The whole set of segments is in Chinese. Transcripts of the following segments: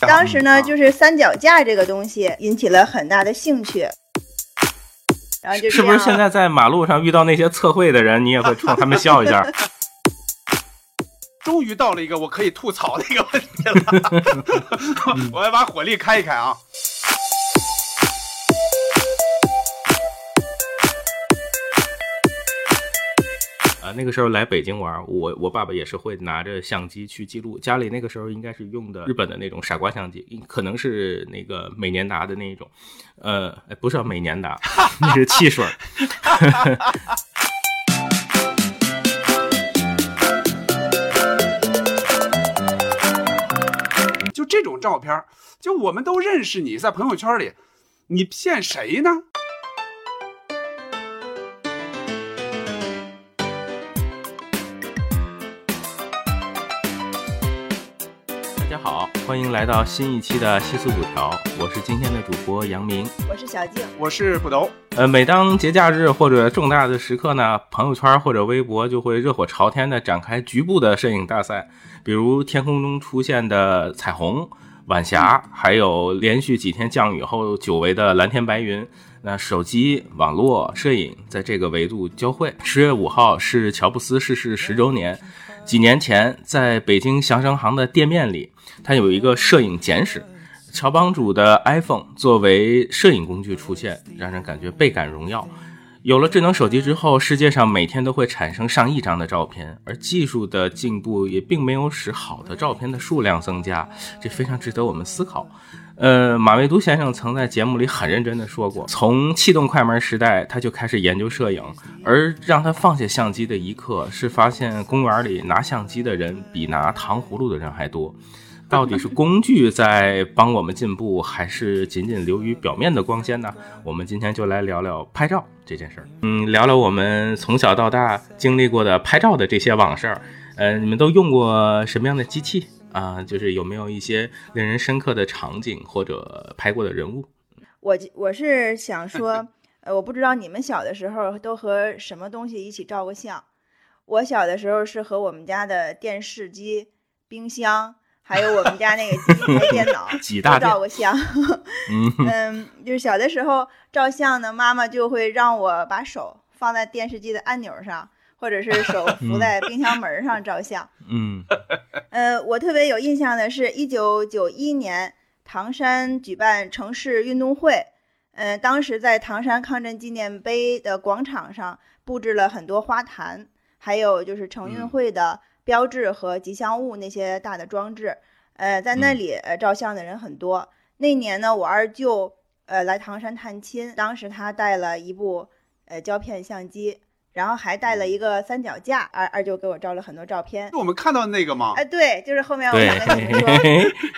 当时呢，就是三脚架这个东西引起了很大的兴趣，然后就是不是现在在马路上遇到那些测绘的人，你也会冲他们笑一下？终于到了一个我可以吐槽的一个问题了，我要把火力开一开啊！啊，那个时候来北京玩，我我爸爸也是会拿着相机去记录。家里那个时候应该是用的日本的那种傻瓜相机，可能是那个美年达的那一种，呃，不是美年达，那是汽水。就这种照片，就我们都认识你在朋友圈里，你骗谁呢？欢迎来到新一期的西四五条，我是今天的主播杨明，我是小静，我是普头。呃，每当节假日或者重大的时刻呢，朋友圈或者微博就会热火朝天的展开局部的摄影大赛，比如天空中出现的彩虹、晚霞，还有连续几天降雨后久违的蓝天白云。那手机、网络、摄影在这个维度交汇。十月五号是乔布斯逝世十周年。几年前，在北京祥生行的店面里，他有一个摄影简史，乔帮主的 iPhone 作为摄影工具出现，让人感觉倍感荣耀。有了智能手机之后，世界上每天都会产生上亿张的照片，而技术的进步也并没有使好的照片的数量增加，这非常值得我们思考。呃，马未都先生曾在节目里很认真的说过，从气动快门时代他就开始研究摄影，而让他放下相机的一刻，是发现公园里拿相机的人比拿糖葫芦的人还多。到底是工具在帮我们进步，还是仅仅流于表面的光鲜呢？我们今天就来聊聊拍照这件事儿。嗯，聊聊我们从小到大经历过的拍照的这些往事。呃，你们都用过什么样的机器？啊，就是有没有一些令人深刻的场景或者拍过的人物？我我是想说，呃，我不知道你们小的时候都和什么东西一起照过相。我小的时候是和我们家的电视机、冰箱，还有我们家那个机台 电脑都照过相。嗯，就是小的时候照相呢，妈妈就会让我把手放在电视机的按钮上。或者是手 扶在冰箱门上照相。嗯，呃，我特别有印象的是，一九九一年唐山举办城市运动会，呃，当时在唐山抗震纪念碑的广场上布置了很多花坛，还有就是城运会的标志和吉祥物那些大的装置。呃，在那里呃照相的人很多。那年呢，我二舅呃来唐山探亲，当时他带了一部呃胶片相机。然后还带了一个三脚架，二二舅给我照了很多照片。就我们看到的那个吗？哎，对，就是后面我想跟你们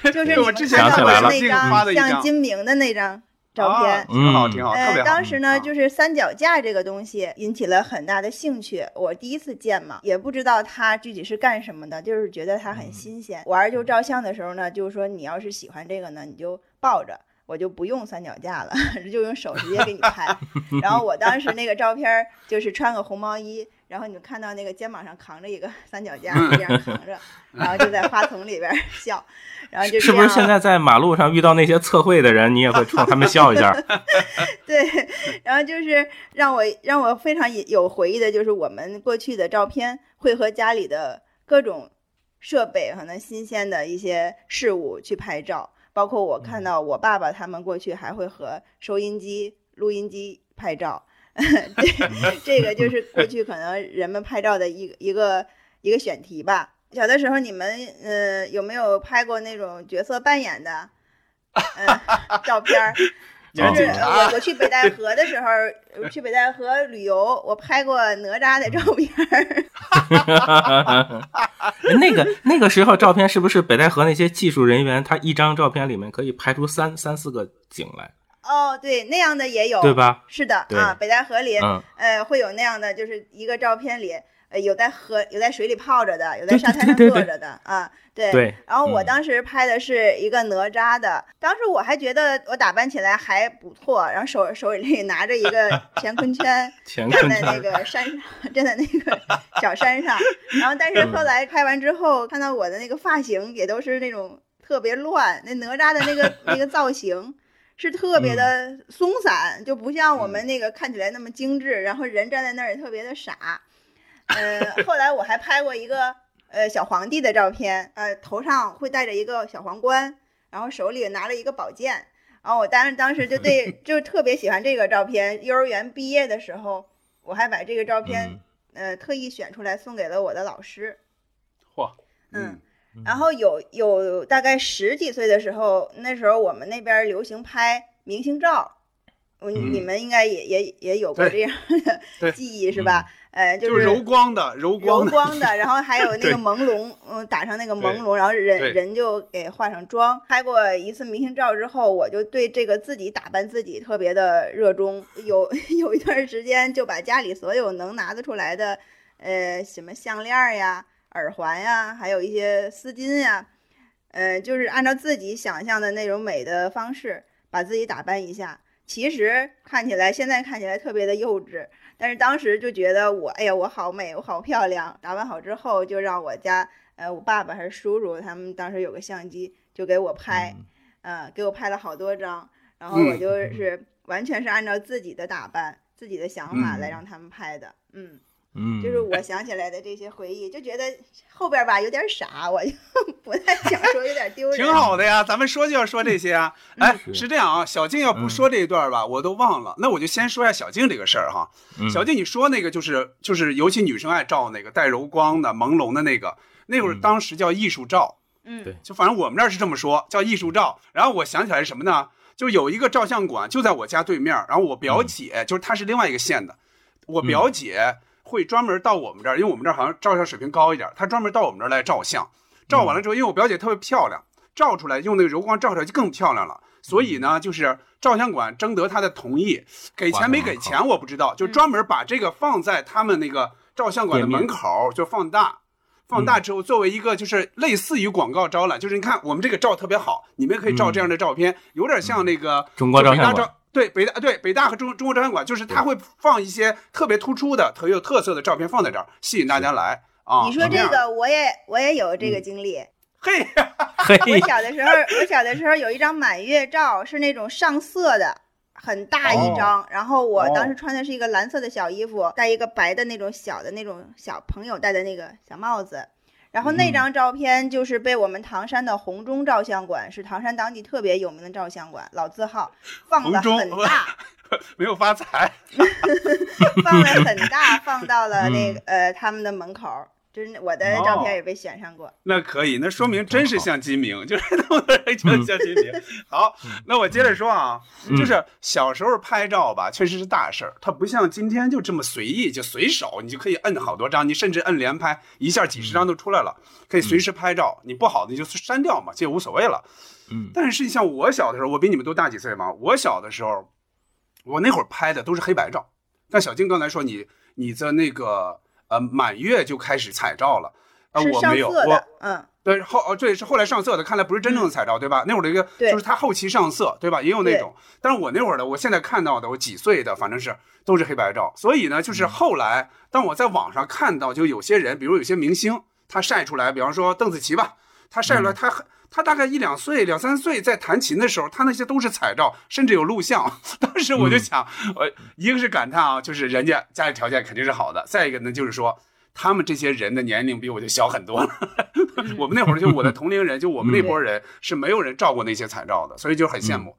说，就是我之前看到的那张像金明的那张照片，挺好，挺好，特别好。当时呢，就是三脚架这个东西引起了很大的兴趣。我第一次见嘛，也不知道它具体是干什么的，就是觉得它很新鲜。我二舅照相的时候呢，就是说你要是喜欢这个呢，你就抱着。我就不用三脚架了，就用手直接给你拍。然后我当时那个照片就是穿个红毛衣，然后你就看到那个肩膀上扛着一个 三脚架，这样扛着，然后就在花丛里边 笑。然后就是不是现在在马路上遇到那些测绘的人，你也会冲他们笑一下？对，然后就是让我让我非常有回忆的，就是我们过去的照片会和家里的各种设备可能新鲜的一些事物去拍照。包括我看到我爸爸他们过去还会和收音机、录音机拍照，这这个就是过去可能人们拍照的一个一个一个选题吧。小的时候你们呃有没有拍过那种角色扮演的嗯照片儿？就是我我去北戴河的时候，去北戴河旅游，我拍过哪吒的照片儿。那个那个时候照片是不是北戴河那些技术人员，他一张照片里面可以拍出三三四个景来？哦，对，那样的也有，对吧？是的啊，北戴河里，呃，会有那样的，就是一个照片里，呃，有在河有在水里泡着的，有在沙滩上坐着的啊，对。对，然后我嗯当时拍的是一个哪吒的，当时我还觉得我打扮起来还不错，然后手手里拿着一个 乾坤圈，站在那，个山上，站在那个 小山上。然后，但是后来拍完之后，看到我的那个发型也都是那种特别乱，那哪吒的那个那个造型是特别的松散，就不像我们那个看起来那么精致，然后人站在那儿也特别的傻。呃，后来我还拍过一个呃小皇帝的照片，呃，头上会戴着一个小皇冠，然后手里拿了一个宝剑。然后我当时当时就对，就特别喜欢这个照片。幼儿园毕业的时候，我还把这个照片、嗯呃特意选出来送给了我的老师。嚯，嗯，然后有有大概十几岁的时候，那时候我们那边流行拍明星照，我嗯你们应该也也也有过这样的 记忆是吧？呃，就是柔光的，柔柔光的，光的，然后还有那个朦胧，嗯，打上那个朦胧，然后人人就给化上妆。拍过一次明星照之后，我就对这个自己打扮自己特别的热衷，有 有一段时间就把家里所有能拿得出来的，呃，什么项链儿呀、耳环呀，还有一些丝巾呀，呃，就是按照自己想象的那种美的方式，把自己打扮一下。其实看起来，现在看起来特别的幼稚，但是当时就觉得我，哎呀，我好美，我好漂亮。打扮好之后，就让我家，呃，我爸爸还是叔叔，他们当时有个相机，就给我拍，呃，给我拍了好多张。然后我嗯就是完全是按照自己的打扮、自己的想法来嗯让他们拍的。嗯，嗯，就是我想起来的这些回忆，就觉得后边吧有点傻，我就 不太想说，有点丢人。挺好的呀。咱们说就要说这些啊。哎，是是这样啊，小静要不说这一段吧，我都忘了。那我就先说一下小静这个事儿哈。嗯小静，你说那个就是就是，尤其女生爱照那个带柔光的、朦胧的那个，那会儿嗯当时叫艺术照。嗯，对就反正我们那儿是这么说，叫艺术照。然后我想起来是什么呢？就有一个照相馆就在我家对面，然后我表姐、就是她是另外一个县的，我表姐会专门到我们这儿，因为我们这儿好像照相水平高一点，他专门到我们这儿来照相。照完了之后，因为我表姐特别漂亮，照出来用那个柔光照出来就更漂亮了。所以呢，就是照相馆征得他的同意，给钱没给钱我不知道，就专门把这个放在他们那个照相馆的门口，就放大。放大之后，作为一个就是类似于广告招揽，就是你看我们这个照特别好，你们也可以照这样的照片，有点像那个中国照相馆照对北大对北大和中中国照相馆，就是他会放一些特别突出的、特有特色的照片放在这儿，吸引大家来啊。你说，这个，我也我也有这个经历。嘿，嘿，我小的时候，我小的时候有一张满月照，是那种上色的，很大一张。然后我当时穿的是一个蓝色的小衣服，戴一个白的那种小的那种小朋友戴的那个小帽子。然后那张。照片就是被我们唐山的红中照相馆，是唐山当地特别有名的照相馆，老字号，放的很大，没有发财，放的 很大，放到了嗯那个、呃他们的门口。就是我的照片也被选上过。那可以，那说明嗯真是像金明，就是那么多人觉得像金明。好，那我接着说啊，嗯就是小时候拍照吧，确实是大事儿，它不像今天就这么随意，就随手你就可以摁好多张，你甚至摁连拍，一下几十张都出来了，可以随时拍照。你不好的你就删掉嘛，这也无所谓了。嗯但是像我小的时候，我比你们都大几岁嘛，我小的时候，我那会儿拍的都是黑白照。但小静刚才说你你的那个呃满月就开始彩照了，呃我没有，我，嗯，对后哦对是后来上色的，看来不是真正的彩照对吧？那会儿的一个就是他后期上色对吧？也有那种，但是我那会儿的，我现在看到的，我几岁的反正是都是黑白照，所以呢，就是后来当我在网上看到，就有些人，比如有些明星，他晒出来，比方说邓紫棋吧，他晒出来他。他大概一两岁、两三岁在弹琴的时候，他那些都是彩照，甚至有录像。当时我就想，我一个是感叹啊，就是人家家里条件肯定是好的；再一个呢，就是说他们这些人的年龄比我就小很多了。我们那会儿就我的同龄人，就我们那波人是没有人照过那些彩照的，所以就很羡慕。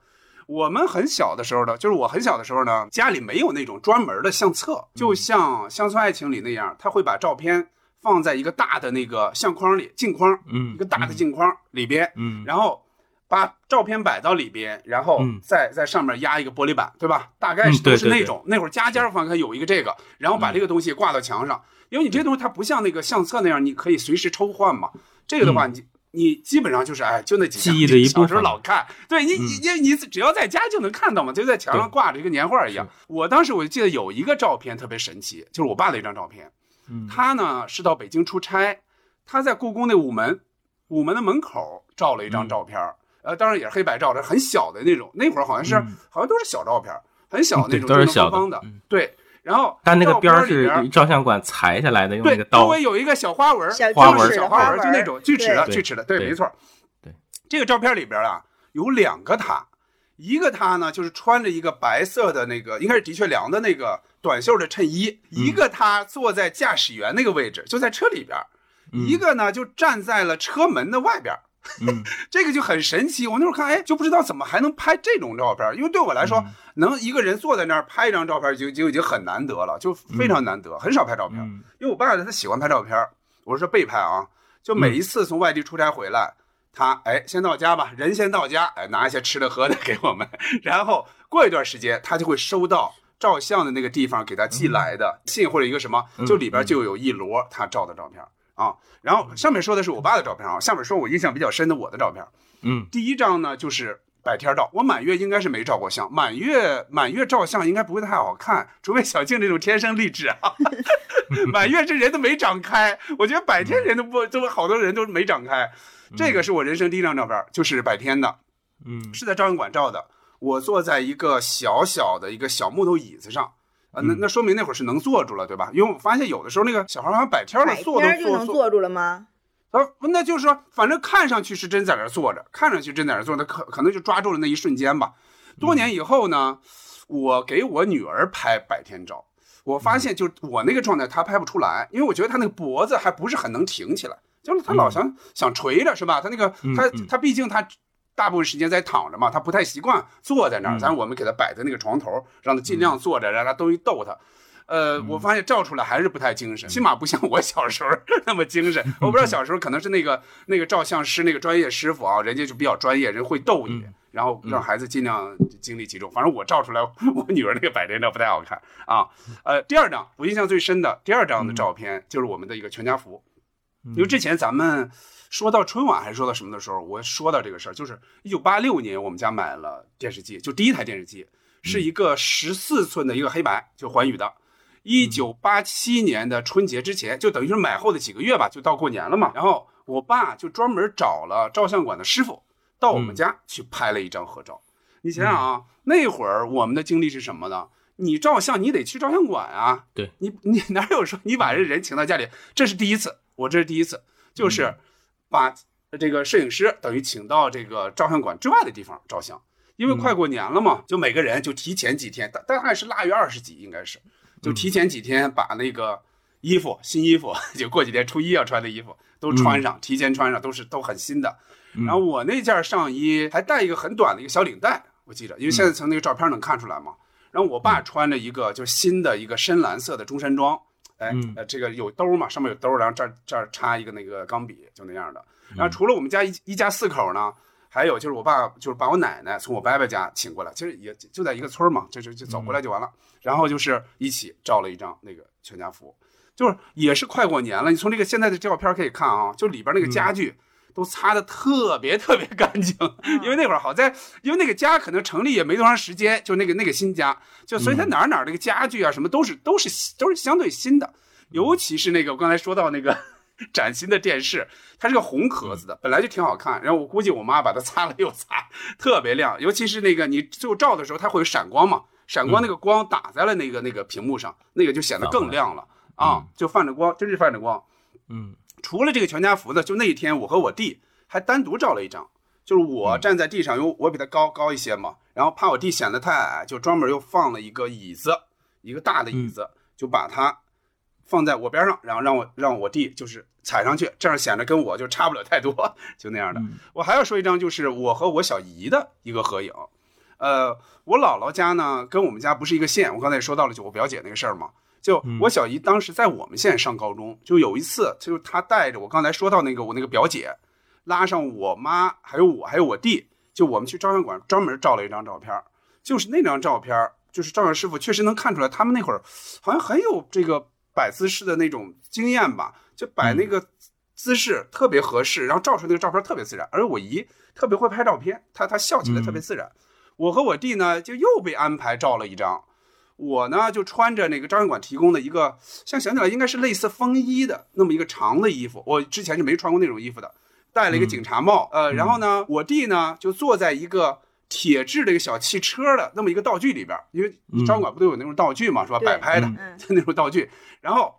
我们很小的时候呢，就是我很小的时候呢，家里没有那种专门的相册，就像《乡村爱情》里那样，他会把照片放在一个大的那个相框里，镜框，嗯一个大的镜框里边，嗯。然后把照片摆到里边，然后嗯再在上面压一个玻璃板，对吧？大概是都是那种，那会儿家家房看有一个这个，然后把这个东西挂到墙上，因为你这东西它不像那个相册那样，你可以随时抽换嘛。这个的话，你你基本上就是哎，就那几张记忆的一部小时候老看，对你你你你只要在家就能看到嘛，就在墙上挂着一个年画一样。我当时我就记得有一个照片特别神奇，就是我爸的一张照片。嗯他呢是到北京出差，他在故宫那午门，午门的门口照了一张嗯照片儿，呃，当然也是黑白照的，很小的那种，那会儿好像是、嗯好像都是小照片儿，很小那种，正正都是小方方的，嗯对。然后但那个边儿是照相馆裁下来的，用那对个，刀周。围有一个小花纹，小花纹小花纹，就那种锯齿的，锯齿的，对，没错。对，这个照片里边啊有两个他，一个他呢就是穿着一个白色的那个应该是的确良的那个短袖的衬衣，一个他坐在驾驶员那个位置，就在车里边儿，嗯一个呢就站在了车门的外边儿。嗯 这个就很神奇，我那会儿看，哎，就不知道怎么还能拍这种照片，因为对我来说，嗯能一个人坐在那儿拍一张照片就就已经很难得了，就非常难得，很少拍照片。嗯因为我爸他喜欢拍照片，我是说被拍啊，就每一次从外地出差回来，他哎先到家吧，人先到家，哎拿一些吃的喝的给我们，然后过一段时间他就会收到照相的那个地方给他寄来的信或者一个什么，就里边就有一摞他照的照片啊。然后上面说的是我爸的照片啊，下面说我印象比较深的我的照片。嗯第一张呢就是百天照，我满月应该是没照过相，满月满月照相应该不会太好看，除非小静这种天生丽质啊。满月这人都没长开，我觉得百天人都不，都好多人都没长开。这个是我人生第一张照片，就是百天的，嗯是在照相馆照的。我坐在一个小小的一个小木头椅子上，啊，那那说明那会儿是能坐住了，对吧？因为我发现有的时候那个小孩好像摆天了，坐都坐坐能坐住了吗？啊，那就是说，反正看上去是真在那儿坐着，看上去真在那儿坐着，可可能就抓住了那一瞬间吧。多年以后呢，我给我女儿拍百天照，我发现就我那个状态她拍不出来，因为我觉得她那个脖子还不是很能挺起来，就是她老想、想垂着，是吧？她那个她她毕竟她。大部分时间在躺着嘛，他不太习惯坐在那儿，嗯但是我们给他摆在那个床头，让他尽量坐着，让他东西逗他。呃，我发现照出来还是不太精神，起码不像我小时候那么精神。我不知道小时候可能是那个那个照相师那个专业师傅啊，人家就比较专业，人会逗你，然后让孩子尽量精力集中。反正我照出来，我女儿那个百天照不太好看啊。呃，第二张我印象最深的第二张的照片就是我们的一个全家福，因为之前咱们说到春晚还是说到什么的时候，我说到这个事儿，就是一九八六年我们家买了电视机，就第一台电视机是一个十四寸的一个黑白，就环宇的。一九八七年的春节之前，就等于是买后的几个月吧，就到过年了嘛。然后我爸就专门找了照相馆的师傅到我们家去拍了一张合照。你想想啊，那会儿我们的经历是什么呢？你照相你得去照相馆啊，对你你哪有说你把人人请到家里？这是第一次，我这是第一次，就是把这个摄影师等于请到这个照相馆之外的地方照相。因为快过年了嘛，就每个人就提前几天，大大概是腊月二十几，应该是，就提前几天把那个衣服、新衣服，就过几天初一要穿的衣服都穿上，提前穿上，都是都很新的。然后我那件上衣还带一个很短的一个小领带，我记得，因为现在从那个照片能看出来嘛。然后我爸穿着一个就是新的一个深蓝色的中山装，哎，呃，这个有兜嘛，上面有兜，然后这儿这儿插一个那个钢笔，就那样的。然后除了我们家一一家四口呢，还有就是我爸就是把我奶奶从我伯伯家请过来，其实也就在一个村嘛，就就就走过来就完了。然后就是一起照了一张那个全家福，就是也是快过年了。你从这个现在的照片可以看啊，就里边那个家具。都擦的特别特别干净，因为那会儿好在，因为那个家可能成立也没多长时间，就那个那个新家，就所以它哪儿哪儿那个家具啊什么都是都是都是相对新的，尤其是那个我刚才说到那个 崭新的电视，它是个红壳子的，本来就挺好看，然后我估计我妈把它擦了又擦，特别亮，尤其是那个你最后照的时候，它会有闪光嘛，闪光那个光打在了那个那个屏幕上，那个就显得更亮了。啊，就泛着光，真是泛着光，嗯。除了这个全家福的，就那一天我和我弟还单独照了一张，就是我站在地上，因为我比他高高一些嘛，然后怕我弟显得太矮，就专门又放了一个椅子，一个大的椅子，就把它放在我边上，然后让我让我弟就是踩上去，这样显得跟我就差不了太多，就那样的。我还要说一张，就是我和我小姨的一个合影。呃，我姥姥家呢跟我们家不是一个县，我刚才也说到了就我表姐那个事儿嘛。就我小姨当时在我们县上高中，就有一次，就是她带着我刚才说到那个我那个表姐，拉上我妈，还有我，还有我弟，就我们去照相馆专门照了一张照片，就是那张照片，就是照相师傅确实能看出来，他们那会儿好像很有这个摆姿势的那种经验吧，就摆那个姿势特别合适，然后照出那个照片特别自然。而我姨特别会拍照片，她她笑起来特别自然。我和我弟呢，就又被安排照了一张。我呢就穿着那个照相馆提供的一个，像想起来应该是类似风衣的那么一个长的衣服，我之前是没穿过那种衣服的，戴了一个警察帽，呃，然后呢，我弟呢就坐在一个铁制的一个小汽车的那么一个道具里边，因为照相馆不都有那种道具嘛，是吧？摆拍的嗯。那种道具，然后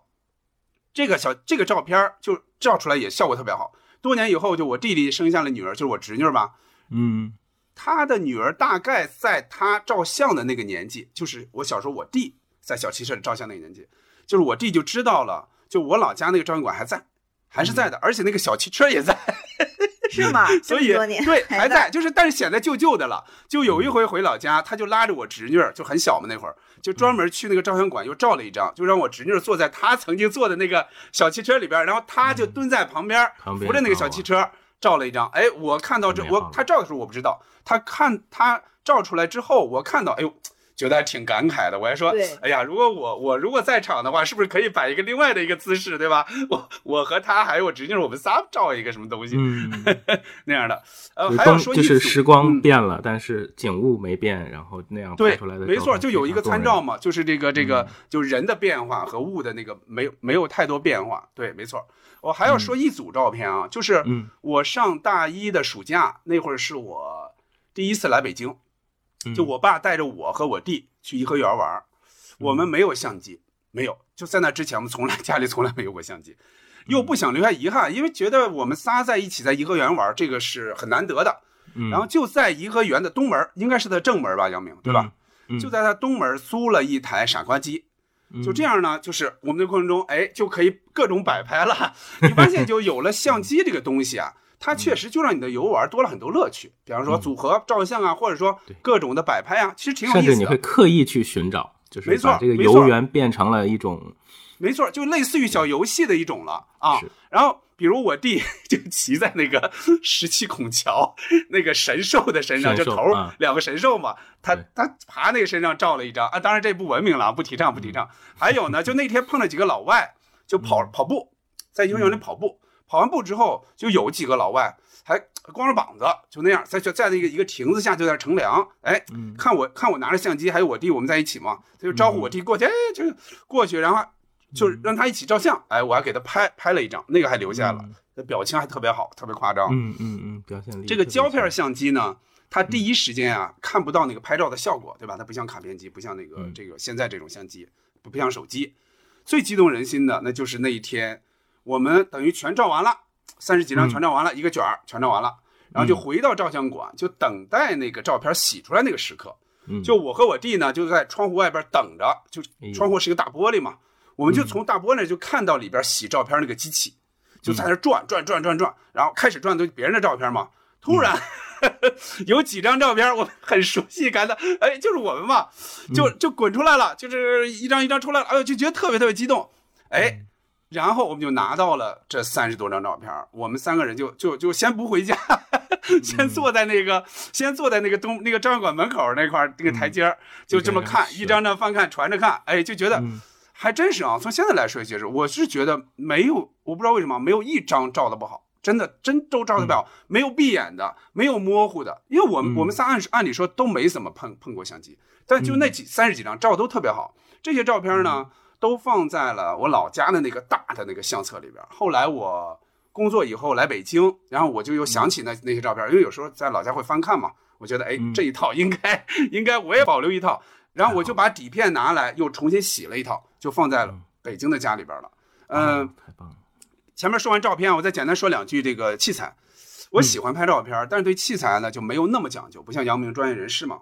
这个小这个照片就照出来也效果特别好。多年以后，就我弟弟生下了女儿，就是我侄女儿吧，嗯他的女儿大概在他照相的那个年纪，就是我小时候我弟在小汽车里照相那个年纪，就是我弟就知道了，就我老家那个照相馆还在，还是在的，而且那个小汽车也在，是吗？所以对还在。在，就是但是显得旧旧的了。就有一回回老家，他就拉着我侄女儿，就很小嘛那会儿，就专门去那个照相馆又照了一张，就让我侄女儿坐在他曾经坐的那个小汽车里边，然后他就蹲在旁边旁边扶着那个小汽车照了一张。哎，我看到这我他照的时候我不知道，他看他照出来之后，我看到，哎呦。觉得还挺感慨的，我还说对，哎呀，如果我我如果在场的话，是不是可以摆一个另外的一个姿势，对吧？我我和他还有我侄女，我们仨照一个什么东西、嗯，那样的。呃，还要说就是说一组时光嗯变了，但是景物没变，然后那样拍对出来的，没错，就有一个。参照嘛，就是这个这个嗯，就人的变化和物的那个没有没有太多变化。对，没错。我还要说一组照片啊，就是嗯我上大一的暑假那会儿是我第一次来北京，嗯就我爸带着我和我弟去颐和园玩儿，我们没有相机，没有，就在那之前我们从来家里从来没有过相机，又不想留下遗憾，因为觉得我们仨在一起在颐和园玩儿，这个是很难得的。嗯然后就在颐和园的东门，应该是在正门吧，杨明，对吧？？嗯就在他东门租了一台傻瓜机，嗯就这样呢，就是我们的过程中，哎，就可以各种摆拍了。你发现就有了相机这个东西啊，它确实就让你的游玩多了很多乐趣。比方说组合照相啊，或者说各种的摆拍啊，其实挺有意思甚至你会。刻意去寻找，就是没错把这个游园变成了一种没错，就类似于小游戏的一种了啊是。然后，比如我弟 就骑在那个 十七孔桥那个神兽的身上，就头两个神兽嘛，他他爬那个身上照了一张啊。当然这不文明了，不提倡，不提倡。还有呢，就那天碰了几个老外，就跑跑步，在游园里跑步，跑完步之后，就有几个老外还光着膀子，就那样在就在那个一个亭子下就在那乘凉，哎，嗯。看我看我拿着相机，还有我弟我们在一起嘛，他就招呼我弟过去，哎，就过去，然后就是让他一起照相，哎，我还给他拍拍了一张，那个还留下了，表情还特别好，特别夸张。嗯嗯嗯，表现力。这个胶片相机呢，它第一时间啊看不到那个拍照的效果，对吧？它不像卡片机，不像那个嗯。这个现在这种相机，不不像手机。最激动人心的那就是那一天，我们等于全照完了，三十几张嗯。全照完了，一个卷儿全照完了，然后就回到照相馆，就等待那个照片洗出来那个时刻。嗯。就我和我弟呢，就在窗户外边等着，就窗户是一个大玻璃嘛，我们就从大玻璃就看到里边洗照片那个机器，就在那转转转转转，然后开始转都别人的照片嘛，突然。有几张照片我很熟悉，感到哎，就是我们嘛，就就滚出来了，就是一张一张出来了，哎呦，就觉得特别特别激动，哎，然后我们就拿到了这三十多张照片，我们三个人就就就先不回家，先坐在那个先坐在那个东那个照相馆门口那块那个台阶儿，就这么看，一张张翻看，传着看，哎，就觉得嗯还真是啊。从现在来说，其实我是觉得没有，我不知道为什么没有一张照的不好。真的，真都照的不好，没有闭眼的，没有模糊的，因为我们、嗯我们仨按按理说都没怎么碰碰过相机，但就那几三十几张照都特别好。这些照片呢，都放在了我老家的那个大的那个相册里边。后来我工作以后来北京，然后我就又想起那那些照片，因为有时候在老家会翻看嘛，我觉得哎嗯这一套应该应该我也保留一套，然后我就把底片拿来又重新洗了一套，就放在了北京的家里边了。嗯、啊太棒了，前面说完照片，我再简单说两句这个器材。我喜欢拍照片，但是对器材呢就没有那么讲究，不像杨明专业人士嘛。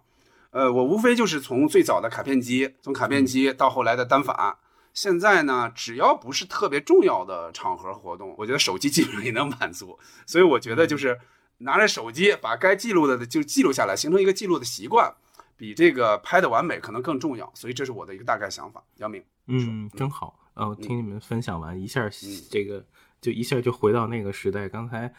呃，我无非就是从最早的卡片机，从卡片机到后来的单反，现在呢，只要不是特别重要的场合活动，我觉得手机基本上也能满足。所以我觉得就是拿着手机把该记录的就记录下来，形成一个记录的习惯，比这个拍的完美可能更重要。所以这是我的一个大概想法。杨明，嗯，真好。哦，听你们分享完一下，嗯这个就一下就回到那个时代。刚才，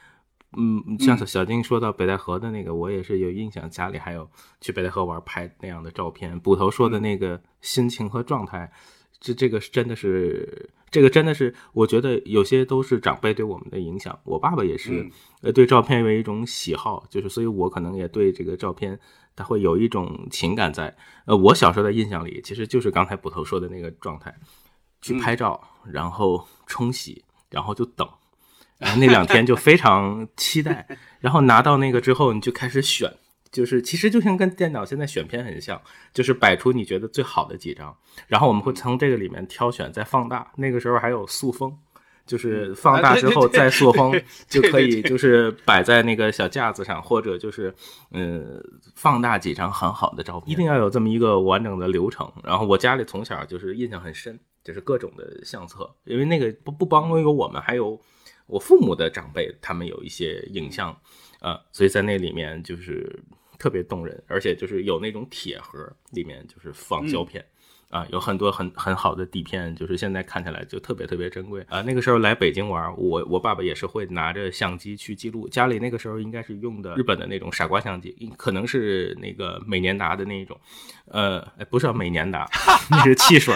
嗯，像小小丁说到北戴河的那个，我也是有印象，家里还有去北戴河玩拍那样的照片。捕头说的那个心情和状态，这这个是真的是，这个真的是，我觉得有些都是长辈对我们的影响。我爸爸也是，呃，对照片为一种喜好，就是所以，我可能也对这个照片，他会有一种情感在。呃，我小时候的印象里，其实就是刚才捕头说的那个状态，去拍照，然后冲洗，然后就等，然后那两天就非常期待，然后拿到那个之后，你就开始选。就是其实就像跟电脑现在选片很像，就是摆出你觉得最好的几张，然后我们会从这个里面挑选再放大。那个时候还有塑封，就是放大之后再塑封就可以，就是摆在那个小架子上，或者就是嗯放大几张很好的照片。一定要有这么一个完整的流程。然后我家里从小就是印象很深，就是各种的相册，因为那个不不光有我们，还有我父母的长辈，他们有一些影像，呃，所以在那里面就是。特别动人，而且就是有那种铁盒，里面就是放胶片，啊，有很多很很好的底片，就是现在看起来就特别特别珍贵啊。那个时候来北京玩，我我爸爸也是会拿着相机去记录，家里那个时候应该是用的日本的那种傻瓜相机，可能是那个美年达的那种，呃，不是美年达，那是汽水，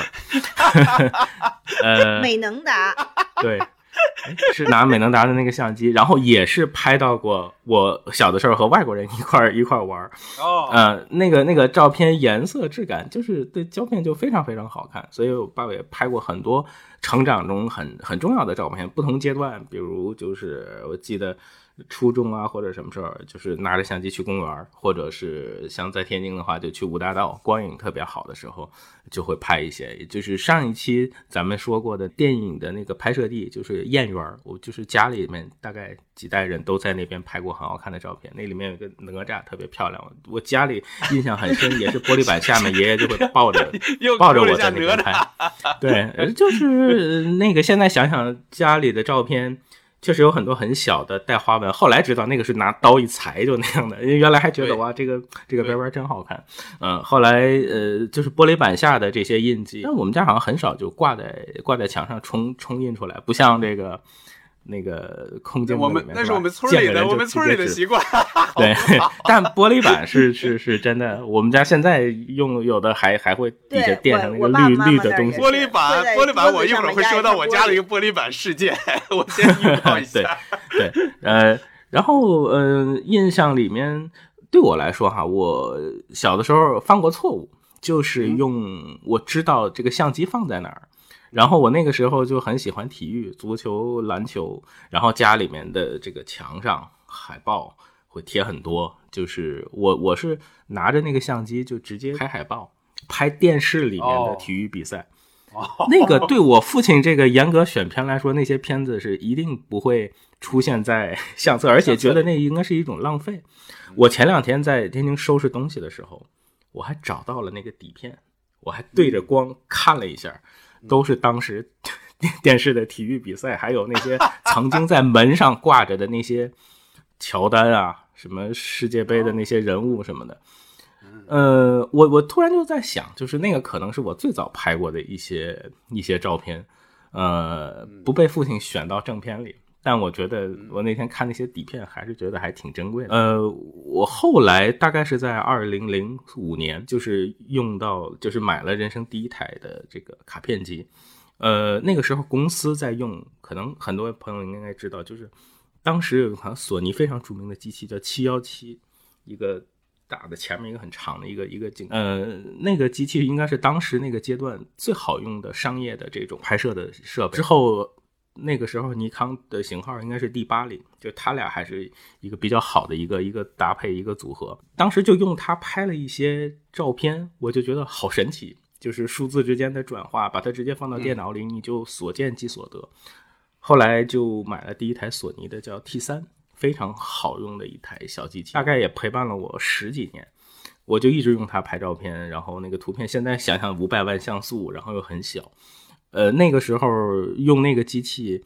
呃，美能达，对。是拿美能达的那个相机，然后也是拍到过我小的时候和外国人一块一块玩哦，呃，那个那个照片颜色质感就是对胶片就非常非常好看，所以我爸爸也拍过很多成长中很很重要的照片，不同阶段，比如就是我记得。初中啊，或者什么时候，就是拿着相机去公园，或者是像在天津的话，就去五大道，光影特别好的时候，就会拍一些。就是上一期咱们说过的电影的那个拍摄地，就是燕园，我就是家里面大概几代人都在那边拍过很好看的照片。那里面有个哪吒，特别漂亮。我家里印象很深，也是玻璃板下面，爷爷就会抱着抱着我在那边拍。对，就是那个现在想想家里的照片。确实有很多很小的带花纹，后来知道那个是拿刀一裁就那样的，因为原来还觉得哇，这个这个边边真好看。嗯，后来呃，就是玻璃板下的这些印记，但我们家好像很少就挂在挂在墙上冲冲印出来，不像这个。那个空间，我们那是我们村里的，我们村里的习惯。对，但玻璃板是是是真的。我们家现在用有的还还会底下垫上那个绿绿的东西。玻璃板，玻璃板，我一会儿会说到我家的一个玻璃板事件。我先预 告一下。对，呃，然后呃，印象里面对我来说哈，我小的时候犯过错误，就是用我知道这个相机放在哪儿。然后我那个时候就很喜欢体育，足球、篮球。然后家里面的这个墙上海报会贴很多，就是我我是拿着那个相机就直接拍海报，拍电视里面的体育比赛。那个对我父亲这个严格选片来说，那些片子是一定不会出现在相册，而且觉得那应该是一种浪费。我前两天在天津收拾东西的时候，我还找到了那个底片，我还对着光看了一下。都是当时电电视的体育比赛，还有那些曾经在门上挂着的那些乔丹啊，什么世界杯的那些人物什么的。呃，我我突然就在想，就是那个可能是我最早拍过的一些一些照片，呃，不被父亲选到正片里。但我觉得我那天看那些底片，还是觉得还挺珍贵的。呃，我后来大概是在二零零五年，就是用到，就是买了人生第一台的这个卡片机。呃，那个时候公司在用，可能很多朋友应该知道，就是当时有一款索尼非常著名的机器叫七幺七，一个大的前面一个很长的一个一个镜。呃，那个机器应该是当时那个阶段最好用的商业的这种拍摄的设备。之后。那个时候，尼康的型号应该是 D 八零，就它俩还是一个比较好的一个一个搭配一个组合。当时就用它拍了一些照片，我就觉得好神奇，就是数字之间的转化，把它直接放到电脑里，你就所见即所得。后来就买了第一台索尼的叫 T 三，非常好用的一台小机器，大概也陪伴了我十几年。我就一直用它拍照片，然后那个图片现在想想五百万像素，然后又很小。呃，那个时候用那个机器，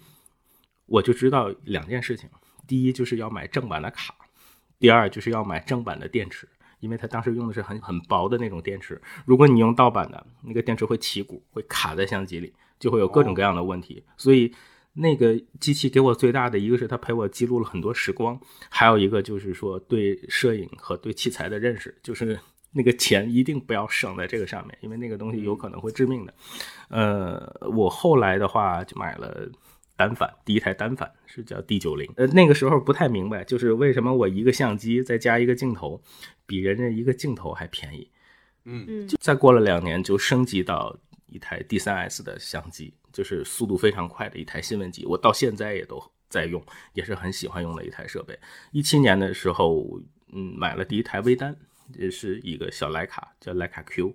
我就知道两件事情：第一，就是要买正版的卡；第二，就是要买正版的电池，因为它当时用的是很很薄的那种电池。如果你用盗版的，那个电池会起鼓，会卡在相机里，就会有各种各样的问题。所以那个机器给我最大的一个是它陪我记录了很多时光，还有一个就是说对摄影和对器材的认识，就是那个钱一定不要省在这个上面，因为那个东西有可能会致命的。呃，我后来的话就买了单反，第一台单反是叫 D 九零。呃，那个时候不太明白，就是为什么我一个相机再加一个镜头，比人家一个镜头还便宜。嗯嗯，再过了两年就升级到一台 D 三 S 的相机，就是速度非常快的一台新闻机，我到现在也都在用，也是很喜欢用的一台设备。一七年的时候，嗯，买了第一台微单。也是一个小徕卡，叫徕卡 Q，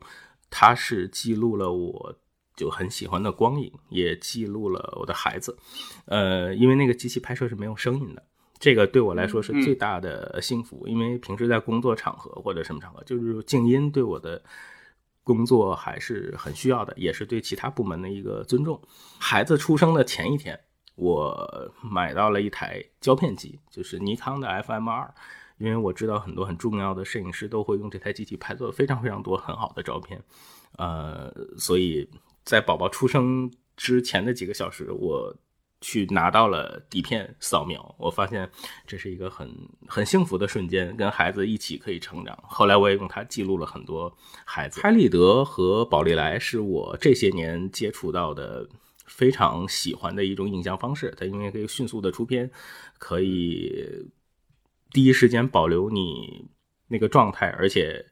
它是记录了我就很喜欢的光影，也记录了我的孩子。呃，因为那个机器拍摄是没有声音的，这个对我来说是最大的幸福。因为平时在工作场合或者什么场合，就是静音对我的工作还是很需要的，也是对其他部门的一个尊重。孩子出生的前一天，我买到了一台胶片机，就是尼康的 FM 二。因为我知道很多很重要的摄影师都会用这台机器拍做非常非常多很好的照片，呃，所以在宝宝出生之前的几个小时，我去拿到了底片扫描，我发现这是一个很很幸福的瞬间，跟孩子一起可以成长。后来我也用它记录了很多孩子。拍立得和宝丽来是我这些年接触到的非常喜欢的一种影像方式，它因为可以迅速的出片，可以。第一时间保留你那个状态，而且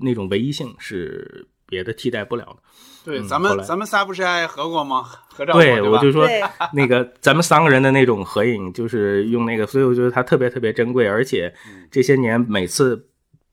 那种唯一性是别的替代不了的。对，嗯咱们咱们仨不是还合过吗？合照过对，吧我就说 那个咱们三个人的那种合影，就是用那个，所以我觉得它特别特别珍贵，而且嗯这些年每次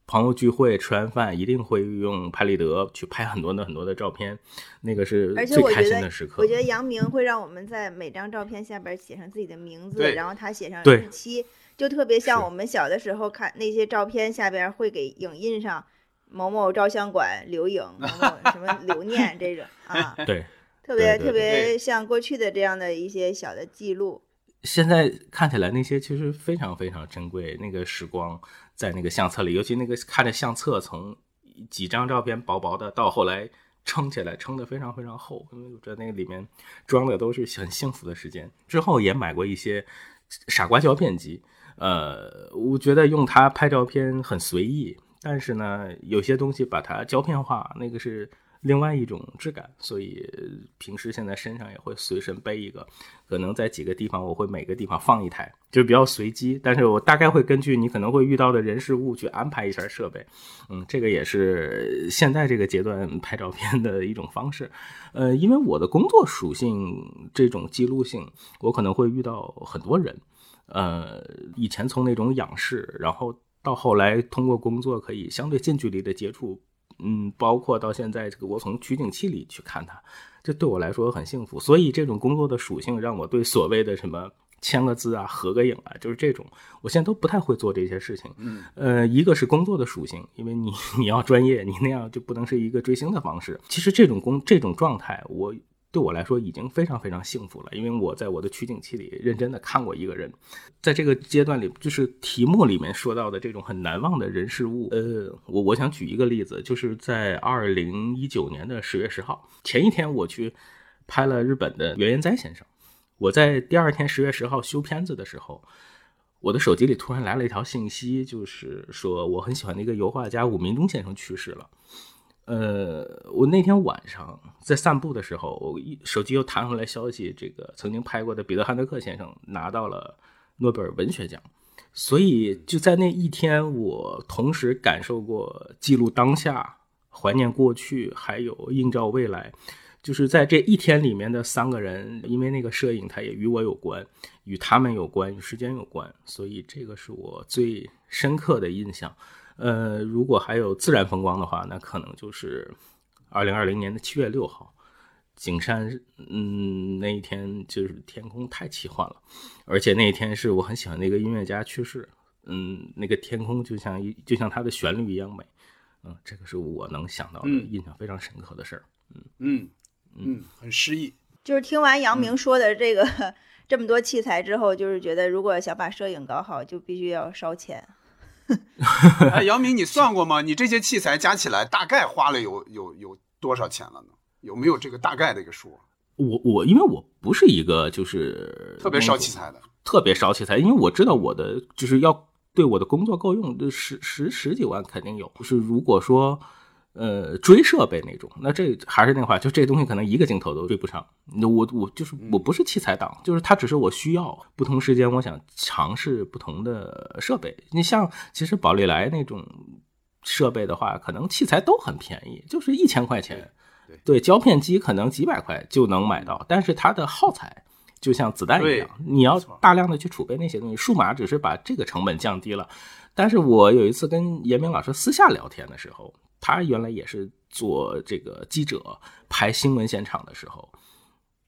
朋友聚会吃完饭，一定会用拍立得去拍很多的很多的照片，那个是最开心的时刻。我觉得杨明会让我们在每张照片下边写上自己的名字，然后他写上日期，就特别像我们小的时候看那些照片下边会给影印上某某照相馆留影，某某什么留念这种 啊，对，特别特别像过去的这样的一些小的记录。现在看起来那些其实非常非常珍贵，那个时光在那个相册里，尤其那个看着相册从几张照片薄薄的，到后来撑起来撑得非常非常厚，因为我觉得那个里面装的都是很幸福的时间。之后也买过一些傻瓜胶片机，呃，我觉得用它拍照片很随意，但是呢，有些东西把它胶片化，那个是另外一种质感，所以平时现在身上也会随身背一个，可能在几个地方我会每个地方放一台，就比较随机，但是我大概会根据你可能会遇到的人事物去安排一下设备，嗯，这个也是现在这个阶段拍照片的一种方式，呃，因为我的工作属性这种记录性，我可能会遇到很多人，呃，以前从那种仰视，然后到后来通过工作可以相对近距离的接触。嗯，包括到现在这个，我从取景器里去看它，这对我来说很幸福。所以这种工作的属性让我对所谓的什么签个字啊、合个影啊，就是这种，我现在都不太会做这些事情。嗯，呃，一个是工作的属性，因为你 你要专业，你那样就不能是一个追星的方式。其实这种工这种状态，我对我来说已经非常非常幸福了，因为我在我的取景器里认真的看过一个人，在这个阶段里，就是题目里面说到的这种很难忘的人事物。呃，我我想举一个例子，就是在二零一九年的十月十号前一天，我去拍了日本的原研哉先生。我在第二天十月十号修片子的时候，我的手机里突然来了一条信息，就是说我很喜欢的一个油画家武明中先生去世了。呃，我那天晚上在散步的时候，我一手机又弹回来消息，这个曾经拍过的彼得汉德克先生拿到了诺贝尔文学奖。所以就在那一天，我同时感受过记录当下、怀念过去，还有映照未来。就是在这一天里面的三个人，因为那个摄影它也与我有关，与他们有关，与时间有关，所以这个是我最深刻的印象。呃，如果还有自然风光的话，那可能就是二零二零年的七月六号，景山，嗯，那一天就是天空太奇幻了，而且那一天是我很喜欢的一个音乐家去世，嗯，那个天空就像一就像它的旋律一样美，嗯，这个是我能想到的嗯印象非常深刻的事儿。嗯嗯，很诗意。就是听完杨嗯明说的这个、这么多器材之后，就是觉得如果想把摄影搞好，就必须要烧钱。哎，姚明，你算过吗？你这些器材加起来大概花了有有有多少钱了呢？有没有这个大概的一个数？我我因为我不是一个就是特别烧器材的，特别烧器材，因为我知道我的就是要对我的工作够用，十十十几万肯定有。就是如果说。呃，追设备那种，那这还是那话，就这东西可能一个镜头都追不上。那我我就是我不是器材党，就是它只是我需要不同时间，我想尝试不同的设备。你像其实宝丽来那种设备的话，可能器材都很便宜，就是一千块钱。对，胶片机可能几百块就能买到，但是它的耗材就像子弹一样，你要大量的去储备那些东西。数码只是把这个成本降低了。但是我有一次跟严明老师私下聊天的时候。他原来也是做这个记者，拍新闻现场的时候，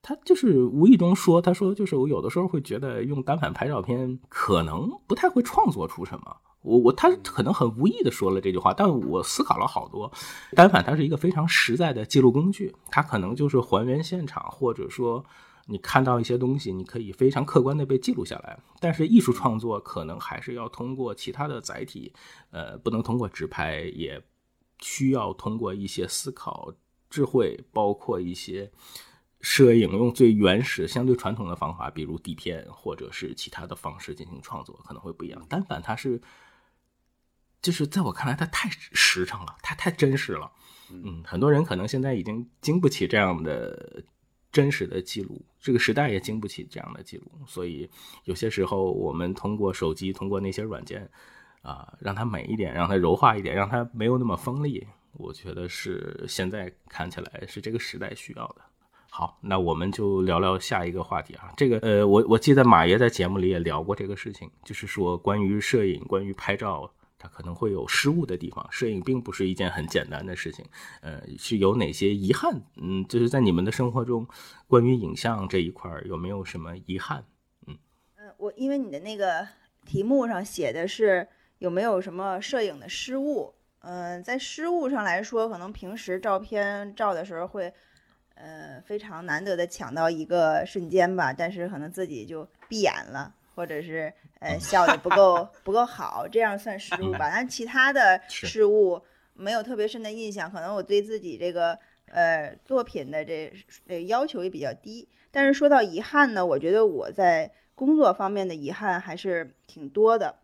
他就是无意中说，他说就是我有的时候会觉得用单反拍照片可能不太会创作出什么。我我他可能很无意的说了这句话，但我思考了好多。单反它是一个非常实在的记录工具，它可能就是还原现场，或者说你看到一些东西，你可以非常客观的被记录下来。但是艺术创作可能还是要通过其他的载体，呃，不能通过直拍也。需要通过一些思考、智慧，包括一些摄影用最原始、相对传统的方法，比如底片或者是其他的方式进行创作，可能会不一样。单反它是，就是在我看来，它太实诚了，它太真实了。嗯，很多人可能现在已经经不起这样的真实的记录，这个时代也经不起这样的记录。所以有些时候，我们通过手机，通过那些软件。啊，让它美一点，让它柔化一点，让它没有那么锋利，我觉得是现在看起来是这个时代需要的。好，那我们就聊聊下一个话题啊。这个呃，我我记得马爷在节目里也聊过这个事情，就是说关于摄影、关于拍照，它可能会有失误的地方。摄影并不是一件很简单的事情，呃，是有哪些遗憾？嗯，就是在你们的生活中，关于影像这一块有没有什么遗憾？嗯嗯，我因为你的那个题目上写的是。有没有什么摄影的失误？嗯，在失误上来说，可能平时照片照的时候会，呃，非常难得的抢到一个瞬间吧，但是可能自己就闭眼了，或者是呃笑的不够不够好，这样算失误吧。但其他的失误没有特别深的印象，可能我对自己这个呃作品的这呃要求也比较低。但是说到遗憾呢，我觉得我在工作方面的遗憾还是挺多的。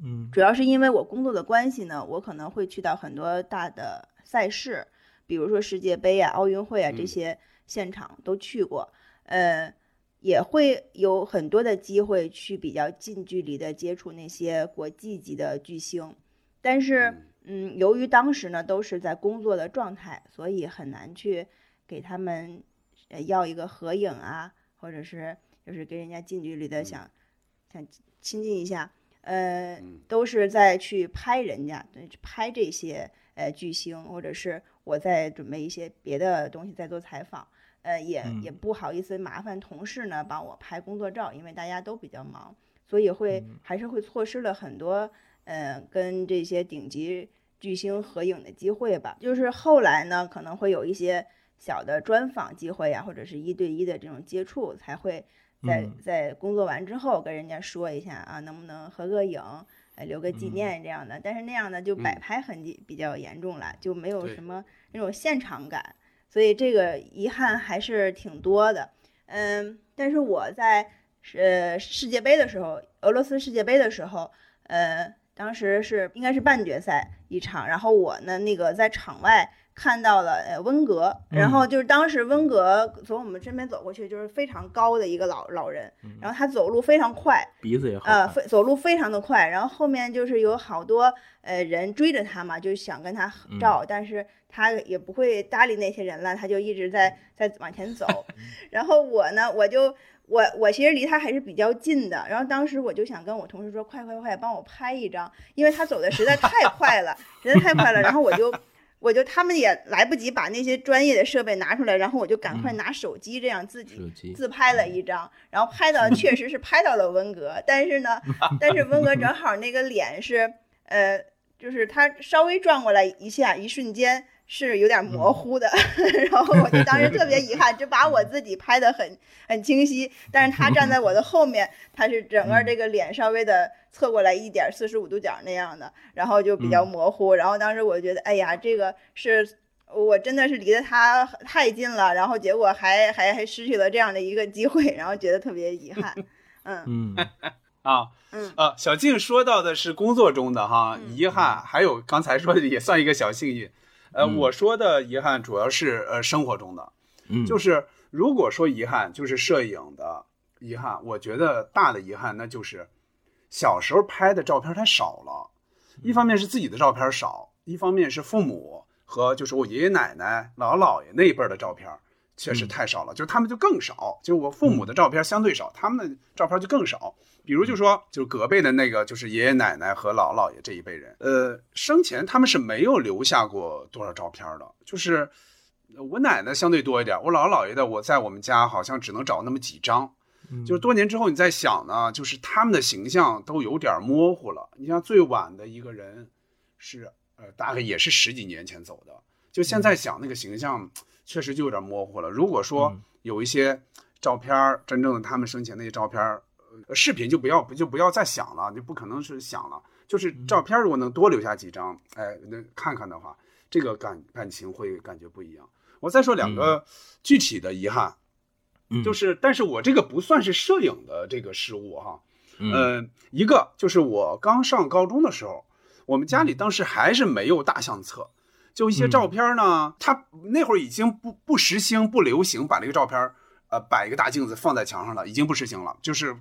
嗯，主要是因为我工作的关系呢，我可能会去到很多大的赛事，比如说世界杯啊、奥运会啊这些现场都去过，呃，也会有很多的机会去比较近距离的接触那些国际级的巨星，但是，嗯，由于当时呢都是在工作的状态，所以很难去给他们要一个合影啊，或者是就是跟人家近距离的想想亲近一下。呃，都是在去拍人家，对，拍这些呃巨星，或者是我在准备一些别的东西，在做采访，呃，也也不好意思麻烦同事呢帮我拍工作照，因为大家都比较忙，所以会还是会错失了很多呃跟这些顶级巨星合影的机会吧。就是后来呢，可能会有一些小的专访机会呀，或者是一对一的这种接触，才会。在在工作完之后跟人家说一下啊，能不能合个影，留个纪念这样的。但是那样的，就摆拍痕迹比较严重了，就没有什么那种现场感，所以这个遗憾还是挺多的。嗯，但是我在呃世界杯的时候，俄罗斯世界杯的时候，呃，当时是应该是半决赛一场，然后我呢那个在场外。看到了呃温格，然后就是当时温格从我们身边走过去，就是非常高的一个老老人，然后他走路非常快，鼻子也好，呃，非走路非常的快，然后后面就是有好多呃人追着他嘛，就想跟他合照，但是他也不会搭理那些人了，他就一直在在往前走，然后我呢，我就我我其实离他还是比较近的，然后当时我就想跟我同事说，快快快，帮我拍一张，因为他走的实在太快了，实在太快了，然后我就。我就他们也来不及把那些专业的设备拿出来，然后我就赶快拿手机这样自己自拍了一张，然后拍到 确实是拍到了温格，但是呢，但是温格正好那个脸是呃，就是他稍微转过来一下，一瞬间。是有点模糊的，然后我就当时特别遗憾，就把我自己拍的很很清晰，但是他站在我的后面，他是整个这个脸稍微的侧过来一点，四十五度角那样的，然后就比较模糊。然后当时我觉得，哎呀，这个是我真的是离得他太近了，然后结果还还还失去了这样的一个机会，然后觉得特别遗憾。嗯嗯。啊。嗯啊，小静说到的是工作中的哈嗯遗憾，还有刚才说的也算一个小幸运。呃，嗯我说的遗憾主要是呃生活中的，嗯，就是如果说遗憾，就是摄影的遗憾，我觉得大的遗憾那就是小时候拍的照片太少了。一方面是自己的照片少，一方面是父母和就是我爷爷奶奶、姥姥姥爷那一辈的照片确实太少了，就是他们就更少。就是我父母的照片相对少，他们的照片就更少。比如就说，就是隔辈的那个，就是爷爷奶奶和姥姥姥爷这一辈人，呃，生前他们是没有留下过多少照片的，就是呃我奶奶相对多一点，我姥姥姥爷的我在我们家好像只能找那么几张。就是多年之后你再想呢，就是他们的形象都有点模糊了。你像最晚的一个人是呃，大概也是十几年前走的，就现在想那个形象确实就有点模糊了。如果说有一些照片儿，真正的他们生前那些照片儿，呃，视频就不要不就不要再想了，就不可能是想了。就是照片如果能多留下几张，哎，那看看的话，这个感感情会感觉不一样。我再说两个具体的遗憾，嗯就是，但是我这个不算是摄影的这个失误哈，嗯呃，一个就是我刚上高中的时候，我们家里当时还是没有大相册，就一些照片呢，他那会儿已经不不时兴不流行把这个照片呃摆一个大镜子放在墙上了，已经不时兴了。就是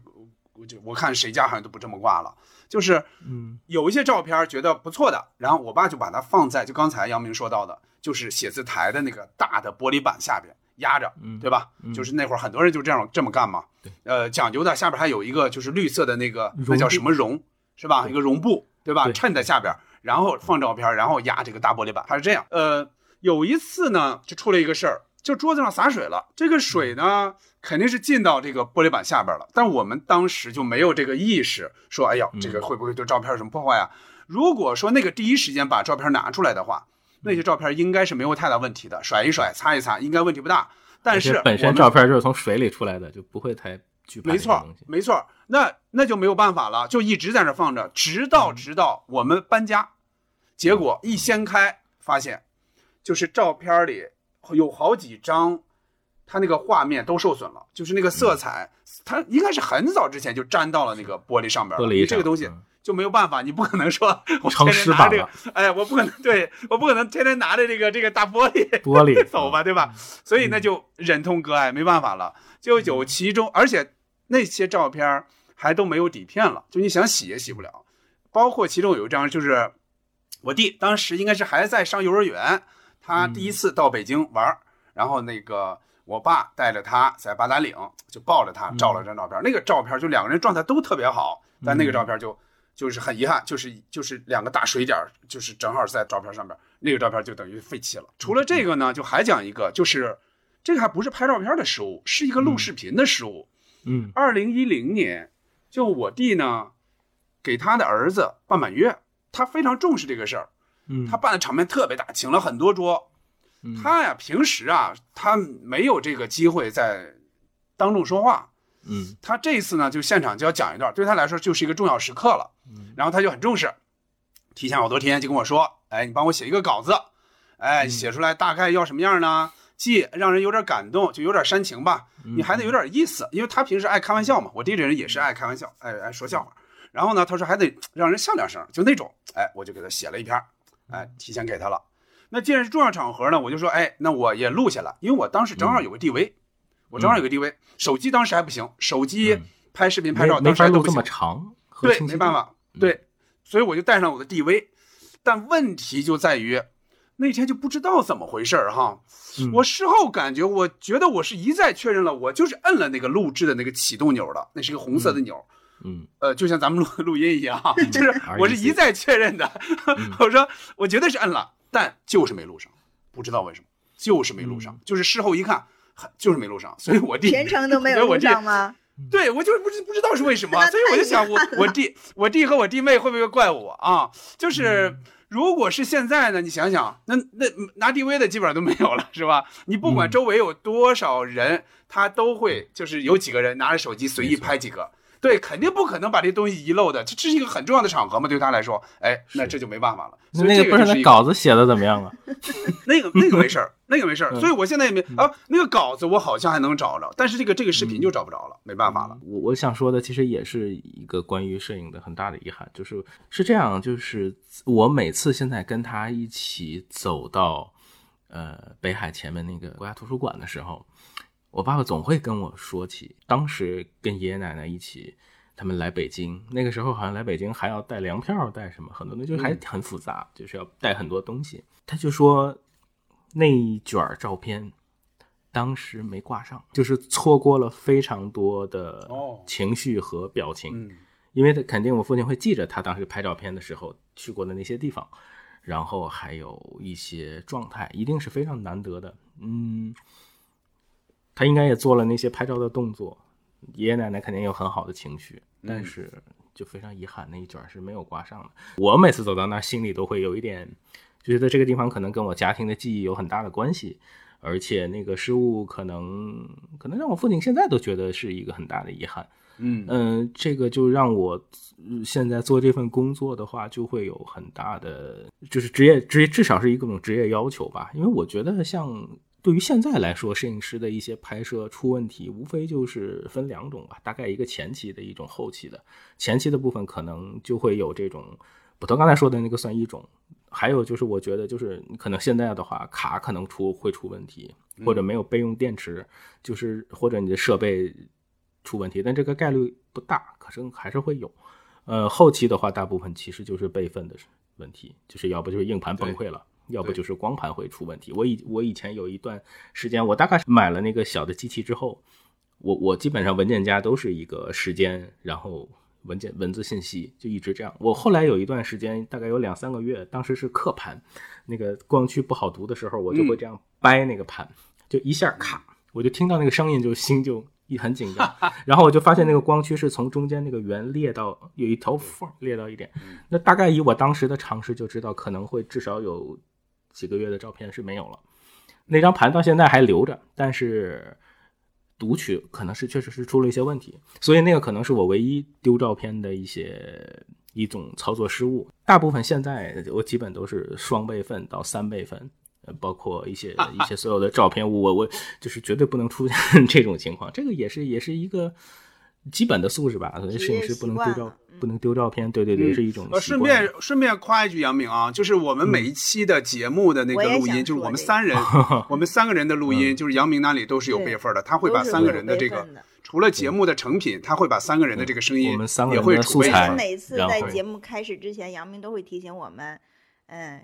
我就我看谁家好像都不这么挂了，就是嗯有一些照片觉得不错的，然后我爸就把它放在就刚才杨明说到的，就是写字台的那个大的玻璃板下边压着，嗯对吧？嗯就是那会儿很多人就这样这么干嘛。对，呃，讲究的下边还有一个就是绿色的那个那叫什么绒，是吧？一个绒布，对吧？衬在下边，然后放照片，然后压这个大玻璃板，它是这样。呃，有一次呢，就出了一个事儿，就桌子上洒水了，这个水呢肯定是进到这个玻璃板下边了，但我们当时就没有这个意识，说哎呀，这个会不会对照片有什么破坏啊？如果说那个第一时间把照片拿出来的话，那些照片应该是没有太大问题的，甩一甩，擦一擦，应该问题不大。但是本身照片就是从水里出来的，就不会太惧怕没错没错，那那就没有办法了，就一直在那放着，直到直到我们搬家，结果一掀开，发现就是照片里有好几张，它那个画面都受损了，就是那个色彩，它应该是很早之前就粘到了那个玻璃上边了。这个东西嗯就没有办法，你不可能说 我天天拿这个了，哎，我不可能，对我不可能天天拿着这个这个大玻璃玻璃 走吧，对吧？所以那就忍痛割爱，没办法了。就有其中，而且那些照片儿还都没有底片了，就你想洗也洗不了。包括其中有一张，就是我弟当时应该是还在上幼儿园，他第一次到北京玩儿，然后那个我爸带着他在八达岭就抱着他照了张照片，那个照片就两个人状态都特别好，但那个照片就。就是很遗憾，就是就是两个大水点儿，就是正好在照片上面，那个照片就等于废弃了。除了这个呢，就还讲一个，就是这个还不是拍照片的失误，是一个录视频的失误。嗯二零一零年，就我弟呢，给他的儿子办满月，他非常重视这个事儿，嗯，他办的场面特别大，请了很多桌。嗯他呀，平时啊，他没有这个机会在当众说话，嗯他这次呢，就现场就要讲一段，对他来说就是一个重要时刻了。嗯然后他就很重视，提前好多天就跟我说：“哎，你帮我写一个稿子，哎，写出来大概要什么样呢？既让人有点感动，就有点煽情吧，你还得有点意思，因为他平时爱开玩笑嘛。我弟这人也是爱开玩笑，爱爱说笑话。然后呢，他说还得让人笑两声，就那种，哎，我就给他写了一篇，哎，提前给他了。那既然是重要场合呢，我就说，哎，那我也录下来，因为我当时正好有个 DV，、我正好有个 DV，手机当时还不行，手机嗯拍视频拍照当时还都这么。长，对，没办法，对，所以我就带上我的 DV，但问题就在于那天就不知道怎么回事儿哈。嗯我事后感觉，我觉得我是一再确认了，我就是摁了那个录制的那个启动钮的，那是一个红色的钮，嗯呃，就像咱们录 录音一样哈，就是我是一再确认的。嗯 我说我绝对是摁了，但就是没录上，不知道为什么，就是没录上，嗯就是事后一看，很就是没录上，所以我弟全程都没有录所以我弟上吗？对，我就是不知不知道是为什么，所以我就想，我我弟我弟和我弟妹会不会怪我啊？就是嗯如果是现在呢，你想想，那那拿 DV 的基本上都没有了，是吧？你不管嗯周围有多少人，他都会就是有几个人拿着手机随意拍几个。对，肯定不可能把这东西遗漏的，这这是一个很重要的场合嘛，对他来说，哎，那这就没办法了。所以那个不是那这个就是一个稿子写的怎么样了？那个那个没事儿，那个没事儿，嗯所以我现在也没啊，那个稿子我好像还能找着，但是这个这个视频就找不着了，没办法了。我我想说的其实也是一个关于摄影的很大的遗憾，就是是这样，就是我每次现在跟他一起走到呃北海前面那个国家图书馆的时候，我爸爸总会跟我说起当时跟爷爷奶奶一起。他们来北京，那个时候好像来北京还要带粮票，带什么很多东西，就还很复杂，就是要带很多东西。他就说那一卷照片当时没挂上，就是错过了非常多的哦情绪和表情，嗯因为他肯定我父亲会记着他当时拍照片的时候去过的那些地方，然后还有一些状态，一定是非常难得的。嗯，他应该也做了那些拍照的动作，爷爷奶奶肯定有很好的情绪，但是就非常遗憾，那一卷是没有挂上的。我每次走到那儿，心里都会有一点，就觉得这个地方可能跟我家庭的记忆有很大的关系，而且那个失误可能可能让我父亲现在都觉得是一个很大的遗憾。嗯嗯，这个就让我呃现在做这份工作的话，就会有很大的，就是职业职业至少是一种职业要求吧。因为我觉得像对于现在来说，摄影师的一些拍摄出问题，无非就是分两种吧，大概一个前期的一种后期的。前期的部分可能就会有这种，捕头刚才说的那个算一种，还有就是我觉得就是可能现在的话，卡可能出会出问题，或者没有备用电池，就是或者你的设备出问题，但这个概率不大，可是还是会有。呃，后期的话，大部分其实就是备份的问题，就是要不就是硬盘崩溃了，要不就是光盘会出问题。我以我以前有一段时间，我大概买了那个小的机器之后，我我基本上文件夹都是一个时间，然后文件文字信息就一直这样。我后来有一段时间，大概有两三个月，当时是刻盘，那个光驱不好读的时候，我就会这样掰那个盘，就一下卡，我就听到那个声音，就心就一很紧张，然后我就发现那个光驱是从中间那个圆裂到有一条缝裂到一点，那大概以我当时的常识就知道，可能会至少有几个月的照片是没有了。那张盘到现在还留着，但是读取可能是确实是出了一些问题，所以那个可能是我唯一丢照片的一些一种操作失误。大部分现在我基本都是双备份到三备份，包括一些一些所有的照片，我我就是绝对不能出现 这种情况。这个也是也是一个基本的素质吧，所以摄影师不能丢照不能丢照片，对对对，嗯是一种呃，顺便顺便夸一句杨明啊，就是我们每一期的节目的那个录音，想就是我们三人，我们三个人的录音，就是杨明那里都是有备份的，他会把三个人的这个除了节目的成品，他会把三个人的这个声音我们三个也人的素材。每次在节目开始之前，杨明都会提醒我们，嗯，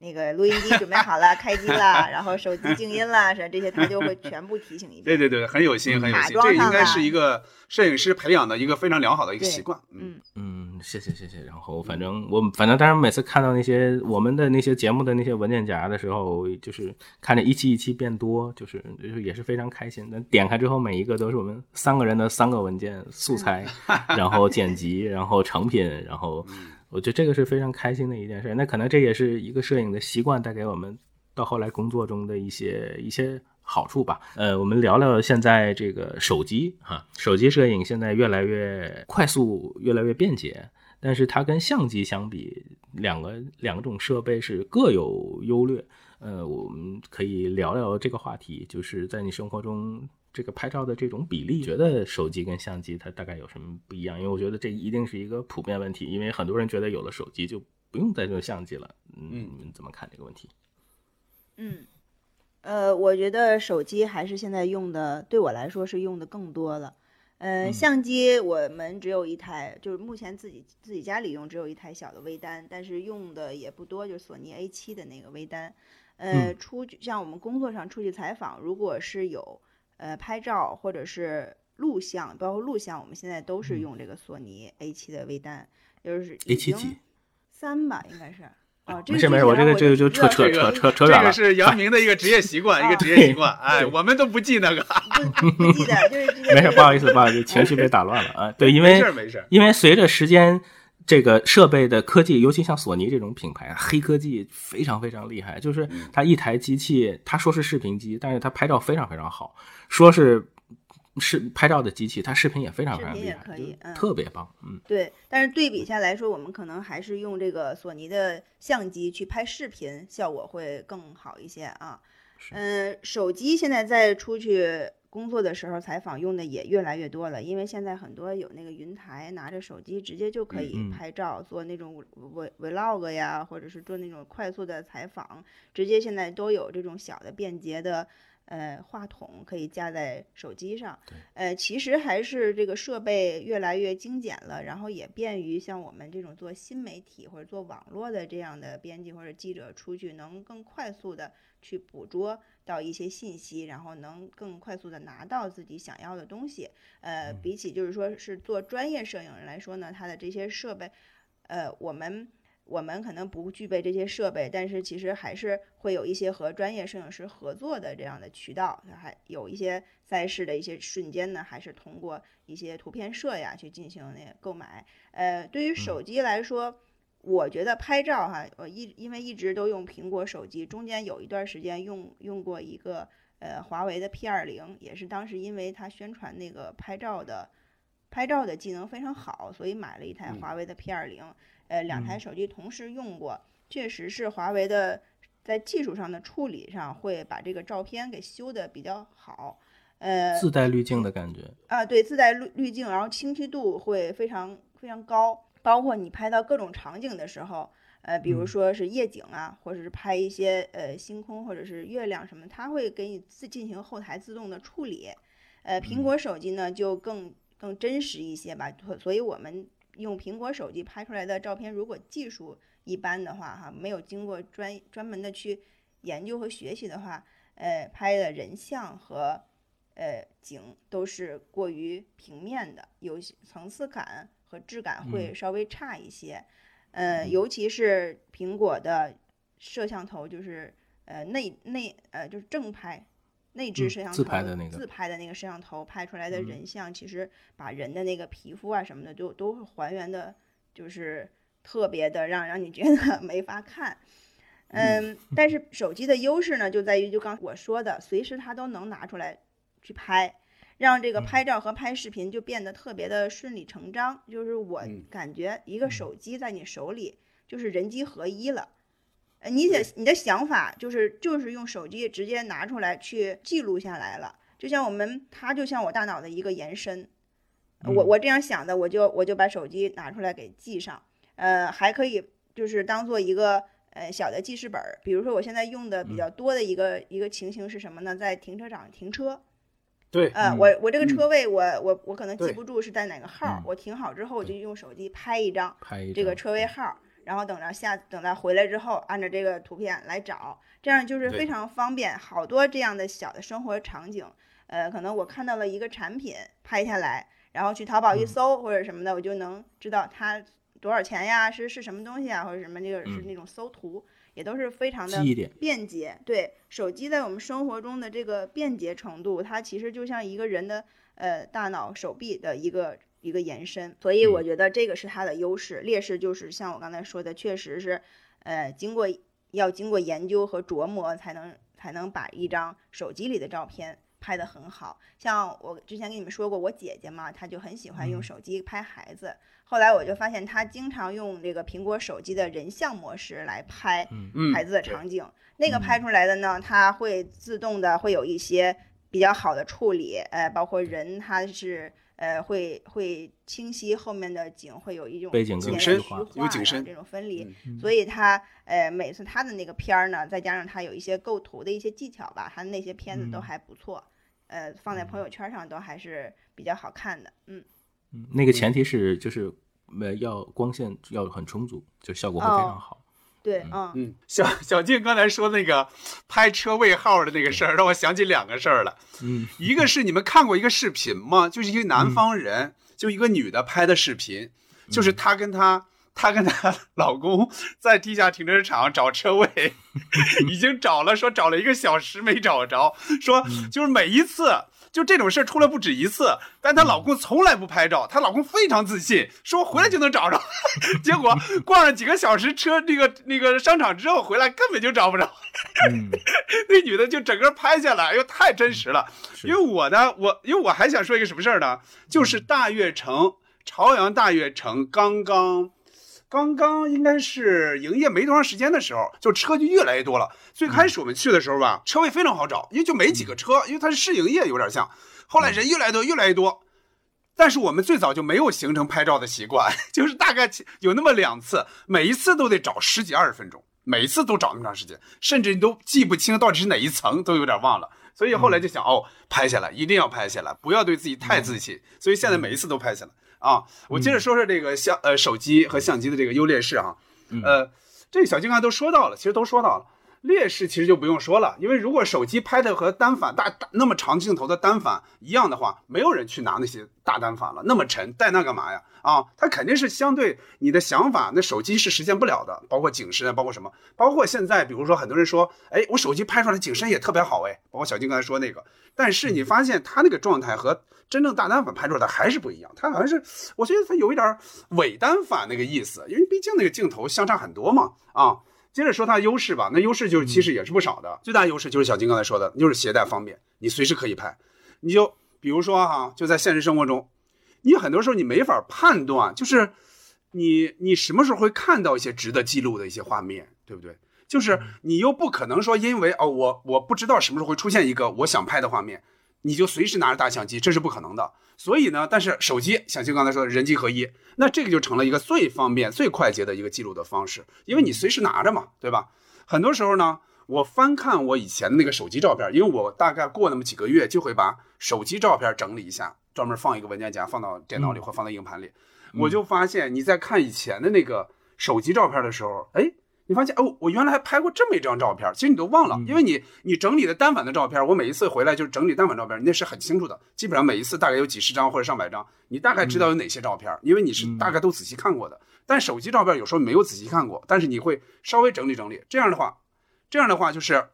那个录音机准备好了，开机了，然后手机静音了，是这些他就会全部提醒一遍。对对对，很有心，很有心，这应该是一个摄影师培养的一个非常良好的一个习惯。嗯，嗯，嗯，谢谢谢谢。然后反正我反正当然每次看到那些我们的那些节目的那些文件夹的时候，就是看着一期一期变多，就是就是也是非常开心。但点开之后，每一个都是我们三个人的三个文件素材，然后剪辑，然后成品，然后我觉得这个是非常开心的一件事。那可能这也是一个摄影的习惯带给我们到后来工作中的一些一些好处吧。呃，我们聊聊现在这个手机哈，手机摄影现在越来越快速，越来越便捷，但是它跟相机相比，两个两种设备是各有优劣。呃，我们可以聊聊这个话题，就是在你生活中这个拍照的这种比例，觉得手机跟相机它大概有什么不一样？因为我觉得这一定是一个普遍问题，因为很多人觉得有了手机就不用再用相机了。嗯，你们怎么看这个问题？嗯，呃，我觉得手机还是现在用的，对我来说是用的更多了。呃，嗯相机我们只有一台，就是目前自己自己家里用只有一台小的微单，但是用的也不多，就是索尼 A 7的那个微单。呃，嗯出去像我们工作上出去采访，如果是有呃拍照或者是录像，包括录像，我们现在都是用这个索尼 A 七的微单，就是已 A 七经几？三吧，应该是。哦，这没事没事，我这个这个就 扯扯扯扯扯远了这个。是杨明的一个职业习惯，一个职业习惯。哎，我们都不记那个，不不记得，就是没事，不好意思，不好意思，情绪被打乱了啊。对，因没为事没事。因为随着时间，这个设备的科技，尤其像索尼这种品牌，黑科技非常非常厉害。就是它一台机器，它说是视频机，但是它拍照非常非常好。说是是拍照的机器，它视频也非常非常厉害，可以嗯特别棒。嗯，对，但是对比下来说，我们可能还是用这个索尼的相机去拍视频，效果会更好一些啊。是嗯，手机现在在出去工作的时候采访用的也越来越多了，因为现在很多有那个云台，拿着手机直接就可以拍照，做那种 v vlog 呀，或者是做那种快速的采访，直接现在都有这种小的便捷的。呃，话筒可以架在手机上，呃，其实还是这个设备越来越精简了，然后也便于像我们这种做新媒体或者做网络的这样的编辑或者记者出去，能更快速的去捕捉到一些信息，然后能更快速的拿到自己想要的东西。呃，比起就是说是做专业摄影人来说呢，它的这些设备，呃，我们。我们可能不具备这些设备，但是其实还是会有一些和专业摄影师合作的这样的渠道，还有一些赛事的一些瞬间呢，还是通过一些图片社呀去进行那个购买。呃，对于手机来说，我觉得拍照哈，我一因为一直都用苹果手机，中间有一段时间用用过一个呃华为的 P 二零，也是当时因为它宣传那个拍照的拍照的技能非常好，所以买了一台华为的 P 二零。呃，两台手机同时用过，确实是华为的在技术上的处理上会把这个照片给修的比较好。呃，自带滤镜的感觉。啊，对，自带滤滤镜，然后清晰度会非常非常高，包括你拍到各种场景的时候，呃，比如说是夜景啊，或者是拍一些呃星空或者是月亮什么，它会给你自进行后台自动的处理。呃，苹果手机呢就更更真实一些吧，所以我们。用苹果手机拍出来的照片，如果技术一般的话，哈，没有经过专专门的去研究和学习的话，呃，拍的人像和呃景都是过于平面的，有层次感和质感会稍微差一些。呃，尤其是苹果的摄像头，就是呃内内呃就是正拍。内置摄像头自拍的那个自拍的那个摄像头拍出来的人像，其实把人的那个皮肤啊什么的都都会还原的，就是特别的让让你觉得 没法看。嗯，但是手机的优势呢，就在于就刚我说的，随时它都能拿出来去拍，让这个拍照和拍视频就变得特别的顺理成章。就是我感觉一个手机在你手里就是人机合一了。呃，你的你的想法就是就是用手机直接拿出来去记录下来了，就像我们它就像我大脑的一个延伸，我我这样想的，我就我就把手机拿出来给记上，呃，还可以就是当做一个呃小的记事本儿，比如说我现在用的比较多的一个一个情形是什么呢？在停车场停车，对，呃，我我这个车位我我我可能记不住是在哪个号，我停好之后我就用手机拍一张。拍一这个车位号，然后等着下等到回来之后，按照这个图片来找，这样就是非常方便。好多这样的小的生活场景，呃，可能我看到了一个产品，拍下来，然后去淘宝一搜或者什么的，我就能知道它多少钱呀，是是什么东西啊，或者什么这个是那种搜图，也都是非常的。便捷。对手机在我们生活中的这个便捷程度，它其实就像一个人的呃大脑、手臂的一个一个延伸。所以我觉得这个是它的优势，劣势就是像我刚才说的，确实是呃经过要经过研究和琢磨才能才能把一张手机里的照片。拍的很好，像我之前跟你们说过，我姐姐嘛，她就很喜欢用手机拍孩子。后来我就发现，她经常用这个苹果手机的人像模式来拍嗯，孩子的场景，那个拍出来的呢，它会自动的会有一些比较好的处理，呃，包括人它是呃会会清晰后面的景会有一种背景更深虚化有景深的这种分离，嗯所以他呃每次他的那个片儿呢，再加上他有一些构图的一些技巧吧，他那些片子都嗯还不错，呃，放在朋友圈上都还是比较好看的，嗯。嗯那个前提是就是呃要光线要很充足，就效果会非哦常好。对，嗯嗯，小小静刚才说那个拍车位号的那个事儿，让我想起两个事儿了。嗯，一个是你们看过一个视频吗？就是一个南方人，就一个女的拍的视频，就是她跟她她跟她老公在地下停车场找车位，已经找了，说找了一个小时没找着，说就是每一次就这种事儿出了不止一次，但她老公从来不拍照，她老公非常自信，说回来就能找着，结果逛了几个小时车那个那个商场之后回来根本就找不着，嗯 那女的就整个拍下来，因为太真实了。因为我呢，我因为我还想说一个什么事儿呢，就是大悦城朝阳大悦城刚刚。刚刚应该是营业没多长时间的时候，就车就越来越多了。最开始我们去的时候吧，车位非常好找，因为就没几个车，因为它是试营业，有点像。后来人越来越多，越来越多，但是我们最早就没有形成拍照的习惯，就是大概有那么两次，每一次都得找十几二十分钟，每一次都找那么长时间，甚至你都记不清到底是哪一层，都有点忘了。所以后来就想，哦，拍下来，一定要拍下来，不要对自己太自信。所以现在每一次都拍下来啊。我接着说说这个相呃手机和相机的这个优劣势啊。呃，这小金刚才都说到了，其实都说到了。劣势其实就不用说了，因为如果手机拍的和单反大大那么长镜头的单反一样的话，没有人去拿那些大单反了，那么沉，带那干嘛呀？啊，它肯定是相对你的想法，那手机是实现不了的，包括景深啊，包括什么，包括现在，比如说很多人说，哎，我手机拍出来景深也特别好，哎，包括小金刚才说那个，但是你发现它那个状态和真正大单反拍出来的还是不一样，它好像是，我觉得它有一点伪单反那个意思，因为毕竟那个镜头相差很多嘛，啊。接着说它的优势吧，那优势就是其实也是不少的。最大优势就是小金刚才说的，就是携带方便，你随时可以拍。你就比如说哈，就在现实生活中，你很多时候你没法判断，就是你你什么时候会看到一些值得记录的一些画面，对不对？就是你又不可能说因为哦我我不知道什么时候会出现一个我想拍的画面，你就随时拿着大相机，这是不可能的。所以呢，但是手机像就刚才说的人机合一，那这个就成了一个最方便、最快捷的一个记录的方式，因为你随时拿着嘛，对吧？很多时候呢，我翻看我以前的那个手机照片，因为我大概过那么几个月就会把手机照片整理一下，专门放一个文件夹，放到电脑里或放到硬盘里，我就发现你在看以前的那个手机照片的时候，哎。你发现哦，我原来还拍过这么一张照片，其实你都忘了，因为你你整理的单反的照片，我每一次回来就是整理单反照片，那是很清楚的，基本上每一次大概有几十张或者上百张，你大概知道有哪些照片，因为你是大概都仔细看过的。但手机照片有时候没有仔细看过，但是你会稍微整理整理，这样的话，这样的话就是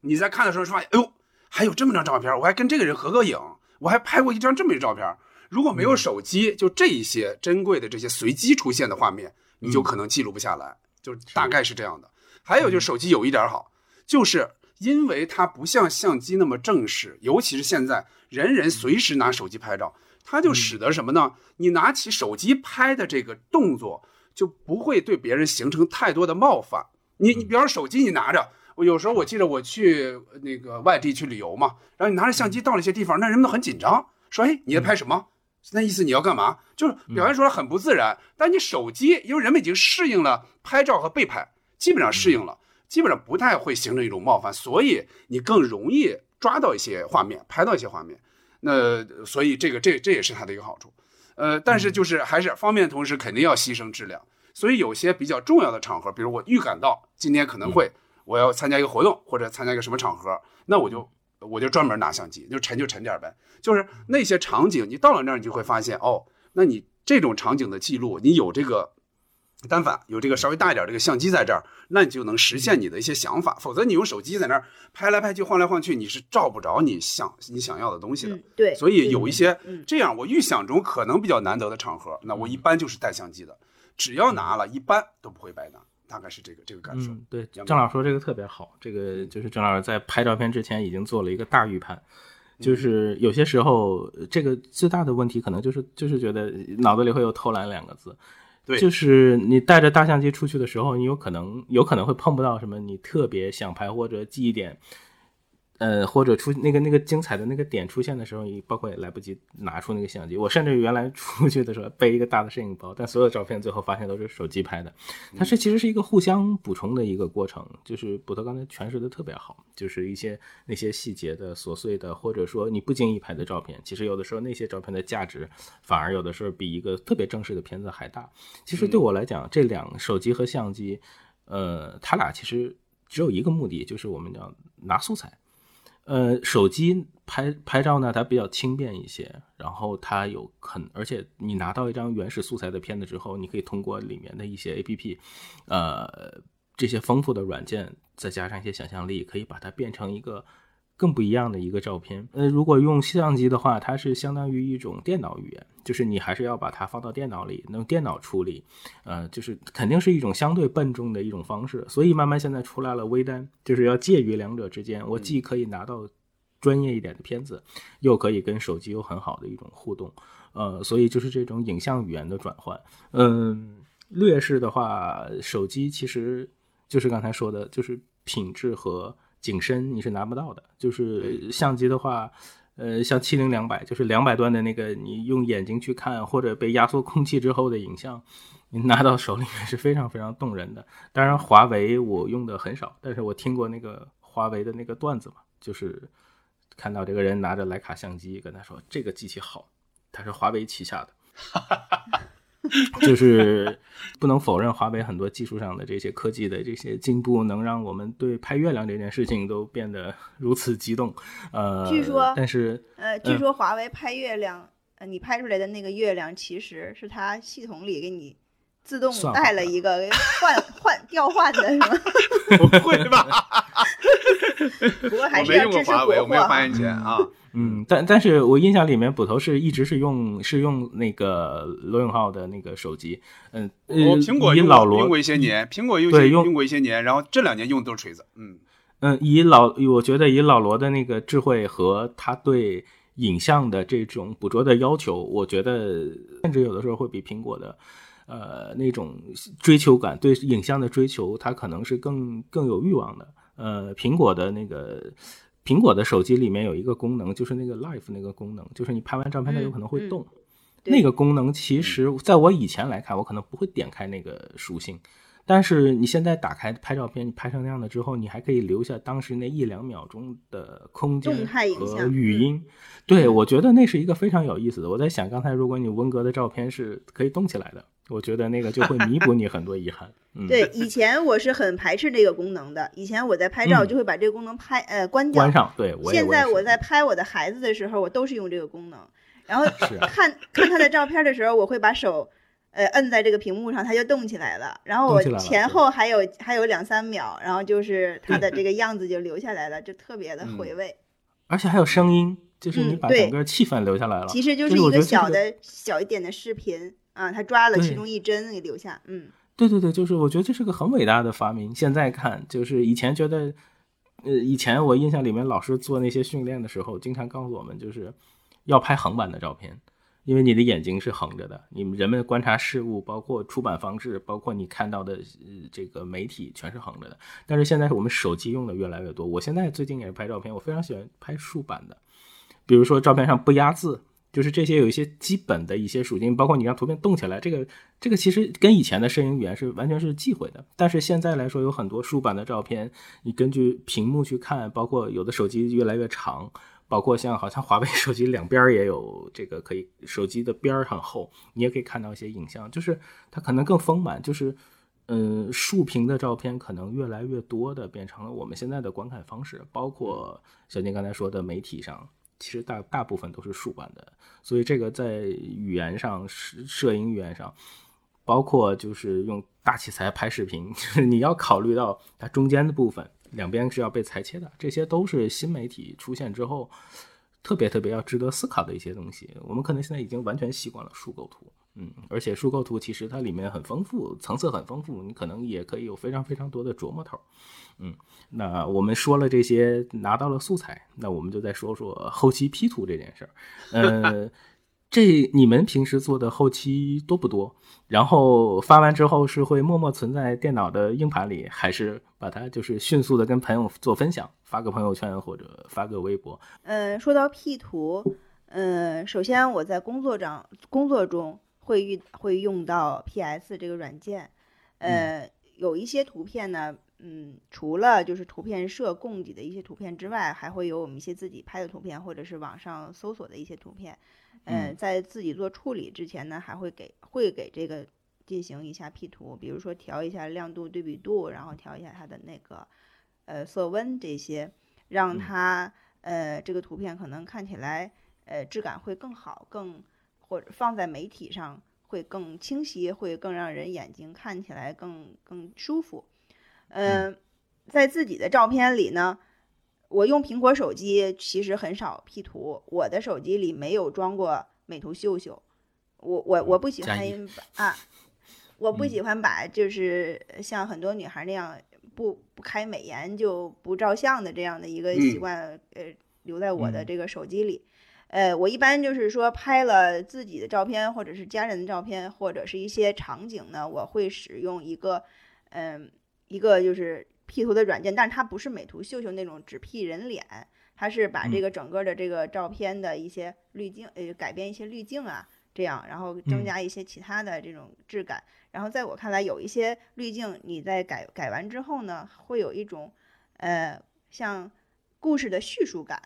你在看的时候发现，哎呦，还有这么张照片，我还跟这个人合个影，我还拍过一张这么一照片。如果没有手机，就这一些珍贵的这些随机出现的画面，你就可能记录不下来。就大概是这样的，还有就是手机有一点好，就是因为它不像相机那么正式，尤其是现在人人随时拿手机拍照，它就使得什么呢？你拿起手机拍的这个动作就不会对别人形成太多的冒犯。你你比方说手机你拿着，我有时候我记得我去那个外地去旅游嘛，然后你拿着相机到了一些地方，那人们都很紧张，说哎你在拍什么？那意思你要干嘛？就是表现出来很不自然。但你手机，因为人们已经适应了拍照和被拍，基本上适应了，基本上不太会形成一种冒犯，所以你更容易抓到一些画面，拍到一些画面。那所以这个这这也是它的一个好处。呃，但是就是还是方便的同时，肯定要牺牲质量。所以有些比较重要的场合，比如我预感到今天可能会我要参加一个活动或者参加一个什么场合，那我就。我就专门拿相机，就沉就沉点呗。就是那些场景，你到了那儿，你就会发现，哦，那你这种场景的记录，你有这个单反，有这个稍微大一点这个相机在这儿，那你就能实现你的一些想法。否则你用手机在那儿拍来拍去、晃来晃去，你是照不着你想你想要的东西的。对，所以有一些这样我预想中可能比较难得的场合，那我一般就是带相机的，只要拿了一般都不会白拿。大概是这个这个感受。嗯，对，郑老师说这个特别好。这个就是郑老师在拍照片之前已经做了一个大预判，就是有些时候这个最大的问题可能就是就是觉得脑子里会有偷懒两个字。对，就是你带着大相机出去的时候，你有可能有可能会碰不到什么你特别想拍或者记忆点。呃，或者出那个那个精彩的那个点出现的时候，你包括也来不及拿出那个相机。我甚至原来出去的时候背一个大的摄影包，但所有照片最后发现都是手机拍的。它是其实是一个互相补充的一个过程。就是捕头刚才诠释的特别好，就是一些那些细节的琐碎的，或者说你不经意拍的照片，其实有的时候那些照片的价值反而有的时候比一个特别正式的片子还大。其实对我来讲，这两手机和相机，呃，它俩其实只有一个目的，就是我们叫拿素材。呃，手机拍拍照呢，它比较轻便一些，然后它有很，而且你拿到一张原始素材的片子之后，你可以通过里面的一些 A P P，呃，这些丰富的软件，再加上一些想象力，可以把它变成一个更不一样的一个照片。呃，如果用相机的话，它是相当于一种电脑语言，就是你还是要把它放到电脑里，用电脑处理，呃，就是肯定是一种相对笨重的一种方式。所以慢慢现在出来了微单，就是要介于两者之间，我既可以拿到专业一点的片子，又可以跟手机有很好的一种互动。呃，所以就是这种影像语言的转换。嗯，劣势的话，手机其实就是刚才说的，就是品质和景深你是拿不到的。就是相机的话，呃，像七零两百，就是两百段的那个，你用眼睛去看或者被压缩空气之后的影像，你拿到手里面是非常非常动人的。当然，华为我用的很少，但是我听过那个华为的那个段子嘛，就是看到这个人拿着徕卡相机跟他说这个机器好。它是华为旗下的，就是不能否认华为很多技术上的这些科技的这些进步，能让我们对拍月亮这件事情都变得 如此激动。呃，据说，但是呃，据说华为拍月亮，呃，你拍出来的那个月亮其实是它系统里给你自动带了一个换换 调换的，是吗？不会吧？不过还是要支持华为，我没有发言权啊。嗯，但但是我印象里面，捕头是一直是用是用那个罗永浩的那个手机，嗯，我苹果用老罗用过一些年，苹果用对用过一些年，然后这两年用的都是锤子，嗯嗯，以老我觉得以老罗的那个智慧和他对影像的这种捕捉的要求，我觉得甚至有的时候会比苹果的呃那种追求感对影像的追求，它可能是更更有欲望的，呃，苹果的那个。苹果的手机里面有一个功能，就是那个 Live 那个功能，就是你拍完照片它有可能会动。那个功能其实在我以前来看，我可能不会点开那个属性。但是你现在打开拍照片，你拍成那样的之后，你还可以留下当时那一两秒钟的空间和语音。对，我觉得那是一个非常有意思的。我在想，刚才如果你温格的照片是可以动起来的。我觉得那个就会弥补你很多遗憾。对，以前我是很排斥这个功能的。以前我在拍照就会把这个功能拍呃关掉。关上。对。现在我在拍我的孩子的时候，我都是用这个功能。然后 看看他的照片的时候，我会把手呃摁在这个屏幕上，它就动起来了。然后我前后还有还有两三秒，然后就是他的这个样子就留下来了，就特别的回味。而且还有声音，就是你把整个气氛留下来了。其实就是一个小的小一点的视频。啊，他抓了其中一针给留下，嗯，对对对，就是我觉得这是个很伟大的发明。现在看，就是以前觉得，呃，以前我印象里面老师做那些训练的时候，经常告诉我们，就是要拍横版的照片，因为你的眼睛是横着的，你们人们观察事物，包括出版方式，包括你看到的这个媒体，全是横着的。但是现在我们手机用的越来越多，我现在最近也是拍照片，我非常喜欢拍竖版的，比如说照片上不压字。就是这些有一些基本的一些属性，包括你让图片动起来，这个这个其实跟以前的摄影语言是完全是忌讳的。但是现在来说，有很多竖版的照片，你根据屏幕去看，包括有的手机越来越长，包括像好像华为 手机两边也有这个可以，手机的边儿很厚，你也可以看到一些影像，就是它可能更丰满，就是嗯，竖屏的照片可能越来越多的变成了我们现在的观看方式，包括小金刚才说的媒体上。其实大大部分都是竖版的，所以这个在语言上，摄摄影语言上，包括就是用大器材拍视频，就是你要考虑到它中间的部分，两边是要被裁切的，这些都是新媒体出现之后特别特别要值得思考的一些东西。我们可能现在已经完全习惯了竖构图。嗯，而且数构图其实它里面很丰富，层次很丰富，你可能也可以有非常非常多的琢磨头。嗯，那我们说了这些，拿到了素材，那我们就再说说后期 P 图这件事儿。呃，这你们平时做的后期多不多？然后发完之后是会默默存在电脑的硬盘里，还是把它就是迅速的跟朋友做分享，发个朋友圈或者发个微博？嗯，说到 P 图，嗯，首先我在工作上工作中。会遇会用到 P.S 这个软件，呃，有一些图片呢，嗯，除了就是图片社供给的一些图片之外，还会有我们一些自己拍的图片，或者是网上搜索的一些图片，嗯，在自己做处理之前呢，还会给会给这个进行一下 P 图，比如说调一下亮度、对比度，然后调一下它的那个呃色温这些，让它呃这个图片可能看起来呃质感会更好更。或者放在媒体上会更清晰，会更让人眼睛看起来更更舒服。嗯，在自己的照片里呢，我用苹果手机其实很少 P 图，我的手机里没有装过美图秀秀。我我我不喜欢啊，我不喜欢把就是像很多女孩那样不不开美颜就不照相的这样的一个习惯，呃，留在我的这个手机里。呃，我一般就是说拍了自己的照片，或者是家人的照片，或者是一些场景呢，我会使用一个嗯一个就是 P 图的软件，但是它不是美图秀秀那种只 P 人脸，它是把这个整个的这个照片的一些滤镜呃改变一些滤镜啊。这样，然后增加一些其他的这种质感。然后在我看来，有一些滤镜，你在改改完之后呢，会有一种，呃，像故事的叙述感。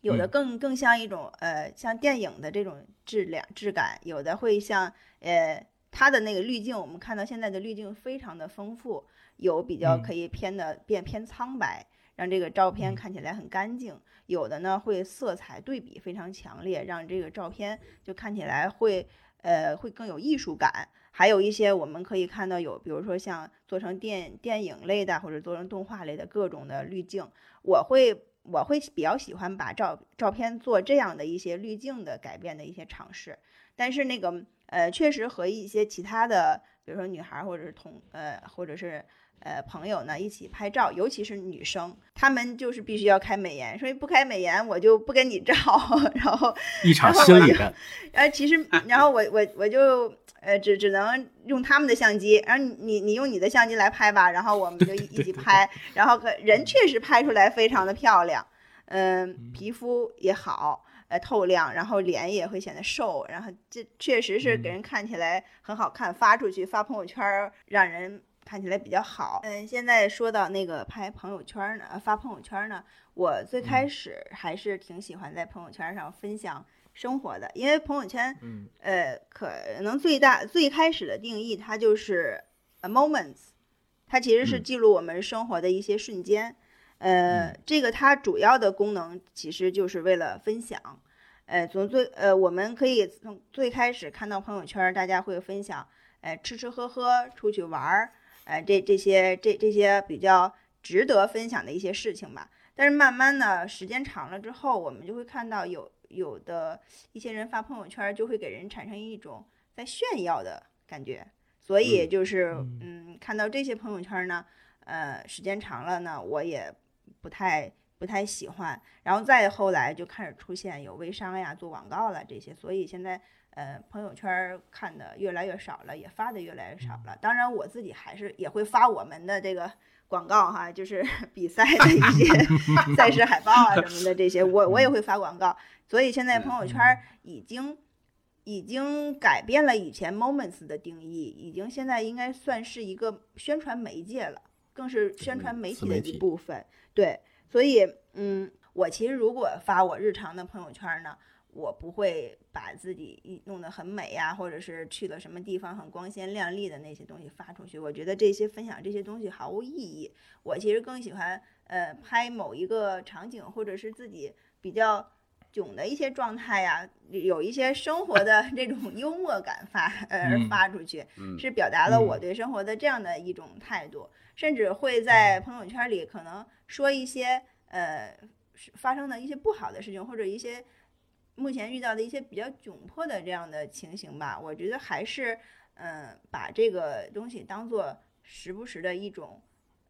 有的更更像一种，呃，像电影的这种质量质感。有的会像，呃，它的那个滤镜，我们看到现在的滤镜非常的丰富，有比较可以偏的变偏苍白。让这个照片看起来很干净，有的呢会色彩对比非常强烈，让这个照片就看起来会呃会更有艺术感。还有一些我们可以看到有，比如说像做成电电影类的或者做成动画类的各种的滤镜，我会我会比较喜欢把照照片做这样的一些滤镜的改变的一些尝试。但是那个呃确实和一些其他的，比如说女孩或者是同呃或者是。呃，朋友呢一起拍照，尤其是女生，她们就是必须要开美颜，所以不开美颜我就不跟你照。然后一场生意，然后其实，然后我我我就呃只只能用他们的相机，然后你你用你的相机来拍吧，然后我们就一起拍，然后人确实拍出来非常的漂亮，嗯，皮肤也好，呃透亮，然后脸也会显得瘦，然后这确实是给人看起来很好看，发出去发朋友圈让人。看起来比较好。嗯，现在说到那个拍朋友圈呢，发朋友圈呢，我最开始还是挺喜欢在朋友圈上分享生活的，因为朋友圈，嗯，呃，可能最大最开始的定义它就是 a moments，它其实是记录我们生活的一些瞬间。呃，这个它主要的功能其实就是为了分享。呃，从最呃，我们可以从最开始看到朋友圈，大家会分享，呃，吃吃喝喝，出去玩儿。呃，这这些这这些比较值得分享的一些事情吧。但是慢慢的时间长了之后，我们就会看到有有的一些人发朋友圈，就会给人产生一种在炫耀的感觉。所以就是嗯，看到这些朋友圈呢，呃，时间长了呢，我也不太不太喜欢。然后再后来就开始出现有微商呀、做广告了这些，所以现在。呃，朋友圈看的越来越少了，也发的越来越少了。当然，我自己还是也会发我们的这个广告哈，就是 比赛的一些 赛事海报啊什么的这些，我我也会发广告。所以现在朋友圈已经已经改变了以前 moments 的定义，已经现在应该算是一个宣传媒介了，更是宣传媒体的一部分。对，所以嗯，我其实如果发我日常的朋友圈呢。我不会把自己弄得很美呀，或者是去了什么地方很光鲜亮丽的那些东西发出去。我觉得这些分享这些东西毫无意义。我其实更喜欢呃拍某一个场景，或者是自己比较囧的一些状态呀，有一些生活的这种幽默感发呃发出去，是表达了我对生活的这样的一种态度。甚至会在朋友圈里可能说一些呃发生的一些不好的事情，或者一些。目前遇到的一些比较窘迫的这样的情形吧，我觉得还是，嗯，把这个东西当做时不时的一种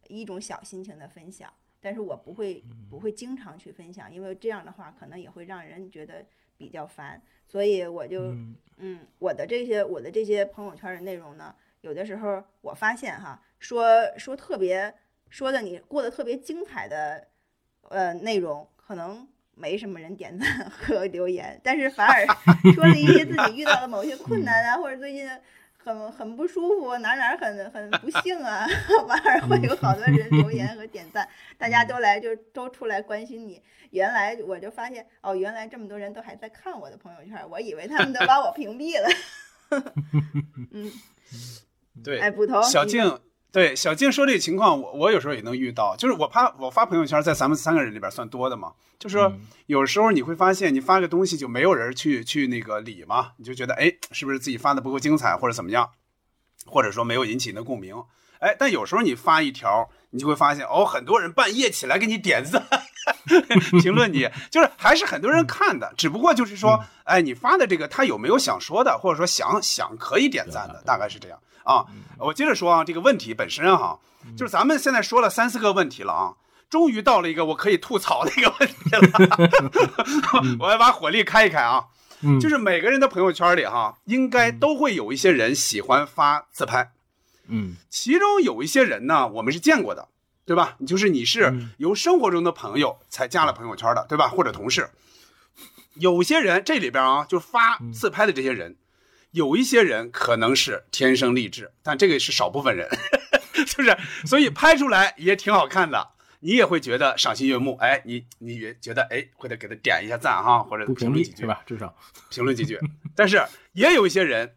一种小心情的分享，但是我不会不会经常去分享，因为这样的话可能也会让人觉得比较烦，所以我就，嗯，我的这些我的这些朋友圈的内容呢，有的时候我发现哈，说说特别说的你过得特别精彩的，呃，内容可能。没什么人点赞和 留言，但是反而说了一些自己遇到的某些 困难啊，或者最近很很不舒服，哪哪很很不幸啊，反而会有好多人留言和点赞，大家都来就都出来关心你。原来我就发现哦，原来这么多人都还在看我的朋友圈，我以为他们都把我屏蔽了。嗯，对，哎，捕头，小静。对小静说这个情况，我我有时候也能遇到，就是我发我发朋友圈，在咱们三个人里边算多的嘛。就是说有时候你会发现，你发个东西就没有人去去那个理嘛，你就觉得哎，是不是自己发的不够精彩，或者怎么样，或者说没有引起你的共鸣？哎，但有时候你发一条，你就会发现哦，很多人半夜起来给你点赞、评论你，就是还是很多人看的，只不过就是说，哎，你发的这个他有没有想说的，或者说想想可以点赞的，大概是这样啊。我接着说啊，这个问题本身哈，就是咱们现在说了三四个问题了啊。终于到了一个我可以吐槽的一个问题了，我要把火力开一开啊！就是每个人的朋友圈里哈，应该都会有一些人喜欢发自拍，嗯，其中有一些人呢，我们是见过的，对吧？就是你是由生活中的朋友才加了朋友圈的，对吧？或者同事，有些人这里边啊，就发自拍的这些人，有一些人可能是天生丽质，但这个是少部分人，是不是？所以拍出来也挺好看的。你也会觉得赏心悦目，哎，你你也觉得哎，会得给他点一下赞哈，或者评论几句吧？至少评论几句。但是也有一些人，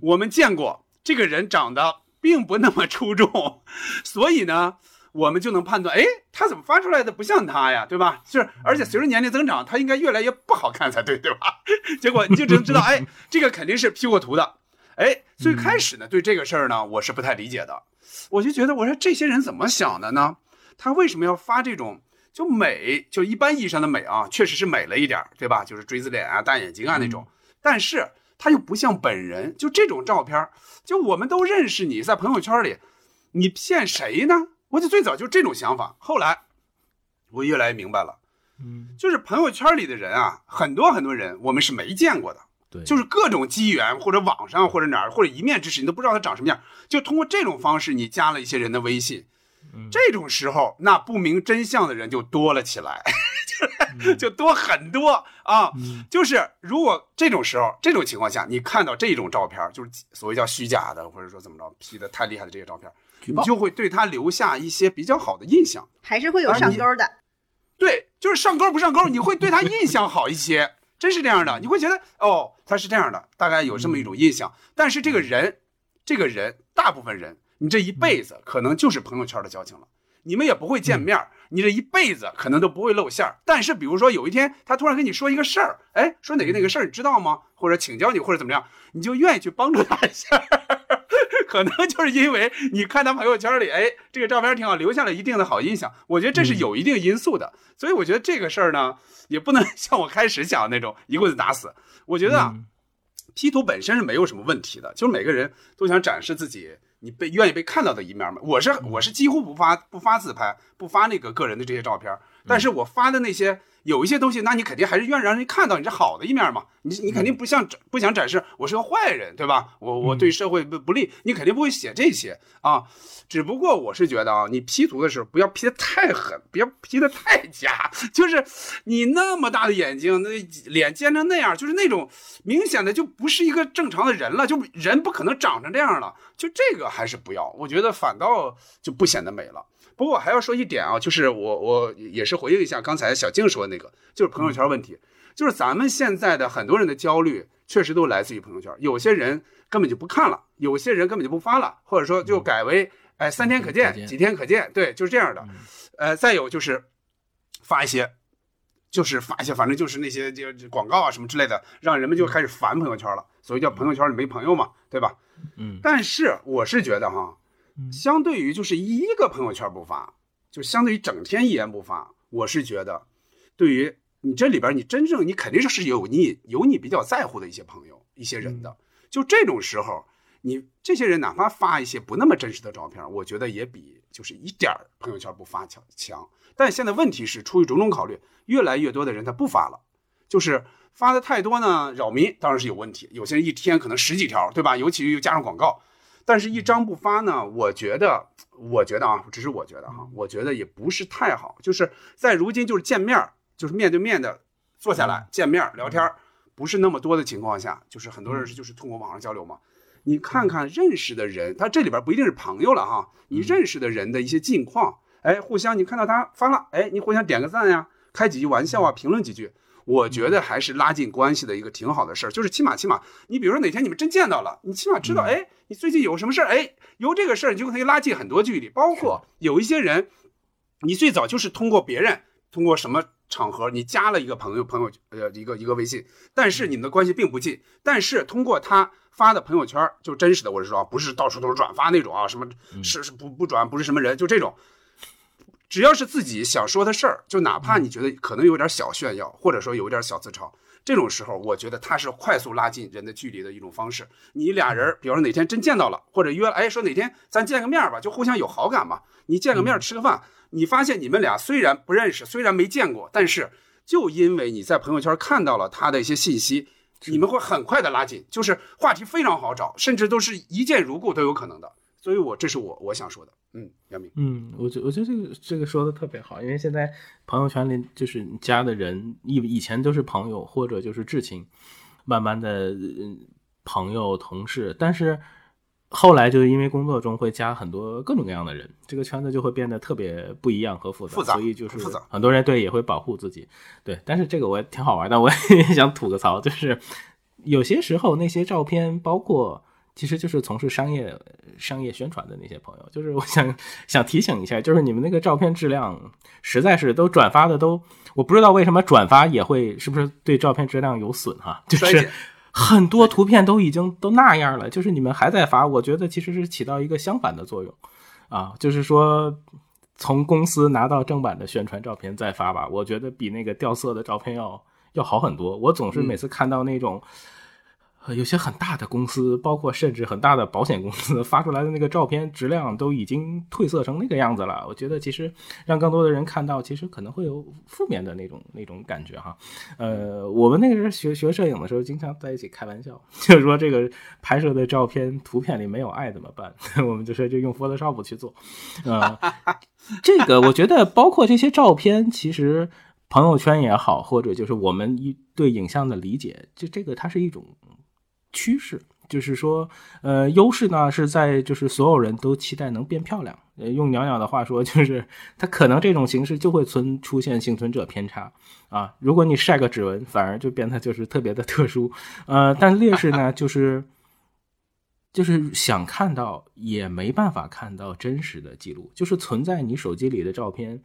我们见过这个人长得并不那么出众，所以呢，我们就能判断，哎，他怎么发出来的不像他呀，对吧？就是而且随着年龄增长，他应该越来越不好看才对，对吧？结果你就只能知道，哎，这个肯定是 P 过图的，哎，最开始呢，对这个事儿呢，我是不太理解的，我就觉得，我说这些人怎么想的呢？他为什么要发这种就美，就一般意义上的美啊，确实是美了一点，对吧？就是锥子脸啊、大眼睛啊那种。但是他又不像本人，就这种照片，就我们都认识你在朋友圈里，你骗谁呢？我就最早就这种想法，后来我越来越明白了，嗯，就是朋友圈里的人啊，很多很多人我们是没见过的，对，就是各种机缘或者网上或者哪儿或者一面之识，你都不知道他长什么样，就通过这种方式，你加了一些人的微信。这种时候，那不明真相的人就多了起来，就 就多很多啊。就是如果这种时候、这种情况下，你看到这种照片，就是所谓叫虚假的，或者说怎么着 P 的太厉害的这些照片，你就会对他留下一些比较好的印象，还是会有上钩的。对，就是上钩不上钩，你会对他印象好一些，真是这样的。你会觉得哦，他是这样的，大概有这么一种印象。但是这个人，这个人，大部分人。你这一辈子可能就是朋友圈的交情了，你们也不会见面，你这一辈子可能都不会露馅儿。但是比如说有一天他突然跟你说一个事儿，哎，说哪个哪个事儿你知道吗？或者请教你或者怎么样，你就愿意去帮助他一下。可能就是因为你看他朋友圈里，哎，这个照片挺好，留下了一定的好印象。我觉得这是有一定因素的，所以我觉得这个事儿呢，也不能 像我开始想的那种一棍子打死。我觉得啊，P 图本身是没有什么问题的，就是每个人都想展示自己。你被愿意被看到的一面吗？我是我是几乎不发不发自拍，不发那个个人的这些照片，但是我发的那些。有一些东西，那你肯定还是愿意让人看到你这好的一面嘛。你你肯定不像不想展示我是个坏人，对吧？我我对社会不不利，你肯定不会写这些啊。只不过我是觉得啊，你 P 图的时候不要 P 的太狠，别 P 的太假。就是你那么大的眼睛，那脸尖成那样，就是那种明显的就不是一个正常的人了，就人不可能长成这样了。就这个还是不要，我觉得反倒就不显得美了。不过我还要说一点啊，就是我我也是回应一下刚才小静说的那个，就是朋友圈问题，就是咱们现在的很多人的焦虑，确实都来自于朋友圈。有些人根本就不看了，有些人根本就不发了，或者说就改为哎三天可见，几天可见，对，就是这样的。呃，再有就是发一些，就是发一些，反正就是那些就广告啊什么之类的，让人们就开始烦朋友圈了。所以叫朋友圈里没朋友嘛，对吧？嗯。但是我是觉得哈。相对于就是一个朋友圈不发，就相对于整天一言不发，我是觉得，对于你这里边你真正你肯定是是有你有你比较在乎的一些朋友一些人的，就这种时候，你这些人哪怕发一些不那么真实的照片，我觉得也比就是一点朋友圈不发强强。但现在问题是出于种种考虑，越来越多的人他不发了，就是发的太多呢扰民，当然是有问题。有些人一天可能十几条，对吧？尤其又加上广告。但是，一张不发呢？我觉得，我觉得啊，只是我觉得哈，我觉得也不是太好。就是在如今，就是见面，就是面对面的坐下来见面聊天，不是那么多的情况下，就是很多人是就是通过网上交流嘛。你看看认识的人，他这里边不一定是朋友了哈，你认识的人的一些近况，哎，互相你看到他发了，哎，你互相点个赞呀，开几句玩笑啊，评论几句。我觉得还是拉近关系的一个挺好的事儿，就是起码起码，你比如说哪天你们真见到了，你起码知道，哎，你最近有什么事儿，哎，由这个事儿你就可以拉近很多距离。包括有一些人，你最早就是通过别人，通过什么场合，你加了一个朋友朋友呃一个一个微信，但是你们的关系并不近，但是通过他发的朋友圈，就真实的，我是说，不是到处都是转发那种啊，什么是是不不转不是什么人，就这种，只要是自己想说的事儿，就哪怕你觉得可能有点小炫耀，或者说有点小自嘲，这种时候，我觉得它是快速拉近人的距离的一种方式。你俩人，比如说哪天真见到了，或者约了，哎，说哪天咱见个面吧，就互相有好感嘛。你见个面吃个饭，你发现你们俩虽然不认识，虽然没见过，但是就因为你在朋友圈看到了他的一些信息，你们会很快的拉近，就是话题非常好找，甚至都是一见如故都有可能的。所以，我这是我我想说的。嗯，杨明，嗯，我觉我觉得这个这个说的特别好，因为现在朋友圈里就是你加的人，以以前都是朋友或者就是至亲，慢慢的朋友同事，但是后来就是因为工作中会加很多各种各样的人，这个圈子就会变得特别不一样和复杂，复杂所以就是很多人对也会保护自己，对，但是这个我也挺好玩的，我也 想吐个槽，就是有些时候那些照片，包括其实就是从事商业商业宣传的那些朋友，就是我想想提醒一下，就是你们那个照片质量实在是都转发的都，我不知道为什么转发也会是不是对照片质量有损哈，就是很多图片都已经都那样了，就是你们还在发，我觉得其实是起到一个相反的作用啊，就是说。从公司拿到正版的宣传照片再发吧，我觉得比那个掉色的照片要要好很多。我总是每次看到那种，有些很大的公司，包括甚至很大的保险公司 发出来的那个照片质量都已经褪色成那个样子了。我觉得其实让更多的人看到，其实可能会有负面的那种那种感觉哈。呃，我们那个时候学学摄影的时候，经常在一起开玩笑，就是说这个拍摄的照片图片里没有爱怎么办？我们就说就用 Photoshop 去做，呃，这个我觉得包括这些照片，其实朋友圈也好，或者就是我们一对影像的理解，就这个它是一种趋势。就是说，呃，优势呢是在就是所有人都期待能变漂亮。呃，用袅袅的话说，就是它可能这种形式就会存出现幸存者偏差啊。如果你晒个指纹，反而就变得就是特别的特殊。呃，但劣势呢就是。就是想看到也没办法看到真实的记录，就是存在你手机里的照片，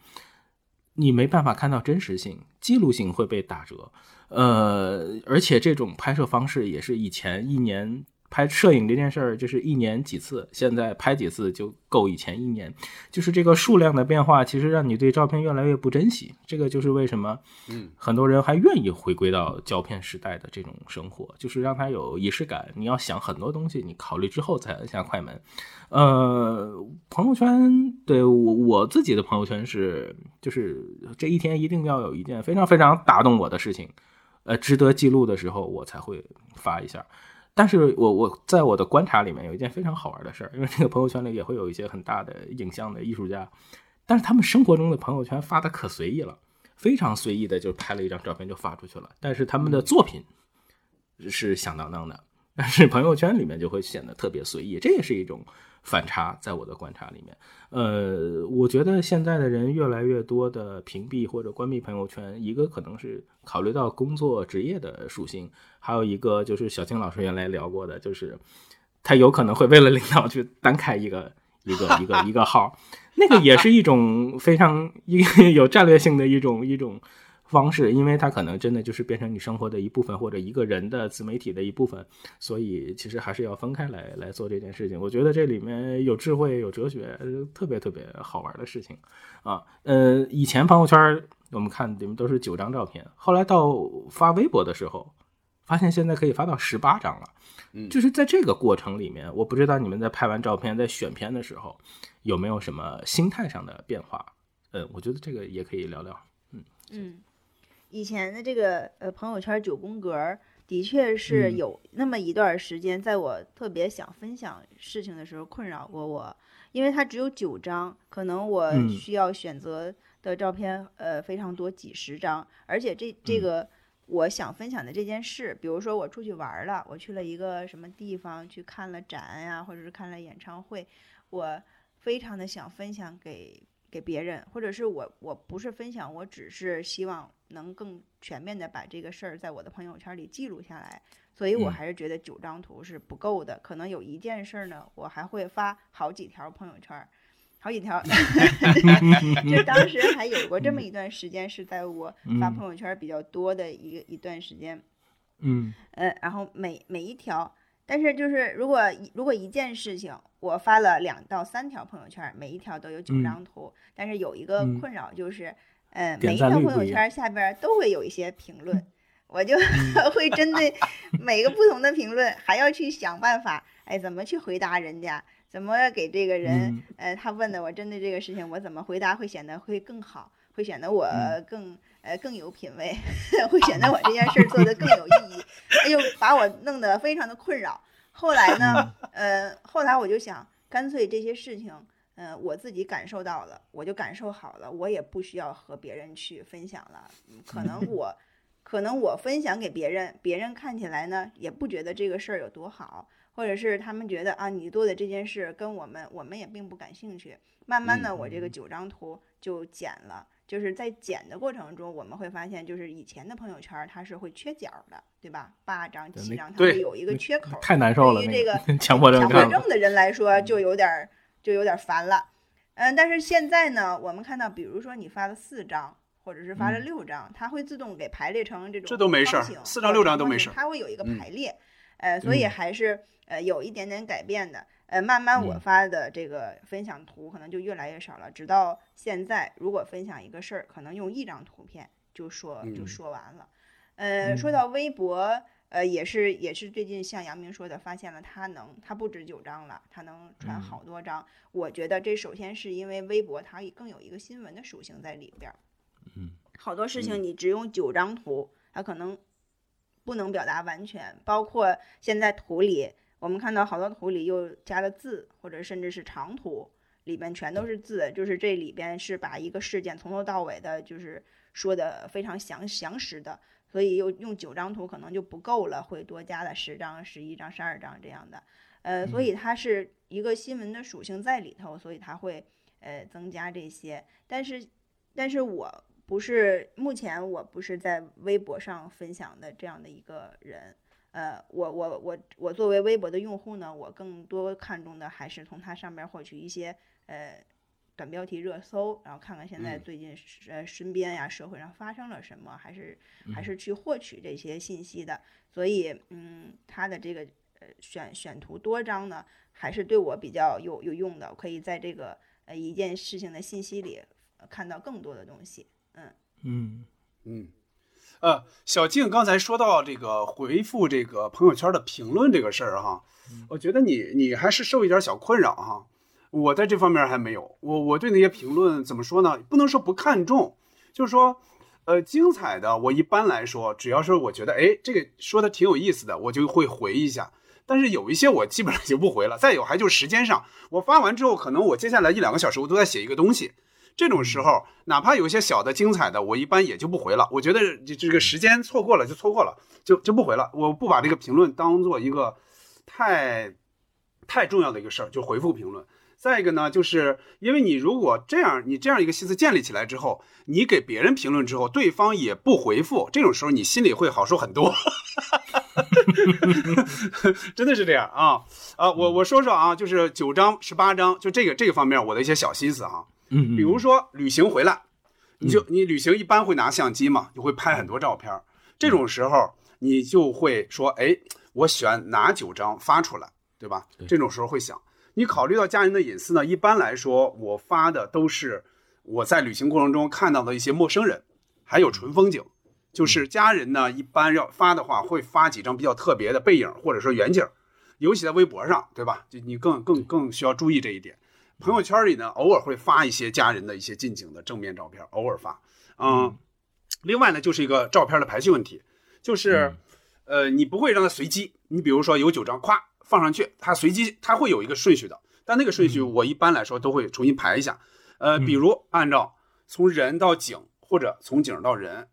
你没办法看到真实性，记录性会被打折。呃，而且这种拍摄方式也是以前一年拍摄影这件事儿，就是一年几次，现在拍几次就够以前一年。就是这个数量的变化，其实让你对照片越来越不珍惜。这个就是为什么，嗯，很多人还愿意回归到胶片时代的这种生活，就是让它有仪式感。你要想很多东西，你考虑之后才按下快门。呃，朋友圈对我我自己的朋友圈是，就是这一天一定要有一件非常非常打动我的事情，呃，值得记录的时候，我才会发一下。但是我我在我的观察里面有一件非常好玩的事儿，因为这个朋友圈里也会有一些很大的影像的艺术家，但是他们生活中的朋友圈发的可随意了，非常随意的就拍了一张照片就发出去了，但是他们的作品是响当当的，但是朋友圈里面就会显得特别随意，这也是一种反差，在我的观察里面。呃，我觉得现在的人越来越多的屏蔽或者关闭朋友圈，一个可能是考虑到工作职业的属性，还有一个就是小青老师原来聊过的，就是他有可能会为了领导去单开一个一个一个一个号，那个也是一种非常一 有战略性的一种一种方式，因为它可能真的就是变成你生活的一部分，或者一个人的自媒体的一部分，所以其实还是要分开来来做这件事情。我觉得这里面有智慧、有哲学，呃特别特别好玩的事情啊。呃，以前朋友圈我们看里面都是九张照片，后来到发微博的时候，发现现在可以发到十八张了。嗯就是在这个过程里面，我不知道你们在拍完照片、在选片的时候有没有什么心态上的变化。呃，我觉得这个也可以聊聊。嗯嗯，以前的这个呃朋友圈九宫格，的确是嗯。有那么一段时间，在我特别想分享事情的时候困扰过我，因为它只有九张，可能我嗯。需要选择的照片呃非常多，几十张，而且这这嗯。个。我想分享的这件事，比如说我出去玩儿了，我去了一个什么地方，去看了展呀、或者是看了演唱会，我非常的想分享给给别人，或者是我我不是分享，我只是希望能更全面的把这个事儿在我的朋友圈里记录下来，所以我嗯。还是觉得九张图是不够的，可能有一件事儿呢，我还会发好几条朋友圈儿。好几条，就当时还有过这么一段时间，是在我发嗯。朋友圈比较多的一个一段时间。嗯。呃，然后每每一条但是就是如果一如果一件事情我发了两到三条朋友圈，每一条都有九嗯。张图，但是有一个嗯。困扰就是，呃，点每一条朋友圈下边都会有一些评论，我就嗯 会针对每个不同的评论，还要去想办法，哎，怎么去回答人家，怎么给这个人，嗯呃，他问的我针对这个事情，我怎么回答会显得会更好，会显得我嗯更、呃更有品位，会显得我这件事儿做的更有意义，哎呦，把我弄得非常的困扰。后来呢，呃，后来我就想，干脆这些事情，呃，我自己感受到了，我就感受好了，我也不需要和别人去分享了。嗯可能我，可能我分享给别人，别人看起来呢，也不觉得这个事儿有多好，或者是他们觉得啊，你做的这件事跟我们，我们也并不感兴趣。慢慢的，我这个九张图就剪了。就是在剪的过程中，我们会发现，就是以前的朋友圈它是会缺角的，对吧？八张、七张，它会有一个缺口。太难受了，对于这个个强迫症强。迫症的人来说，就有点儿就有点儿烦了。嗯，但是现在呢，我们看到，比如说你发了四张，或者是发了嗯六张，它会自动给排列成这种这都没事儿四张六张都没事儿它会有一个嗯排列，呃，所以嗯还是呃有一点点改变的。呃，慢慢我嗯发的这个分享图可能就越来越少了，直到现在，如果分享一个事儿，可能用一张图片就说就嗯说完了。呃，说嗯到微博，呃，也是也是最近像杨明说的，发现了它能，它不止九张了，它能传嗯。好多张。我觉得这首先是因为微博它更有一个新闻的属性在里边儿，嗯，好多事情你只用九张图，它可能不能表达完全，包括现在图里，我们看到好多图里又加了字，或者甚至是长图，里边全都是字，就是这里边是把一个事件从头到尾的，就是说的非常详详实的，所以又用九张图可能就不够了，会多加了十张、十一张、十二张这样的，呃，所以它是一个新闻的属性在里头，所以它会呃增加这些，但是但是我不是目前我不是在微博上分享的这样的一个人，呃，我我我我作为微博的用户呢，我更多看重的还是从它上面获取一些呃短标题热搜，然后看看现在嗯最近是呃身边呀社会上发生了什么，还是还是去获取这些信息的。所以嗯，他的这个呃选选图多张呢，还是对我比较有有用的，我可以在这个呃一件事情的信息里、呃看到更多的东西。嗯嗯，呃，小静刚才说到这个回复这个朋友圈的评论这个事儿哈，我觉得你你还是受一点小困扰哈。我在这方面还没有，我我对那些评论怎么说呢？不能说不看重，就是说，呃，精彩的我一般来说，只要是我觉得哎这个说的挺有意思的，我就会回一下。但是有一些我基本上就不回了。再有还就是时间上，我发完之后，可能我接下来一两个小时我都在写一个东西。这种时候，哪怕有一些小的精彩的，我一般也就不回了。我觉得这这个时间错过了就错过了，就就不回了。我不把这个评论当做一个太太重要的一个事儿，就回复评论。再一个呢，就是因为你如果这样，你这样一个心思建立起来之后，你给别人评论之后，对方也不回复，这种时候你心里会好受很多。真的是这样啊啊！我我说说啊，就是九章十八章，就这个这个方面我的一些小心思啊、嗯，比如说旅行回来，你就你旅行一般会拿相机嘛，就会拍很多照片。这种时候你就会说，哎，我选哪九张发出来，对吧？对这种时候会想，你考虑到家人的隐私呢，一般来说我发的都是我在旅行过程中看到的一些陌生人，还有纯风景。就是家人呢，一般要发的话，会发几张比较特别的背影或者说远景，尤其在微博上，对吧？就你更更更需要注意这一点。朋友圈里呢，偶尔会发一些家人的一些近景的正面照片，偶尔发。嗯，另外呢，就是一个照片的排序问题，就是，呃，你不会让它随机。你比如说有九张，咵放上去，它随机，它会有一个顺序的。但那个顺序我一般来说都会重新排一下。呃，比如按照从人到景，或者从景到人，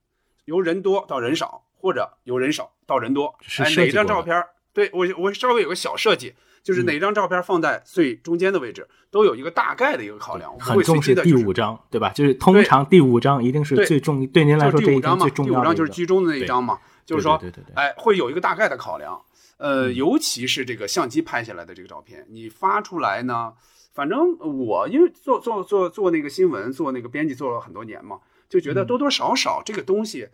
由人多到人少，或者由人少到人多。是哎，哪张设计过的照片儿？对我我稍微有个小设计，就是嗯哪张照片放在最中间的位置，都有一个大概的一个考量，很重视第五张，对吧？就是通常第五张一定是对最重，对您来说第五张嘛，章最重第五张就是居中的那一张嘛，就是对说，对对对对哎，会有一个大概的考量。呃，嗯尤其是这个相机拍下来的这个照片，你发出来呢，反正我因为做做做做那个新闻，做那个编辑做了很多年嘛，就觉得嗯多多少少这个东西，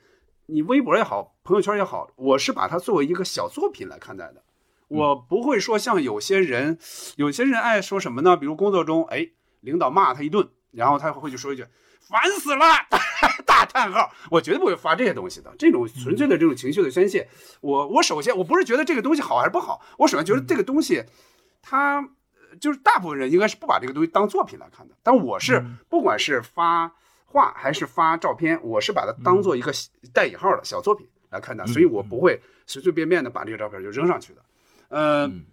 你微博也好，朋友圈也好，我是把它作为一个小作品来看待的。我不会说像有些人，有些人爱说什么呢？比如工作中，哎，领导骂他一顿，然后他会去说一句“烦死了 ”，大叹号。我绝对不会发这些东西的，这种纯粹的这种情绪的宣泄。我我首先我不是觉得这个东西好还是不好，我首先觉得这个东西，它就是大部分人应该是不把这个东西当作品来看的。但我是不管是发话还是发照片，我是把它当做一个带引号的小作品来看的，所以我不会随随便便的把这个照片就扔上去的。嗯，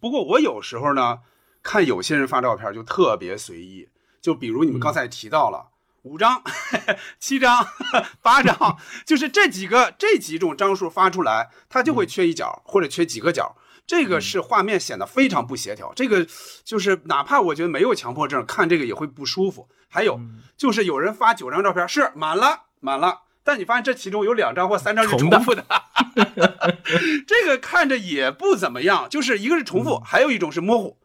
不过我有时候呢，看有些人发照片就特别随意，就比如你们刚才提到了五张、七张、八张，就是这几个这几种张数发出来，它就会缺一角或者缺几个角，这个是画面显得非常不协调。这个就是哪怕我觉得没有强迫症，看这个也会不舒服。还有就是有人发九张照片是满了满了。但你发现这其中有两张或三张是重复的，这个看着也不怎么样。就是一个是重复，还有一种是模糊，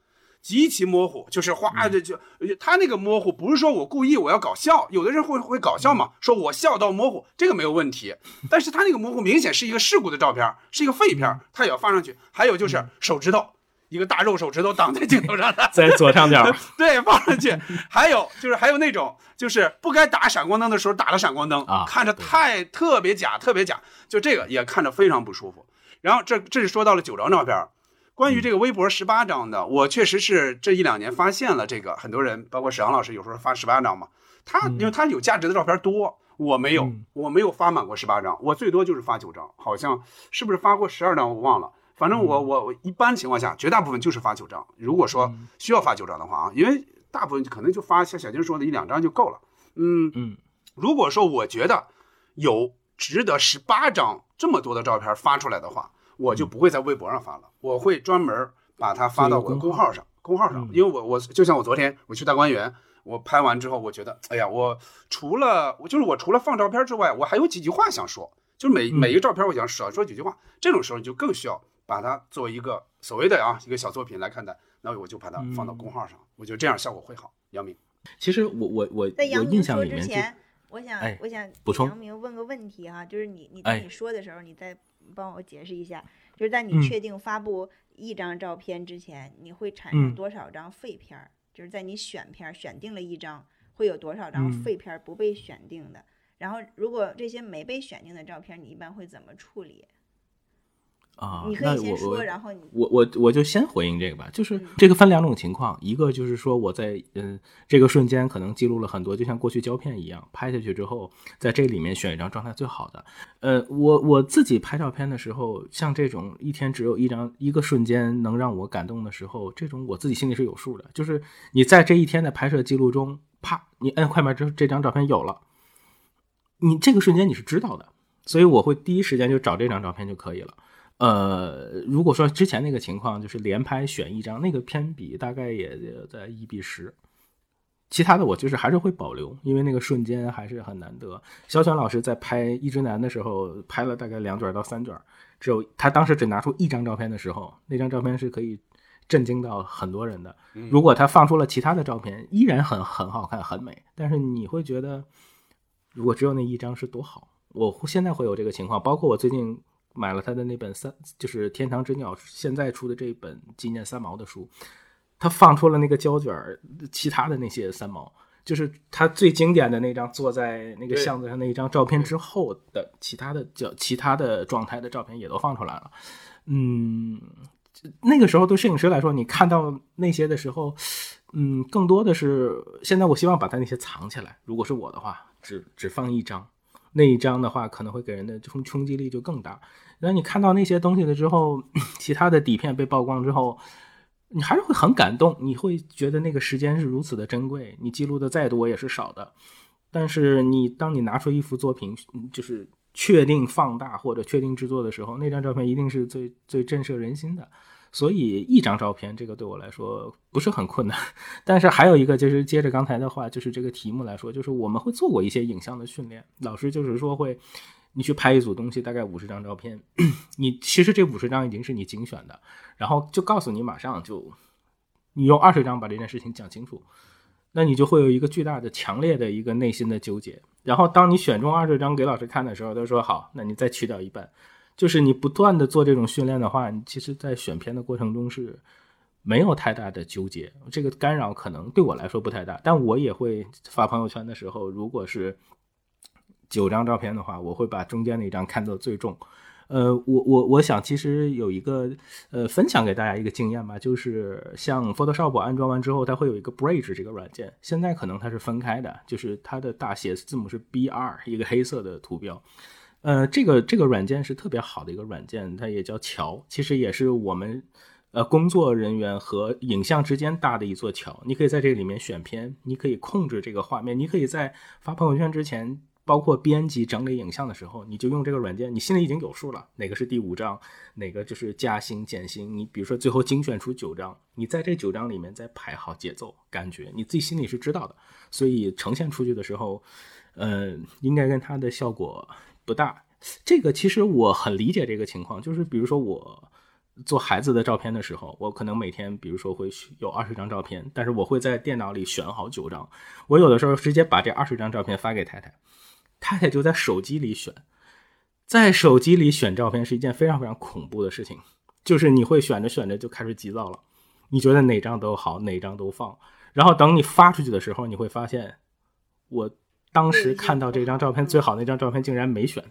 极其模糊。就是哗，这就他那个模糊不是说我故意我要搞笑，有的人会会搞笑嘛，说我笑到模糊，这个没有问题。但是他那个模糊明显是一个事故的照片，是一个废片，他也要放上去。还有就是手指头。一个大肉手指头挡在镜头上的，在左上角，对，放上去。还有就是还有那种，就是不该打闪光灯的时候打了闪光灯啊，看着太特别假，特别假。就这个也看着非常不舒服。然后这这是说到了九张照片，关于这个微博十八张的，我确实是这一两年发现了这个，很多人包括沈阳老师有时候发十八张嘛，他因为他有价值的照片多，我没有，我没有发满过十八张，我最多就是发九张，好像是不是发过十二张我忘了。反正我我我一般情况下，绝大部分就是发九张。如果说需要发九张的话啊，因为大部分可能就发像小金说的一两张就够了。嗯嗯，如果说我觉得有值得十八张这么多的照片发出来的话，我就不会在微博上发了，我会专门把它发到我的公号上。公号上，因为我我就像我昨天我去大观园，我拍完之后，我觉得哎呀，我除了我就是我除了放照片之外，我还有几句话想说，就是每每一个照片我想少说几句话，这种时候你就更需要。把它作为一个所谓的啊一个小作品来看待，那我就把它放到公号上，我觉得这样效果会好。杨明，其实我我我在杨明说之前，我想我想补充杨明问个问题哈，就是你你在你说的时候，你再帮我解释一下，就是在你确定发布一张照片之前，你会产生多少张废片儿？就是在你选片选定了一张，会有多少张废片不被选定的？然后如果这些没被选定的照片，你一般会怎么处理？啊，那我我我我我就先回应这个吧，就是这个分两种情况，一个就是说我在嗯这个瞬间可能记录了很多，就像过去胶片一样，拍下去之后，在这里面选一张状态最好的。呃，我我自己拍照片的时候，像这种一天只有一张一个瞬间能让我感动的时候，这种我自己心里是有数的。就是你在这一天的拍摄记录中，啪，你摁快门之后，这张照片有了，你这个瞬间你是知道的，所以我会第一时间就找这张照片就可以了。呃，如果说之前那个情况就是连拍选一张，那个偏比大概也在一比十，其他的我就是还是会保留，因为那个瞬间还是很难得。肖全老师在拍《一直男》的时候，拍了大概两卷到三卷，只有他当时只拿出一张照片的时候，那张照片是可以震惊到很多人的。如果他放出了其他的照片，依然很很好看、很美，但是你会觉得，如果只有那一张是多好。我现在会有这个情况，包括我最近。买了他的那本三，就是《天堂之鸟》现在出的这本纪念三毛的书，他放出了那个胶卷其他的那些三毛，就是他最经典的那张坐在那个巷子上那一张照片之后的其他的叫其他的状态的照片也都放出来了。嗯，那个时候对摄影师来说，你看到那些的时候，嗯，更多的是现在我希望把他那些藏起来。如果是我的话，只只放一张，那一张的话可能会给人的冲冲击力就更大。然后你看到那些东西了之后，其他的底片被曝光之后，你还是会很感动，你会觉得那个时间是如此的珍贵，你记录的再多也是少的。但是你当你拿出一幅作品，就是确定放大或者确定制作的时候，那张照片一定是最最震慑人心的。所以一张照片，这个对我来说不是很困难。但是还有一个就是接着刚才的话，就是这个题目来说，就是我们会做过一些影像的训练，老师就是说会。你去拍一组东西，大概五十张照片，你其实这五十张已经是你精选的，然后就告诉你马上就，你用二十张把这件事情讲清楚，那你就会有一个巨大的、强烈的一个内心的纠结。然后当你选中二十张给老师看的时候，他说好，那你再去掉一半，就是你不断的做这种训练的话，你其实在选片的过程中是没有太大的纠结，这个干扰可能对我来说不太大。但我也会发朋友圈的时候，如果是九张照片的话，我会把中间那张看作最重。呃，我我我想其实有一个呃分享给大家一个经验吧，就是像 Photoshop 安装完之后，它会有一个 Bridge 这个软件，现在可能它是分开的，就是它的大写字母是 BR，一个黑色的图标。呃，这个这个软件是特别好的一个软件，它也叫桥，其实也是我们呃工作人员和影像之间搭的一座桥。你可以在这里面选片，你可以控制这个画面，你可以在发朋友圈之前。包括编辑整理影像的时候，你就用这个软件，你心里已经有数了，哪个是第五张，哪个就是加星减星。你比如说最后精选出九张，你在这九张里面再排好节奏感觉，你自己心里是知道的。所以呈现出去的时候，呃，应该跟它的效果不大。这个其实我很理解这个情况，就是比如说我做孩子的照片的时候，我可能每天比如说会有二十张照片，但是我会在电脑里选好九张，我有的时候直接把这二十张照片发给太太。太太就在手机里选，在手机里选照片是一件非常非常恐怖的事情，就是你会选着选着就开始急躁了，你觉得哪张都好，哪张都放，然后等你发出去的时候，你会发现，我当时看到这张照片最好那张照片竟然没选，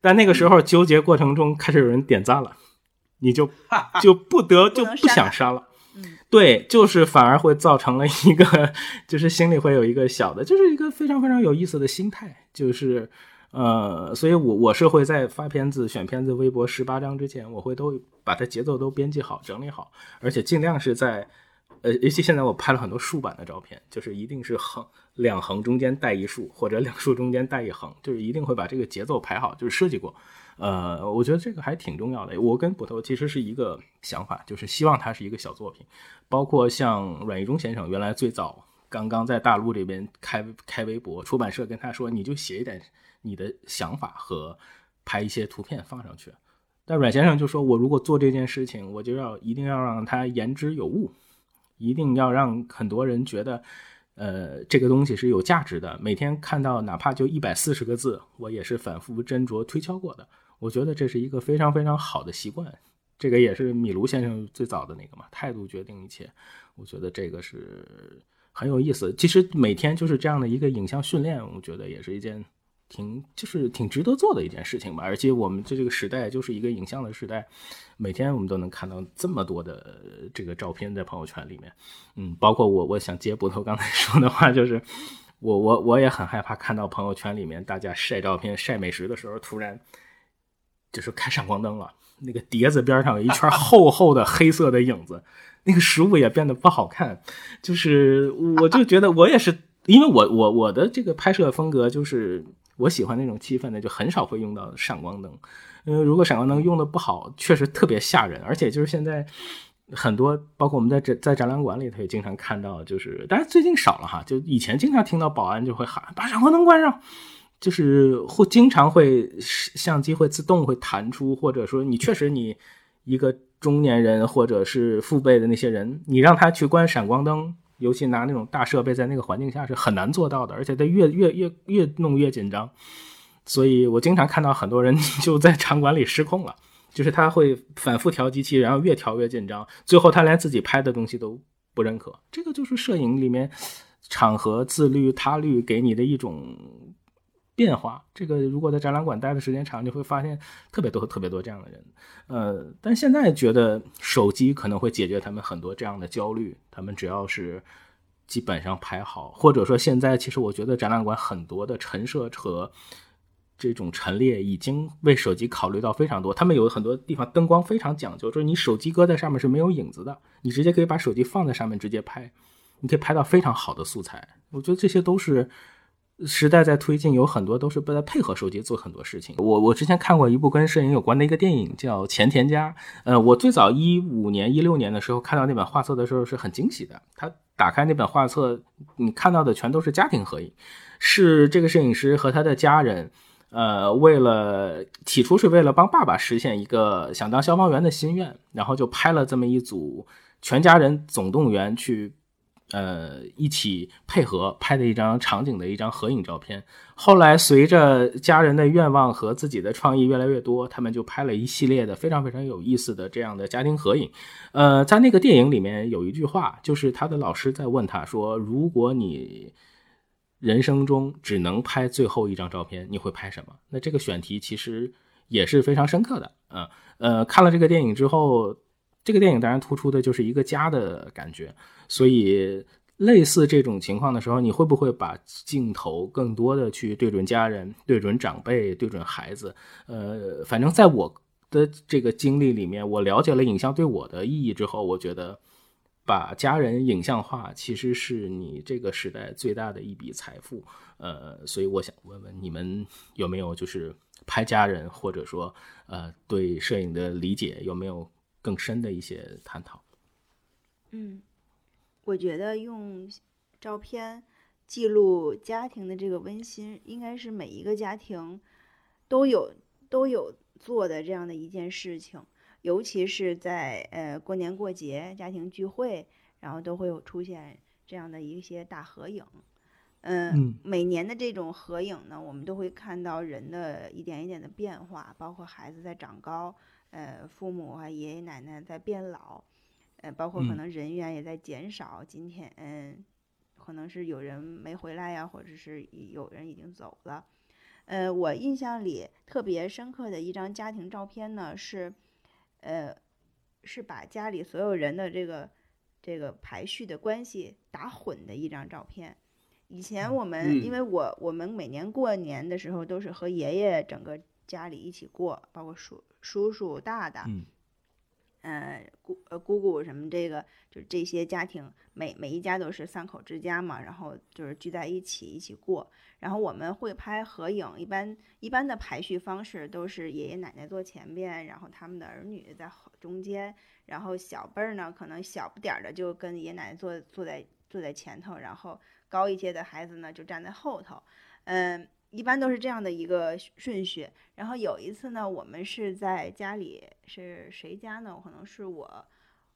但那个时候纠结过程中开始有人点赞了，你就就不得就不想删了。对，就是反而会造成了一个，就是心里会有一个小的，就是一个非常非常有意思的心态，就是，呃，所以我我是会在发片子、选片子、微博十八张之前，我会都把它节奏都编辑好、整理好，而且尽量是在，呃，尤其现在我拍了很多竖版的照片，就是一定是横两横中间带一竖，或者两竖中间带一横，就是一定会把这个节奏排好，就是设计过。呃，我觉得这个还挺重要的。我跟捕头其实是一个想法，就是希望它是一个小作品。包括像阮义忠先生，原来最早刚刚在大陆这边开开微博，出版社跟他说，你就写一点你的想法和拍一些图片放上去。但阮先生就说，我如果做这件事情，我就要一定要让它言之有物，一定要让很多人觉得。呃，这个东西是有价值的。每天看到哪怕就一百四十个字，我也是反复斟酌推敲过的。我觉得这是一个非常非常好的习惯。这个也是米卢先生最早的那个嘛，态度决定一切。我觉得这个是很有意思。其实每天就是这样的一个影像训练，我觉得也是一件。挺就是挺值得做的一件事情吧，而且我们这这个时代就是一个影像的时代，每天我们都能看到这么多的这个照片在朋友圈里面，嗯，包括我，我想接捕头刚才说的话，就是我我我也很害怕看到朋友圈里面大家晒照片晒美食的时候，突然就是开闪光灯了，那个碟子边上有一圈厚厚的黑色的影子，那个食物也变得不好看，就是我就觉得我也是，因为我我我的这个拍摄风格就是。我喜欢那种气氛的，就很少会用到闪光灯。因为如果闪光灯用的不好，确实特别吓人。而且就是现在很多，包括我们在这在展览馆里头也经常看到，就是但是最近少了哈。就以前经常听到保安就会喊把闪光灯关上，就是会经常会相机会自动会弹出，或者说你确实你一个中年人或者是父辈的那些人，你让他去关闪光灯。尤其拿那种大设备，在那个环境下是很难做到的，而且他越越越越弄越紧张，所以我经常看到很多人 就在场馆里失控了，就是他会反复调机器，然后越调越紧张，最后他连自己拍的东西都不认可。这个就是摄影里面场合自律他律给你的一种。变化，这个如果在展览馆待的时间长，你会发现特别多、特别多这样的人。呃，但现在觉得手机可能会解决他们很多这样的焦虑。他们只要是基本上拍好，或者说现在其实我觉得展览馆很多的陈设和这种陈列已经为手机考虑到非常多。他们有很多地方灯光非常讲究，就是你手机搁在上面是没有影子的，你直接可以把手机放在上面直接拍，你可以拍到非常好的素材。我觉得这些都是。时代在推进，有很多都是在配合手机做很多事情。我我之前看过一部跟摄影有关的一个电影，叫《前田家》。呃，我最早一五年、一六年的时候看到那本画册的时候是很惊喜的。他打开那本画册，你看到的全都是家庭合影，是这个摄影师和他的家人，呃，为了起初是为了帮爸爸实现一个想当消防员的心愿，然后就拍了这么一组全家人总动员去。呃一起配合拍的一张场景的一张合影照片。后来随着家人的愿望和自己的创意越来越多，他们就拍了一系列的非常非常有意思的这样的家庭合影。呃，在那个电影里面有一句话，就是他的老师在问他说：“如果你人生中只能拍最后一张照片，你会拍什么？”那这个选题其实也是非常深刻的。嗯呃，看了这个电影之后。这个电影当然突出的就是一个家的感觉，所以类似这种情况的时候，你会不会把镜头更多的去对准家人、对准长辈、对准孩子？呃，反正在我的这个经历里面，我了解了影像对我的意义之后，我觉得把家人影像化其实是你这个时代最大的一笔财富。呃，所以我想问问你们有没有就是拍家人，或者说呃对摄影的理解有没有？更深的一些探讨。嗯，我觉得用照片记录家庭的这个温馨，应该是每一个家庭都有都有做的这样的一件事情。尤其是在呃过年过节、家庭聚会，然后都会有出现这样的一些大合影。嗯，每年的这种合影呢，我们都会看到人的一点一点的变化，包括孩子在长高。呃，父母啊，爷爷奶奶在变老，呃，包括可能人员也在减少。今天，嗯，可能是有人没回来呀，或者是有人已经走了。呃，我印象里特别深刻的一张家庭照片呢，是，呃，是把家里所有人的这个这个排序的关系打混的一张照片。以前我们，因为我我们每年过年的时候都是和爷爷整个。家里一起过，包括叔叔叔、大大，嗯，呃，姑呃姑姑什么，这个就是这些家庭，每每一家都是三口之家嘛，然后就是聚在一起一起过。然后我们会拍合影，一般一般的排序方式都是爷爷奶奶坐前边，然后他们的儿女在中间，然后小辈儿呢可能小不点儿的就跟爷爷奶奶坐坐在坐在前头，然后高一些的孩子呢就站在后头，嗯。一般都是这样的一个顺序，然后有一次呢，我们是在家里，是谁家呢？可能是我，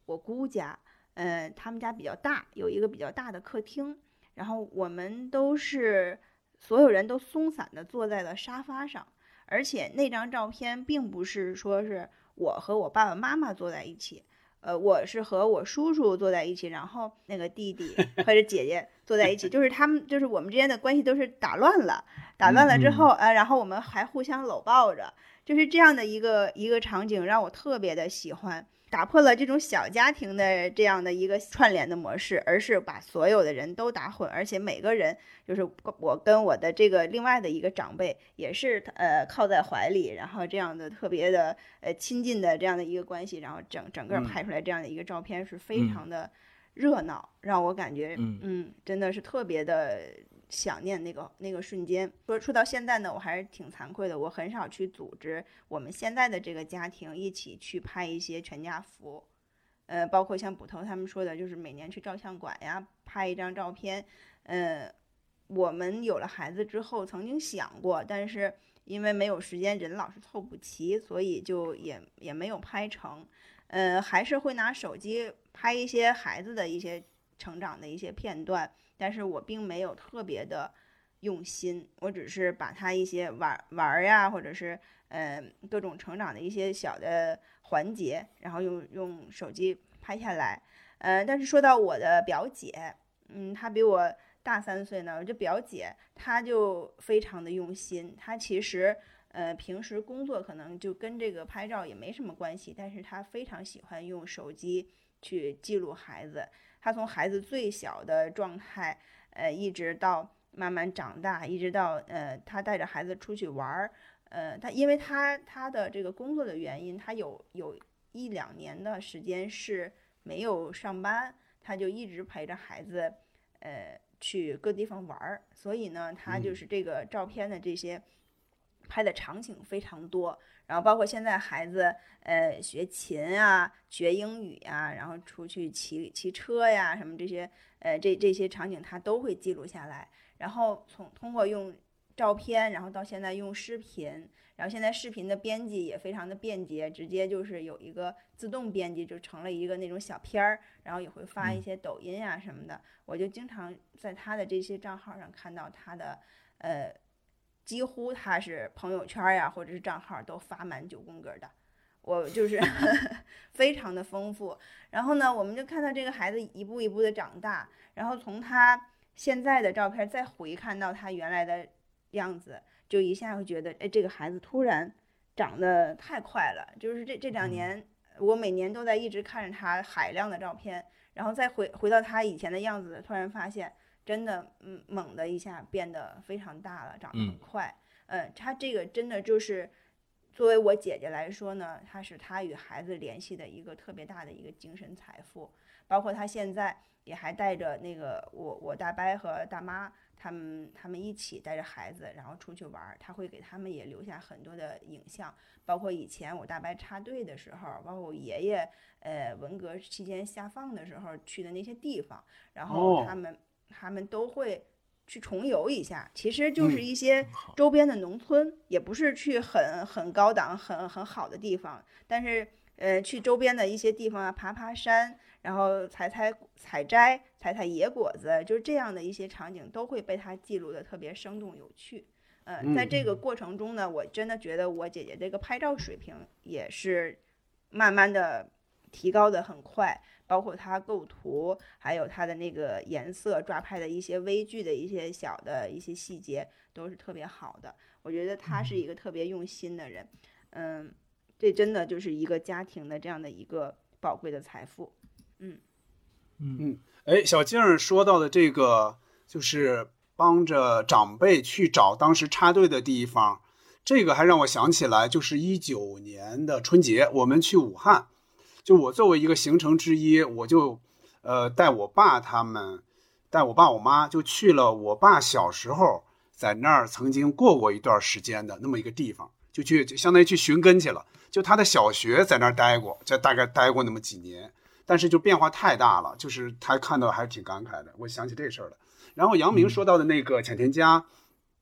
我姑家，呃，他们家比较大，有一个比较大的客厅，然后我们都是所有人都松散的坐在了沙发上，而且那张照片并不是说是我和我爸爸妈妈坐在一起。呃，我是和我叔叔坐在一起，然后那个弟弟 或者姐姐坐在一起，就是他们，就是我们之间的关系都是打乱了，打乱了之后，呃，然后我们还互相搂抱着，就是这样的一个一个场景，让我特别的喜欢。打破了这种小家庭的这样的一个串联的模式，而是把所有的人都打混，而且每个人就是我跟我的这个另外的一个长辈也是呃靠在怀里，然后这样的特别的呃亲近的这样的一个关系，然后整整个拍出来这样的一个照片是非常的热闹，让我感觉嗯真的是特别的。想念那个那个瞬间。说说到现在呢，我还是挺惭愧的，我很少去组织我们现在的这个家庭一起去拍一些全家福，呃，包括像捕头他们说的，就是每年去照相馆呀拍一张照片。呃，我们有了孩子之后曾经想过，但是因为没有时间，人老是凑不齐，所以就也也没有拍成。呃，还是会拿手机拍一些孩子的一些成长的一些片段。但是我并没有特别的用心，我只是把他一些玩玩呀，或者是呃各种成长的一些小的环节，然后用用手机拍下来。呃，但是说到我的表姐，嗯，她比我大三岁呢，我这表姐她就非常的用心。她其实呃平时工作可能就跟这个拍照也没什么关系，但是她非常喜欢用手机去记录孩子。他从孩子最小的状态，呃，一直到慢慢长大，一直到呃，他带着孩子出去玩儿，呃，他因为他他的这个工作的原因，他有有一两年的时间是没有上班，他就一直陪着孩子，呃，去各地方玩儿，所以呢，他就是这个照片的这些拍的场景非常多。然后包括现在孩子，呃，学琴啊，学英语呀，然后出去骑骑车呀，什么这些，呃，这这些场景他都会记录下来。然后从通过用照片，然后到现在用视频，然后现在视频的编辑也非常的便捷，直接就是有一个自动编辑，就成了一个那种小片儿，然后也会发一些抖音啊什么的。我就经常在他的这些账号上看到他的，呃，几乎他是朋友圈呀或者是账号都发满九宫格的，我就是 非常的丰富。然后呢，我们就看到这个孩子一步一步的长大，然后从他现在的照片再回看到他原来的样子，就一下会觉得，哎，这个孩子突然长得太快了。就是这这两年，我每年都在一直看着他海量的照片，然后再回回到他以前的样子，突然发现，真的，嗯，猛的一下变得非常大了，长得很快。嗯，他这个真的就是。作为我姐姐来说呢，她是她与孩子联系的一个特别大的一个精神财富，包括她现在也还带着那个我我大伯和大妈他们他们一起带着孩子，然后出去玩儿，他会给他们也留下很多的影像，包括以前我大伯插队的时候，包括我爷爷呃文革期间下放的时候去的那些地方，然后他们、他们都会。去重游一下，其实就是一些周边的农村，也不是去很很高档、很很好的地方，但是呃，去周边的一些地方啊，爬爬山，然后采采采摘、采采野果子，就是这样的一些场景，都会被他记录的特别生动有趣。嗯，在这个过程中呢，我真的觉得我姐姐这个拍照水平也是慢慢的提高的很快。包括它构图，还有它的那个颜色抓拍的一些微距的一些小的一些细节，都是特别好的。我觉得他是一个特别用心的人，嗯，这真的就是一个家庭的这样的一个宝贵的财富。嗯嗯嗯，哎，小静说到的这个就是帮着长辈去找当时插队的地方，这个还让我想起来，就是一九年的春节，我们去武汉。就我作为一个行程之一，我就，呃，带我爸他们，带我爸我妈就去了我爸小时候在那儿曾经过过一段时间的那么一个地方，就去就相当于去寻根去了。就他的小学在那儿待过，就大概待过那么几年，但是就变化太大了，就是他看到还是挺感慨的。我想起这事儿了。然后杨明说到的那个浅田家，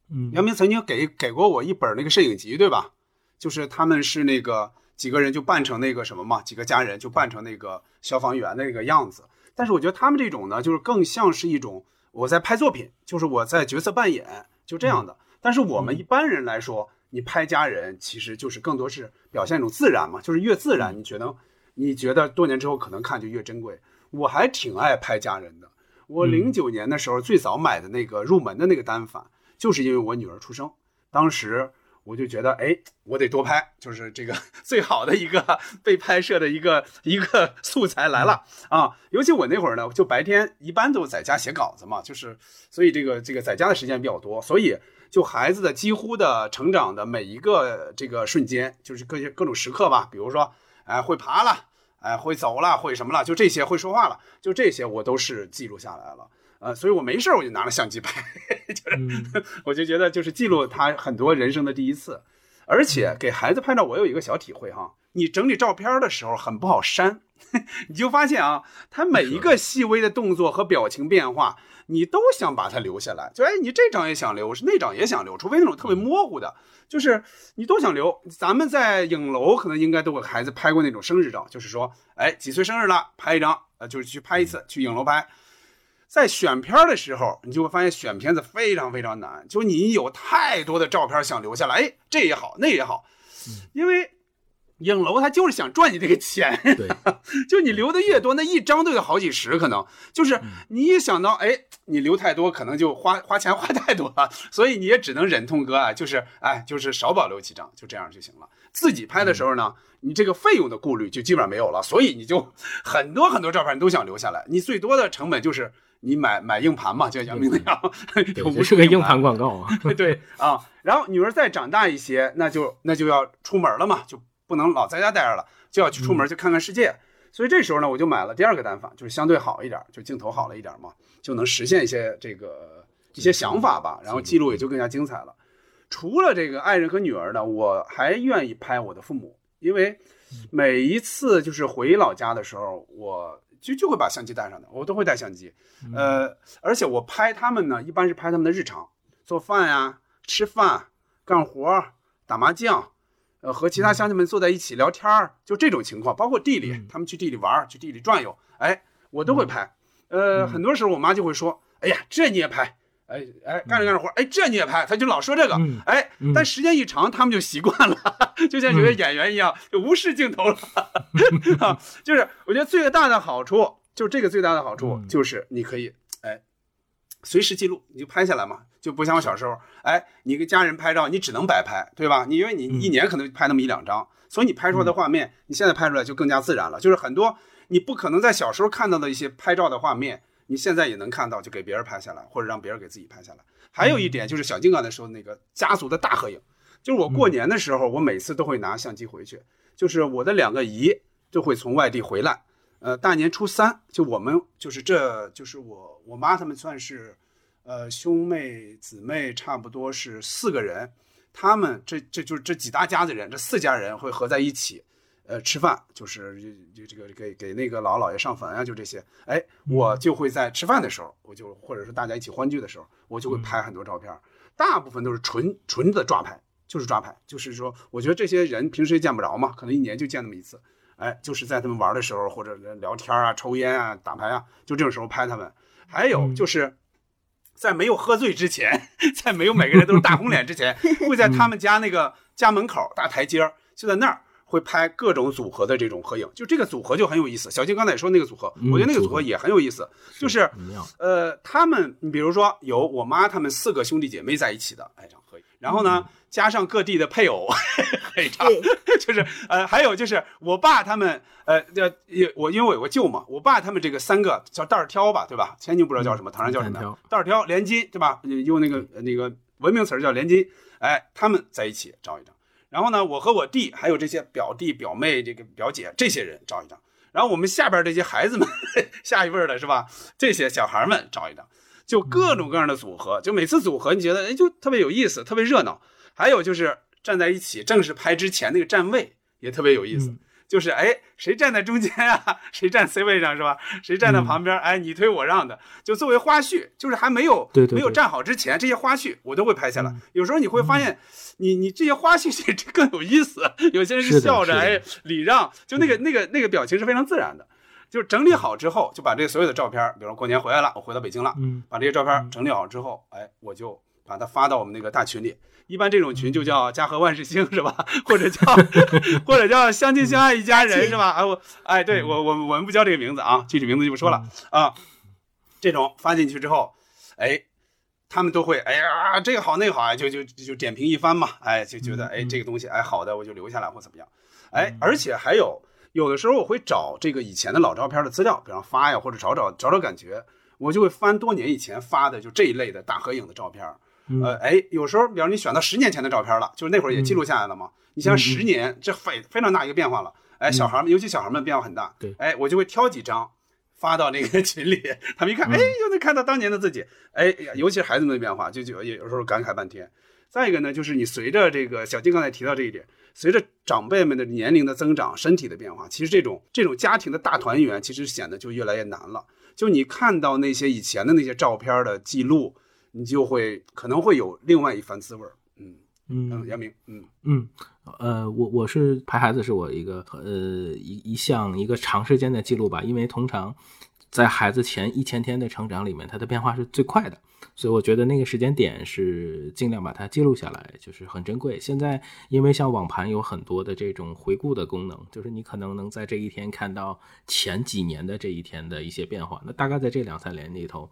嗯，杨明曾经给给过我一本那个摄影集，对吧？就是他们是那个。几个人就扮成那个什么嘛，几个家人就扮成那个消防员的那个样子。但是我觉得他们这种呢，就是更像是一种我在拍作品，就是我在角色扮演，就这样的。但是我们一般人来说，你拍家人，其实就是更多是表现一种自然嘛，就是越自然，你觉得你觉得多年之后可能看就越珍贵。我还挺爱拍家人的。我零九年的时候最早买的那个入门的那个单反，就是因为我女儿出生，当时。我就觉得，哎，我得多拍，就是这个 最好的一个被拍摄的一个一个素材来了啊！尤其我那会儿呢，就白天一般都在家写稿子嘛，就是所以这个这个在家的时间比较多，所以就孩子的几乎的成长的每一个这个瞬间，就是各些各种时刻吧，比如说，哎，会爬了，哎，会走了，会什么了，就这些会说话了，就这些我都是记录下来了。呃，所以我没事我就拿了相机拍，就是 我就觉得就是记录他很多人生的第一次，而且给孩子拍照，我有一个小体会哈，你整理照片的时候很不好删，你就发现啊，他每一个细微的动作和表情变化，你都想把它留下来，就哎，你这张也想留，是那张也想留，除非那种特别模糊的，就是你都想留。咱们在影楼可能应该都给孩子拍过那种生日照，就是说，哎，几岁生日了，拍一张，呃，就是去拍一次，去影楼拍。在选片的时候，你就会发现选片子非常非常难，就你有太多的照片想留下来，哎，这也好，那也好，因为影楼他就是想赚你这个钱，对，就你留的越多，那一张都有好几十，可能。就是你一想到，哎，你留太多，可能就花花钱花太多了，所以你也只能忍痛割爱，就是哎，就是少保留几张，就这样就行了。自己拍的时候呢，你这个费用的顾虑就基本上没有了，所以你就很多很多照片你都想留下来，你最多的成本就是。你买买硬盘嘛，就像杨明那样，不是个硬盘广告啊。对啊，然后女儿再长大一些，那就那就要出门了嘛，就不能老在家待着了，就要去出门去看看世界。所以这时候呢，我就买了第二个单反，就是相对好一点，就镜头好了一点嘛，就能实现一些这个一些想法吧，然后记录也就更加精彩了。除了这个爱人和女儿呢，我还愿意拍我的父母，因为每一次就是回老家的时候，我。就就会把相机带上的，我都会带相机，呃，而且我拍他们呢，一般是拍他们的日常，做饭呀、吃饭、干活、打麻将，呃，和其他乡亲们坐在一起聊天儿，就这种情况，包括地里，他们去地里玩儿，去地里转悠，哎，我都会拍。呃，很多时候我妈就会说：“哎呀，这你也拍？哎哎，干着干着活，哎，这你也拍？”他就老说这个，哎，但时间一长，他们就习惯了，就像有些演员一样，就无视镜头了。啊，就是我觉得最大的好处，就这个最大的好处就是你可以哎，随时记录，你就拍下来嘛，就不像我小时候，哎，你跟家人拍照，你只能白拍，对吧？你因为你一年可能拍那么一两张，所以你拍出来的画面，你现在拍出来就更加自然了，就是很多。你不可能在小时候看到的一些拍照的画面，你现在也能看到，就给别人拍下来，或者让别人给自己拍下来。还有一点就是小金刚才说的那个家族的大合影，就是我过年的时候，我每次都会拿相机回去，就是我的两个姨就会从外地回来，呃，大年初三，就我们就是这就是我我妈他们算是，呃，兄妹姊妹差不多是四个人，他们这这就是这几大家子人，这四家人会合在一起。呃，吃饭就是就这个给给那个老姥爷上坟啊，就这些。哎，我就会在吃饭的时候，我就或者是大家一起欢聚的时候，我就会拍很多照片。大部分都是纯纯的抓拍，就是抓拍。就是说，我觉得这些人平时也见不着嘛，可能一年就见那么一次。哎，就是在他们玩的时候，或者聊天啊、抽烟啊、打牌啊，就这种时候拍他们。还有就是在没有喝醉之前，在没有每个人都是大红脸之前，会在他们家那个家门口大台阶儿，就在那儿。会拍各种组合的这种合影，就这个组合就很有意思。小金刚才也说那个组合，我觉得那个组合也很有意思。就是，呃，他们，你比如说有我妈他们四个兄弟姐妹在一起的一张合影，然后呢，加上各地的配偶 一张，就是呃，还有就是我爸他们，呃，要我因为我有个舅嘛，我爸他们这个三个叫袋儿挑吧，对吧？天津不知道叫什么，唐山叫什么？袋儿挑连襟，对吧？用那个那个文明词儿叫连襟，哎，他们在一起照一张。然后呢，我和我弟还有这些表弟表妹、这个表姐这些人照一张。然后我们下边这些孩子们，下一辈的是吧？这些小孩们照一张，就各种各样的组合，就每次组合你觉得哎就特别有意思，特别热闹。还有就是站在一起正式拍之前那个站位也特别有意思。就是哎，谁站在中间啊？谁站 C 位上是吧？谁站在旁边？哎，你推我让的，就作为花絮，就是还没有没有站好之前，这些花絮我都会拍下来。有时候你会发现，你你这些花絮 这更有意思。有些人是笑着哎礼让，就那个那个那个表情是非常自然的。就是整理好之后，就把这所有的照片，比如过年回来了，我回到北京了，嗯，把这些照片整理好之后，哎，我就把它发到我们那个大群里。一般这种群就叫家和万事兴是吧？或者叫 或者叫相亲相爱一家人是吧？哎我哎对我我我们不叫这个名字啊，具体名字就不说了啊。这种发进去之后，哎，他们都会哎呀这个好那个好啊，就就就点评一番嘛，哎就觉得哎这个东西哎好的我就留下来或怎么样，哎而且还有有的时候我会找这个以前的老照片的资料，比方发呀或者找找找找感觉，我就会翻多年以前发的就这一类的大合影的照片。呃，哎，有时候，比方你选到十年前的照片了，就是那会儿也记录下来了嘛。你像十年，这非非常大一个变化了。哎，小孩们，尤其小孩们变化很大。对，哎，我就会挑几张发到那个 群里，他们一看，哎，又能看到当年的自己。哎呀，尤其是孩子们的变化，就就有时候感慨半天。再一个呢，就是你随着这个小金刚才提到这一点，随着长辈们的年龄的增长、身体的变化，其实这种这种家庭的大团圆，其实显得就越来越难了。就你看到那些以前的那些照片的记录。你就会可能会有另外一番滋味儿，嗯嗯，杨明，嗯嗯，呃，我我是排孩子是我一个呃一一项一个长时间的记录吧，因为通常在孩子前一千天的成长里面，他的变化是最快的，所以我觉得那个时间点是尽量把它记录下来，就是很珍贵。现在因为像网盘有很多的这种回顾的功能，就是你可能能在这一天看到前几年的这一天的一些变化，那大概在这两三年里头。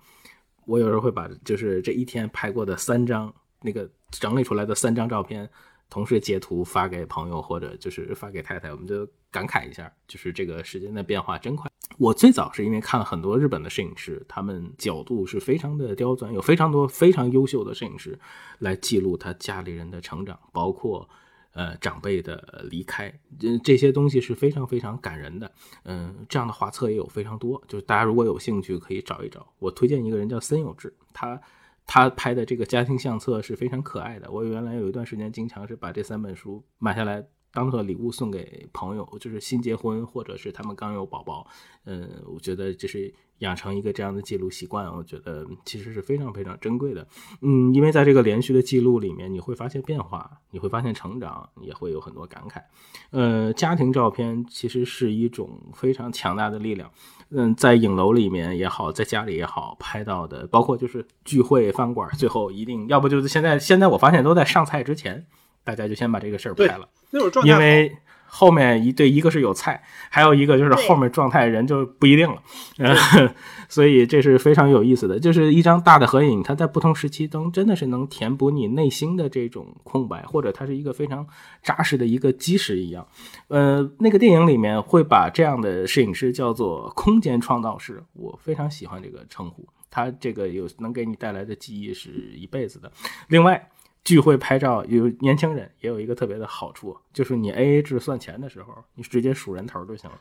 我有时候会把就是这一天拍过的三张那个整理出来的三张照片，同时截图发给朋友或者就是发给太太，我们就感慨一下，就是这个时间的变化真快。我最早是因为看了很多日本的摄影师，他们角度是非常的刁钻，有非常多非常优秀的摄影师来记录他家里人的成长，包括。呃，长辈的离开，这这些东西是非常非常感人的。嗯，这样的画册也有非常多，就是大家如果有兴趣可以找一找。我推荐一个人叫森有志，他他拍的这个家庭相册是非常可爱的。我原来有一段时间经常是把这三本书买下来当做礼物送给朋友，就是新结婚或者是他们刚有宝宝，嗯，我觉得就是养成一个这样的记录习惯，我觉得其实是非常非常珍贵的。嗯，因为在这个连续的记录里面，你会发现变化，你会发现成长，也会有很多感慨。呃，家庭照片其实是一种非常强大的力量。嗯，在影楼里面也好，在家里也好，拍到的，包括就是聚会饭馆，最后一定要不就是现在，现在我发现都在上菜之前，大家就先把这个事儿拍了。那种状态，因为后面一对一个是有菜，还有一个就是后面状态人就不一定了，所以这是非常有意思的。就是一张大的合影，它在不同时期中真的是能填补你内心的这种空白，或者它是一个非常扎实的一个基石一样。呃，那个电影里面会把这样的摄影师叫做空间创造师，我非常喜欢这个称呼，他这个有能给你带来的记忆是一辈子的。另外。聚会拍照有年轻人也有一个特别的好处，就是你 A A 制算钱的时候，你直接数人头就行了。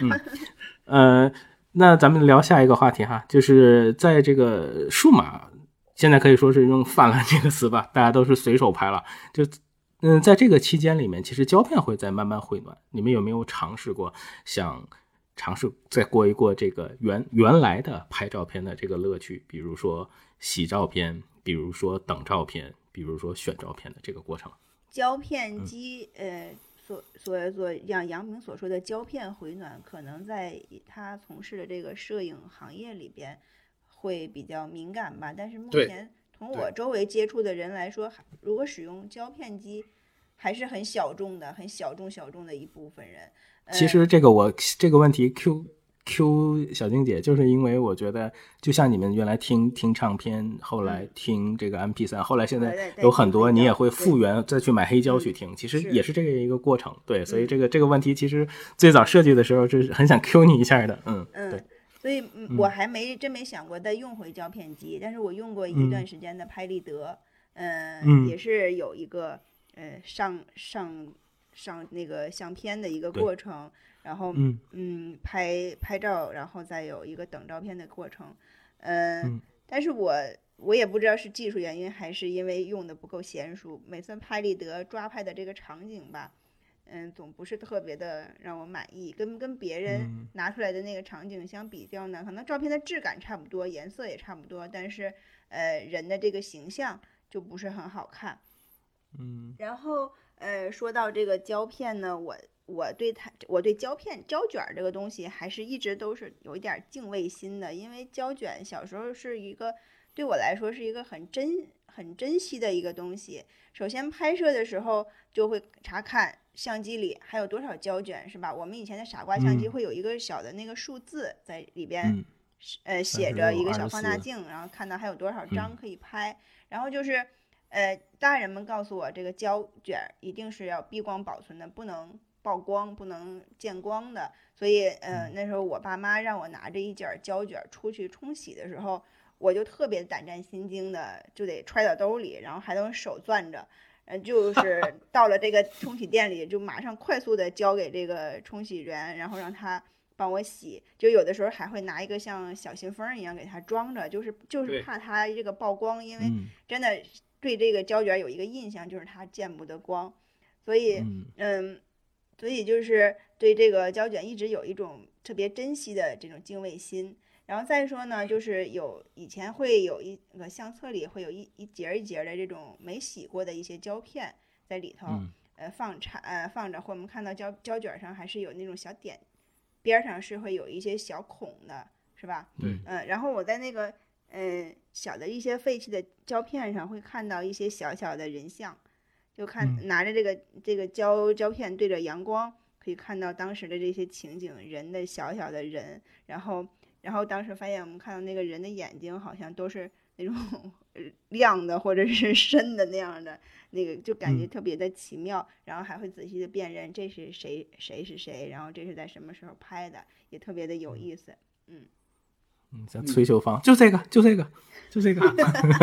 嗯，呃，那咱们聊下一个话题哈，就是在这个数码现在可以说是用泛滥这个词吧，大家都是随手拍了。就嗯，在这个期间里面，其实胶片会在慢慢回暖。你们有没有尝试过想尝试再过一过这个原原来的拍照片的这个乐趣？比如说洗照片，比如说等照片。比如说选照片的这个过程，胶片机，呃，所所所像杨明所说的胶片回暖，可能在他从事的这个摄影行业里边会比较敏感吧。但是目前从我周围接触的人来说，如果使用胶片机，还是很小众的，很小众小众的一部分人。其实这个我这个问题 Q。Q 小静姐，就是因为我觉得，就像你们原来听听唱片，后来听这个 MP 三，后来现在有很多你也会复原，再去买黑胶去听，其实也是这个一个过程。对，所以这个这个问题其实最早设计的时候就是很想 Q 你一下的，嗯嗯，对。所以我还没真没想过再用回胶片机，但是我用过一段时间的拍立得，嗯，也是有一个呃上上上那个相片的一个过程。然后，嗯，拍拍照，然后再有一个等照片的过程，嗯，但是我我也不知道是技术原因还是因为用的不够娴熟，每次拍立得抓拍的这个场景吧，嗯，总不是特别的让我满意，跟跟别人拿出来的那个场景相比较呢，可能照片的质感差不多，颜色也差不多，但是呃，人的这个形象就不是很好看，嗯，然后呃，说到这个胶片呢，我。我对它，我对胶片胶卷这个东西还是一直都是有一点敬畏心的，因为胶卷小时候是一个对我来说是一个很珍很珍惜的一个东西。首先拍摄的时候就会查看相机里还有多少胶卷，是吧？我们以前的傻瓜相机会有一个小的那个数字在里边，呃，写着一个小放大镜，然后看到还有多少张可以拍。然后就是，呃，大人们告诉我，这个胶卷一定是要避光保存的，不能。曝光不能见光的，所以，呃，那时候我爸妈让我拿着一卷胶卷出去冲洗的时候，我就特别胆战心惊的，就得揣到兜里，然后还能手攥着，嗯，就是 到了这个冲洗店里，就马上快速的交给这个冲洗员，然后让他帮我洗，就有的时候还会拿一个像小信封一样给他装着，就是就是怕他这个曝光，因为真的对这个胶卷有一个印象，就是它见不得光，所以，嗯。所以就是对这个胶卷一直有一种特别珍惜的这种敬畏心，然后再说呢，就是有以前会有一个相册里会有一一节一节的这种没洗过的一些胶片在里头，呃放产呃放着，或我们看到胶胶卷上还是有那种小点，边上是会有一些小孔的，是吧？对，嗯，然后我在那个嗯小的一些废弃的胶片上会看到一些小小的人像。就看拿着这个这个胶胶片对着阳光，可以看到当时的这些情景，人的小小的人，然后然后当时发现我们看到那个人的眼睛好像都是那种亮的或者是深的那样的，那个就感觉特别的奇妙，然后还会仔细的辨认这是谁谁是谁，然后这是在什么时候拍的，也特别的有意思，嗯。嗯，像崔秀芳，就这个，就这个，就这个。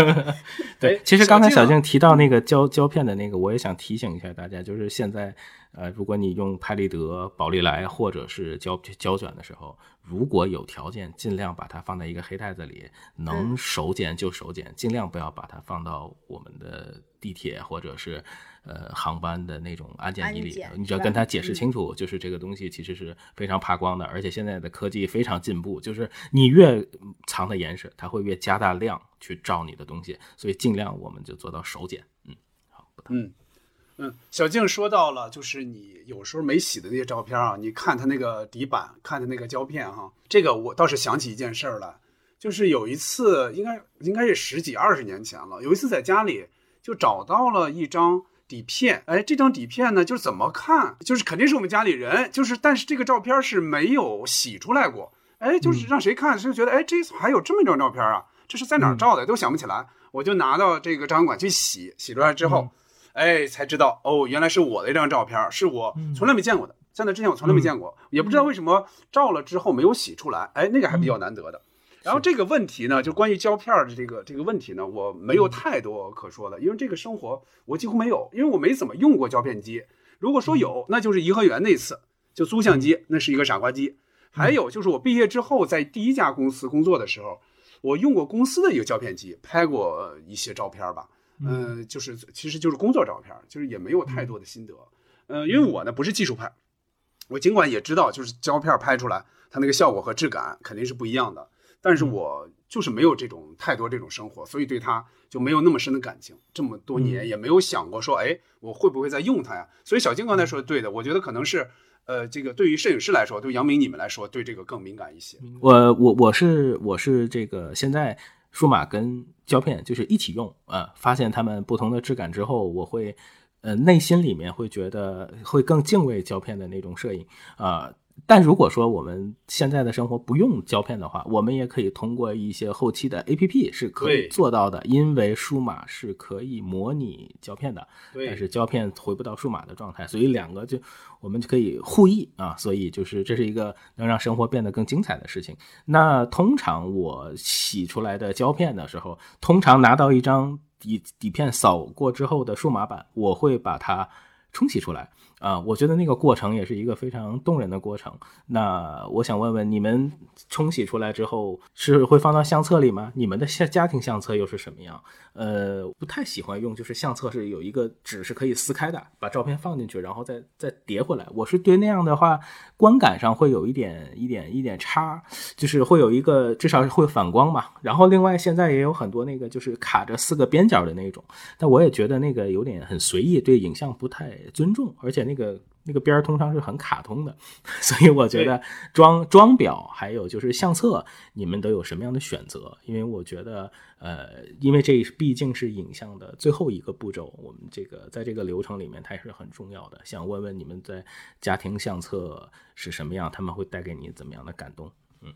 对，其实刚才小静提到那个胶胶片的那个，我也想提醒一下大家，就是现在，呃，如果你用拍立得、宝丽来或者是胶胶卷的时候，如果有条件，尽量把它放在一个黑袋子里，能手剪就手剪，尽量不要把它放到我们的地铁或者是呃航班的那种安检仪里你只要跟他解释嗯清楚，就是这个东西其实是非常怕光的，而且现在的科技非常进步，就是你越藏的严实，它会越加大量去照你的东西，所以尽量我们就做到手检。嗯，好，嗯嗯，小静说到了，就是你有时候没洗的那些照片啊，你看它那个底板，看它那个胶片哈，这个我倒是想起一件事儿来，就是有一次，应该应该是十几二十年前了，有一次在家里就找到了一张底片，哎，这张底片呢，就是怎么看，就是肯定是我们家里人，就是但是这个照片是没有洗出来过，哎，就是让谁看就觉得，哎，这还有这么一张照片啊，这是在哪儿照的，都想不起来，我就拿到这个照相馆去洗，洗出来之后。哎，才知道哦，原来是我的一张照片，是我从来没见过的，在那之前我从来没见过，也不知道为什么照了之后没有洗出来，哎，那个还比较难得的。然后这个问题呢，就关于胶片的这个这个问题呢，我没有太多可说的，因为这个生活我几乎没有，因为我没怎么用过胶片机。如果说有，那就是颐和园那次，就租相机，那是一个傻瓜机。还有就是我毕业之后在第一家公司工作的时候，我用过公司的一个胶片机，拍过一些照片吧。嗯、就是其实就是工作照片，就是也没有太多的心得。嗯、因为我呢不是技术派，我尽管也知道就是胶片拍出来它那个效果和质感肯定是不一样的，但是我就是没有这种太多这种生活，所以对它就没有那么深的感情。这么多年也没有想过说，哎，我会不会再用它呀？所以小金刚才说的对的，我觉得可能是。呃，这个对于摄影师来说，对杨明你们来说，对这个更敏感一些。我我我是我是这个现在数码跟胶片就是一起用啊、呃发现它们不同的质感之后，我会呃内心里面会觉得会更敬畏胶片的那种摄影啊、但如果说我们现在的生活不用胶片的话，我们也可以通过一些后期的 A P P 是可以做到的，因为数码是可以模拟胶片的，但是胶片回不到数码的状态，所以两个就我们就可以互译啊，所以就是这是一个能让生活变得更精彩的事情。那通常我洗出来的胶片的时候，通常拿到一张底底片扫过之后的数码版，我会把它冲洗出来。啊、我觉得那个过程也是一个非常动人的过程。那我想问问，你们冲洗出来之后是会放到相册里吗？你们的家家庭相册又是什么样？呃，不太喜欢用，就是相册是有一个纸是可以撕开的，把照片放进去，然后再再叠回来。我是对那样的话，观感上会有一点一点一点差，就是会有一个至少会反光嘛。然后另外现在也有很多那个就是卡着四个边角的那种，但我也觉得那个有点很随意，对影像不太尊重，而且那个那个边儿通常是很卡通的，所以我觉得装装裱还有就是相册，你们都有什么样的选择？因为我觉得，呃，因为这毕竟是影像的最后一个步骤，我们这个在这个流程里面它也是很重要的。想问问你们在家庭相册是什么样？他们会带给你怎么样的感动？嗯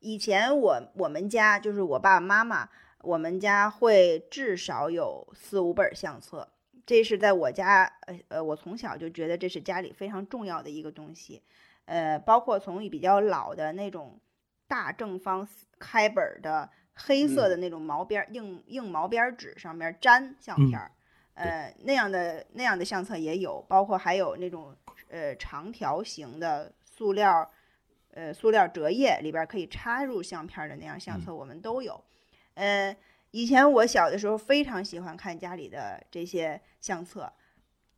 以前我我们家就是我爸爸妈妈，我们家会至少有四五本相册，这是在我家呃呃，我从小就觉得这是家里非常重要的一个东西，呃，包括从比较老的那种大正方开本儿的黑色的那种毛边儿、硬硬毛边儿纸上面粘相嗯片儿，呃那样的那样的相册也有，包括还有那种呃长条形的塑料。呃，塑料折页里边儿可以插入相片儿的那样相册，我们都有。呃，以前我小的时候非常喜欢看家里的这些相册，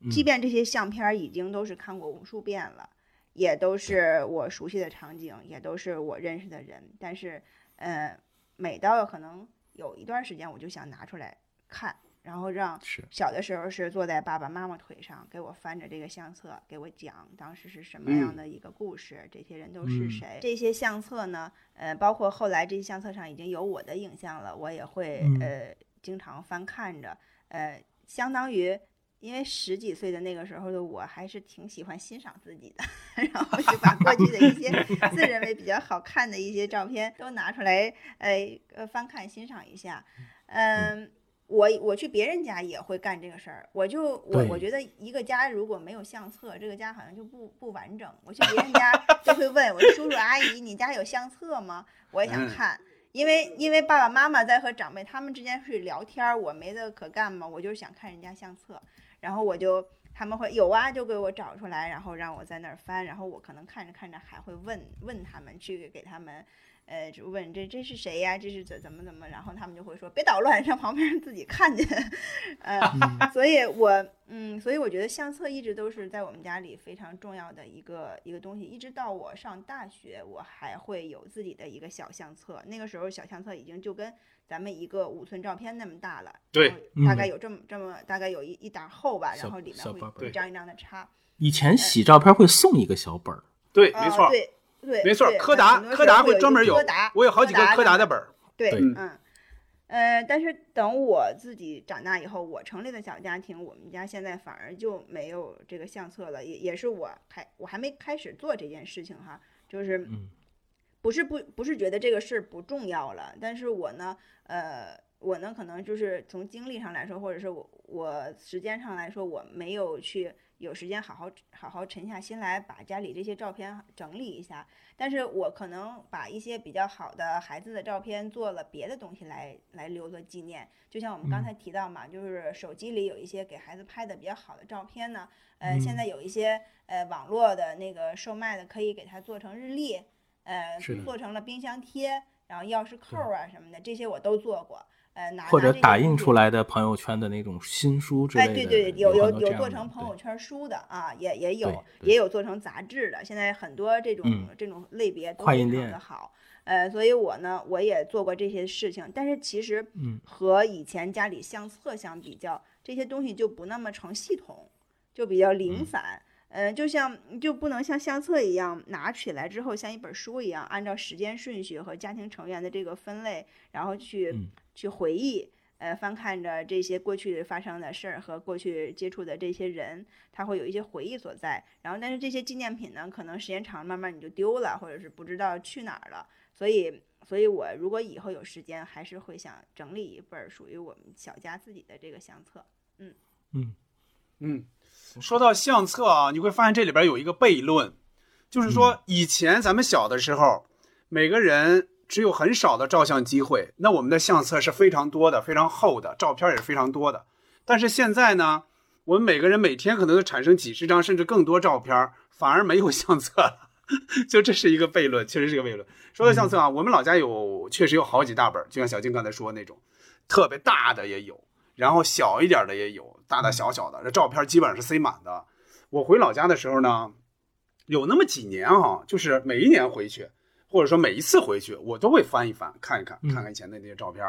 即嗯。便这些相片儿已经都是看过无数遍了，也都是我熟悉的场景，也都是我认识的人，但是呃，每到可能有一段时间，我就想拿出来看，然后让小的时候是坐在爸爸妈妈腿上，给我翻着这个相册，给我讲当时是什么样嗯的一个故事，这些人都是嗯谁。这些相册呢，呃，包括后来这些相册上已经有我的影像了，我也会、嗯呃经常翻看着，呃，相当于。因为十几岁的那个时候的我，还是挺喜欢欣赏自己的，然后就把过去的一些自认为比较好看的一些照片都拿出来，呃呃翻看欣赏一下。嗯，我我去别人家也会干这个事儿，我就我我觉得一个家如果没有相册，这个家好像就不不完整。我去别人家 就会问我说叔叔阿姨，你家有相册吗？我也想嗯看。因为因为爸爸妈妈在和长辈他们之间是聊天儿，我没得可干嘛，我就是想看人家相册，然后我就他们会有啊，就给我找出来，然后让我在那儿翻，然后我可能看着看着还会问问他们去给他们，呃，就问这这是谁呀？这是怎怎么怎么？然后他们就会说别捣乱，让旁边人自己看见。呃，所以我嗯，所以我觉得相册一直都是在我们家里非常重要的一个一个东西，一直到我上大学，我还会有自己的一个小相册。那个时候小相册已经就跟咱们一个五寸照片那么大了，对大概有这么这么大概有一一沓厚吧，然后里面会一张一张的插。以前洗照片会送一个小本儿，对，啊没错，对对，没错对，柯达柯达会会专门有一个柯达，我有好几个柯达的本儿。对，嗯，呃，但是等我自己长大以后，我成立的小家庭，我们家现在反而就没有这个相册了，也也是我还我还没开始做这件事情哈，就是嗯。不是不不是觉得这个事儿不重要了，但是我呢，呃，我呢可能就是从精力上来说，或者是我我时间上来说，我没有去有时间好好好好沉下心来把家里这些照片整理一下。但是我可能把一些比较好的孩子的照片做了别的东西来来留作纪念，就像我们刚才提到嘛，就是手机里有一些给孩子拍的比较好的照片呢，呃，现在有一些呃网络的那个售卖的，可以给它做成日历，呃，做成了冰箱贴，然后钥匙扣啊什么的，这些我都做过，呃，拿或者打印出来的朋友圈的那种新书之类的哎，的。对对，有有有做成朋友对圈书的啊，也也有也有做成杂志的，现在很多这种、嗯这种类别都非常的好。呃，所以我呢，我也做过这些事情，但是其实嗯和以前家里相册相比较，这些东西就不那么成系统，就比较零嗯散。呃，就像就不能像相册一样拿起来之后像一本书一样，按照时间顺序和家庭成员的这个分类，然后去、嗯去回忆，呃，翻看着这些过去发生的事儿和过去接触的这些人，他会有一些回忆所在。然后，但是这些纪念品呢，可能时间长了，慢慢你就丢了，或者是不知道去哪儿了。所以，所以我如果以后有时间，还是会想整理一份属于我们小家自己的这个相册。嗯嗯嗯，说到相册啊，你会发现这里边有一个悖论，就是嗯说以前咱们小的时候，每个人只有很少的照相机会，那我们的相册是非常多的、非常厚的，照片也是非常多的。但是现在呢，我们每个人每天可能都产生几十张甚至更多照片，反而没有相册了。就这是一个悖论，确实是一个悖论。说到相册啊，我们老家有确实有好几大本，就像小静刚才说的那种，特别大的也有，然后小一点的也有，大大小小的，这照片基本上是塞满的。我回老家的时候呢，有那么几年哈、就是每一年回去，或者说每一次回去，我都会翻一翻，看一看，看看以前的那些照片。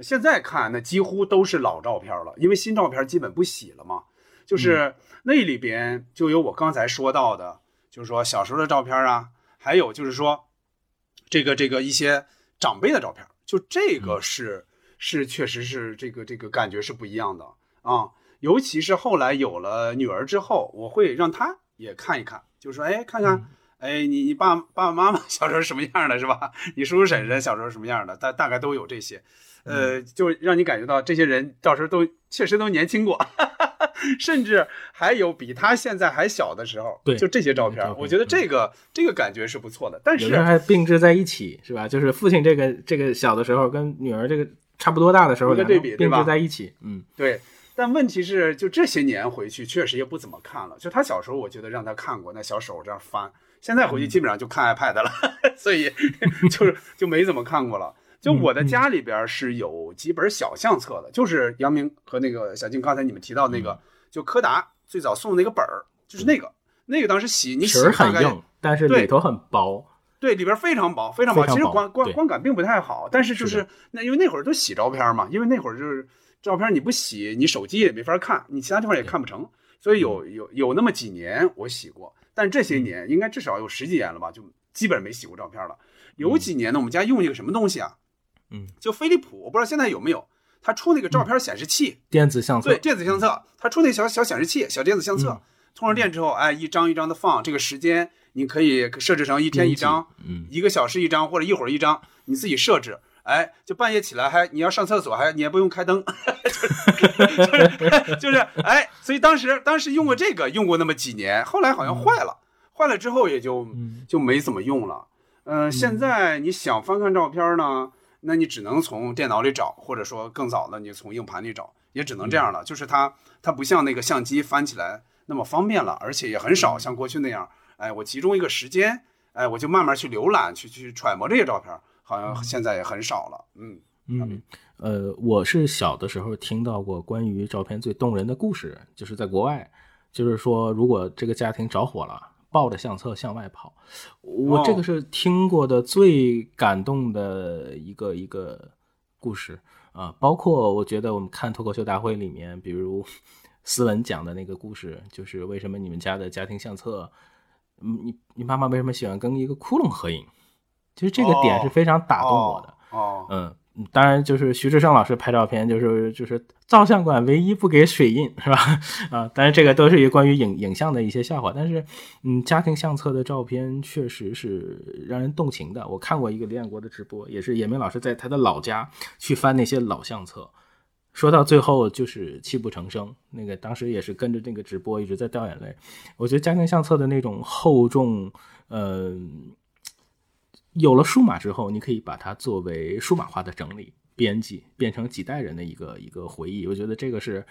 现在看那几乎都是老照片了，因为新照片基本不洗了嘛。就是那里边就有我刚才说到的，就是说小时候的照片啊，还有就是说这个这个一些长辈的照片，就这个是、是确实是这个这个感觉是不一样的啊。尤其是后来有了女儿之后，我会让她也看一看，就是说，哎，看看，哎，你你爸爸爸妈妈 小时候什么样的，是吧？你叔叔婶婶小时候什么样的，大大概都有这些，呃，就让你感觉到这些人到时候都确实都年轻过，甚至还有比他现在还小的时候，对就这些照片，我觉得这个这个感觉是不错的。但是有的还并置在一起，是吧？就是父亲这个这个小的时候跟女儿这个差不多大的时候，一个对比并置在一起，嗯，对，但问题是，就这些年回去，确实也不怎么看了。就他小时候，我觉得让他看过，那小手这样翻，现在回去基本上就看 iPad 了，所以 就是就没怎么看过了。就我的家里边是有几本小相册的，就是杨明和那个小静刚才你们提到那个，就柯达最早送的那个本儿，就是那个，那个当时洗你洗皮儿很硬，但是对里头很薄，对，里边非常薄，非常薄。其实非常薄对。观观观感并不太好，但是就是那因为那会儿都洗照片嘛，因为那会儿就是照片你不洗，你手机也没法看，你其他地方也看不成，所以嗯。有有有那么几年我洗过，但这些年应该至少有十几年了吧，就基本没洗过照片了。有几年呢，我们家用一个什么东西啊？嗯，就飞利浦，我不知道现在有没有，它出那个照片显示器，电子相册。对，，电子相册，它出那小小显示器，小电子相册嗯，充上电之后，哎，一张一张的放，这个时间你可以设置成一天一张，嗯，一个小时一张或者一会儿一张，你自己设置。哎，就半夜起来还你要上厕所还你也不用开灯，就是 就是哎，所以当时当时用过这个用过那么几年，后来好像坏了，坏了之后也就嗯。就没怎么用了。嗯、现在你想翻看照片呢，那你只能从电脑里找，或者说更早的你从硬盘里找，也只能这样了。就是它它不像那个相机翻起来那么方便了，而且也很少像过去那样，哎，我集中一个时间，哎，我就慢慢去浏览，去去揣摩这些照片。好像现在也很少了。嗯嗯，呃，我是小的时候听到过关于照片最动人的故事，就是在国外，就是说如果这个家庭着火了，抱着相册向外跑，我这个是听过的最感动的一个一个故事啊。包括我觉得我们看脱口秀大会里面，比如斯文讲的那个故事，就是为什么你们家的家庭相册。嗯，你你妈妈为什么喜欢跟一个窟窿合影？其实这个点是非常打动我的。哦，嗯，当然就是徐志胜老师拍照片，就是就是照相馆唯一不给水印，是吧？啊，当然这个都是一关于影影像的一些笑话。但是，嗯，家庭相册的照片确实是让人动情的。我看过一个李彦国的直播，也是野明老师在他的老家去翻那些老相册。说到最后就是泣不成声，那个当时也是跟着那个直播一直在掉眼泪。我觉得家庭相册的那种厚重，呃，有了数码之后，你可以把它作为数码化的整理、编辑，变成几代人的一个一个回忆。我觉得这个是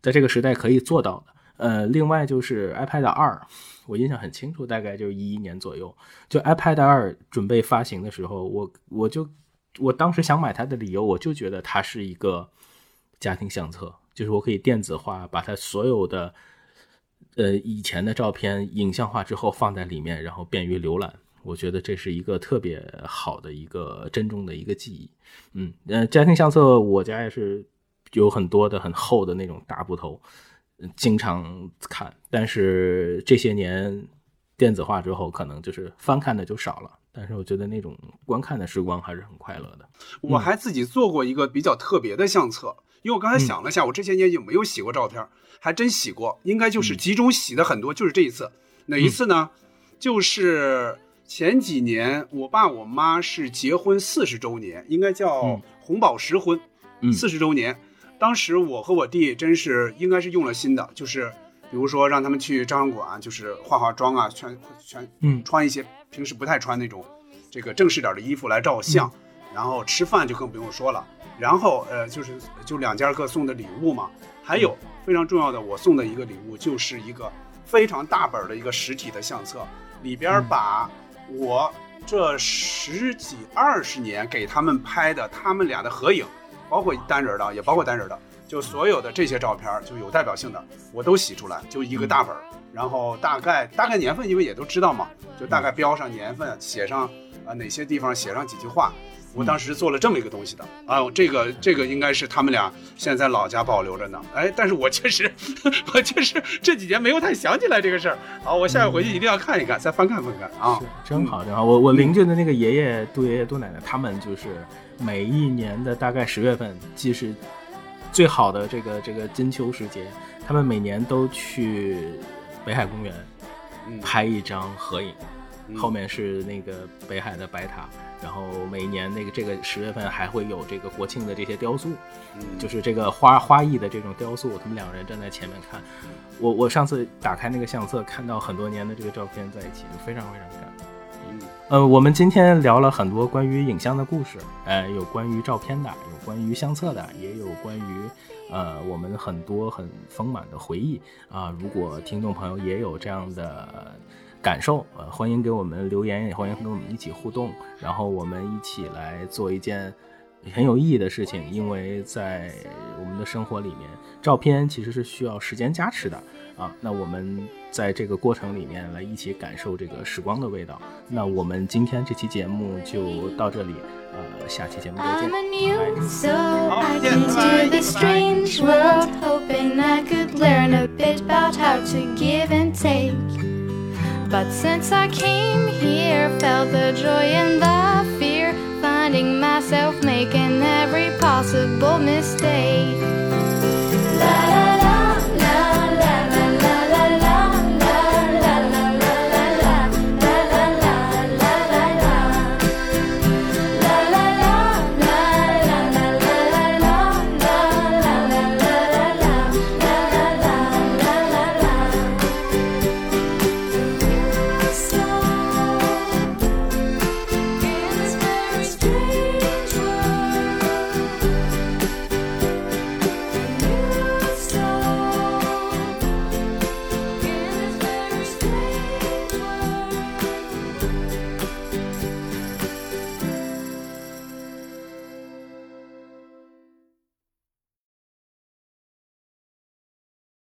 在这个时代可以做到的。呃，另外就是 iPad 二，我印象很清楚，大概就是一一年左右，就 iPad 二准备发行的时候，我我就我当时想买它的理由，我就觉得它是一个。家庭相册就是我可以电子化，把它所有的呃以前的照片影像化之后放在里面，然后便于浏览。我觉得这是一个特别好的一个珍重的一个记忆。嗯呃，家庭相册我家也是有很多的很厚的那种大部头，经常看。但是这些年电子化之后，可能就是翻看的就少了。但是我觉得那种观看的时光还是很快乐的。我还自己做过一个比较特别的相册。因为我刚才想了下，我这些年有没有洗过照片？还真洗过，应该就是集中洗的很多，就是这一次。哪一次呢？就是前几年，我爸我妈是结婚四十周年，应该叫红宝石婚，四十周年。当时我和我弟真是应该是用了心的，就是比如说让他们去照相馆，就是化化妆啊，全全嗯。穿一些平时不太穿那种这个正式点的衣服来照相，然后吃饭就更不用说了。然后，呃，就是就两家各送的礼物嘛，还有非常重要的，我送的一个礼物就是一个非常大本的一个实体的相册，里边把我这十几二十年给他们拍的他们俩的合影，包括单人的，也包括单人的，就所有的这些照片就有代表性的，我都洗出来，就一个大本儿，然后大概大概年份，因为也都知道嘛，就大概标上年份，写上啊哪些地方写上几句话。我当时做了这么一个东西的啊，这个这个应该是他们俩现在老家保留着呢。哎，但是我确实，我确实这几年没有太想起来这个事儿。好，我下回回去一定要看一看，再翻看翻看啊。真好，真好。我我邻居的那个爷爷、杜爷爷、杜奶奶，他们就是每一年的大概十月份，既是最好的这个这个金秋时节，他们每年都去北海公园拍一张合影，后面是那个北海的白塔。然后每年那个这个十月份还会有这个国庆的这些雕塑，就是这个花花艺的这种雕塑，他们两个人站在前面看。我我上次打开那个相册，看到很多年的这个照片在一起，就非常非常感动。嗯，呃，我们今天聊了很多关于影像的故事，呃，有关于照片的，有关于相册的，也有关于呃我们很多很丰满的回忆啊。如果听众朋友也有这样的。感受，呃，欢迎给我们留言，也欢迎跟我们一起互动，然后我们一起来做一件很有意义的事情。因为在我们的生活里面，照片其实是需要时间加持的啊。那我们在这个过程里面来一起感受这个时光的味道。那我们今天这期节目就到这里，呃，下期节目再见。But since I came here, felt the joy and the fear, finding myself making every possible mistake. La, la, la.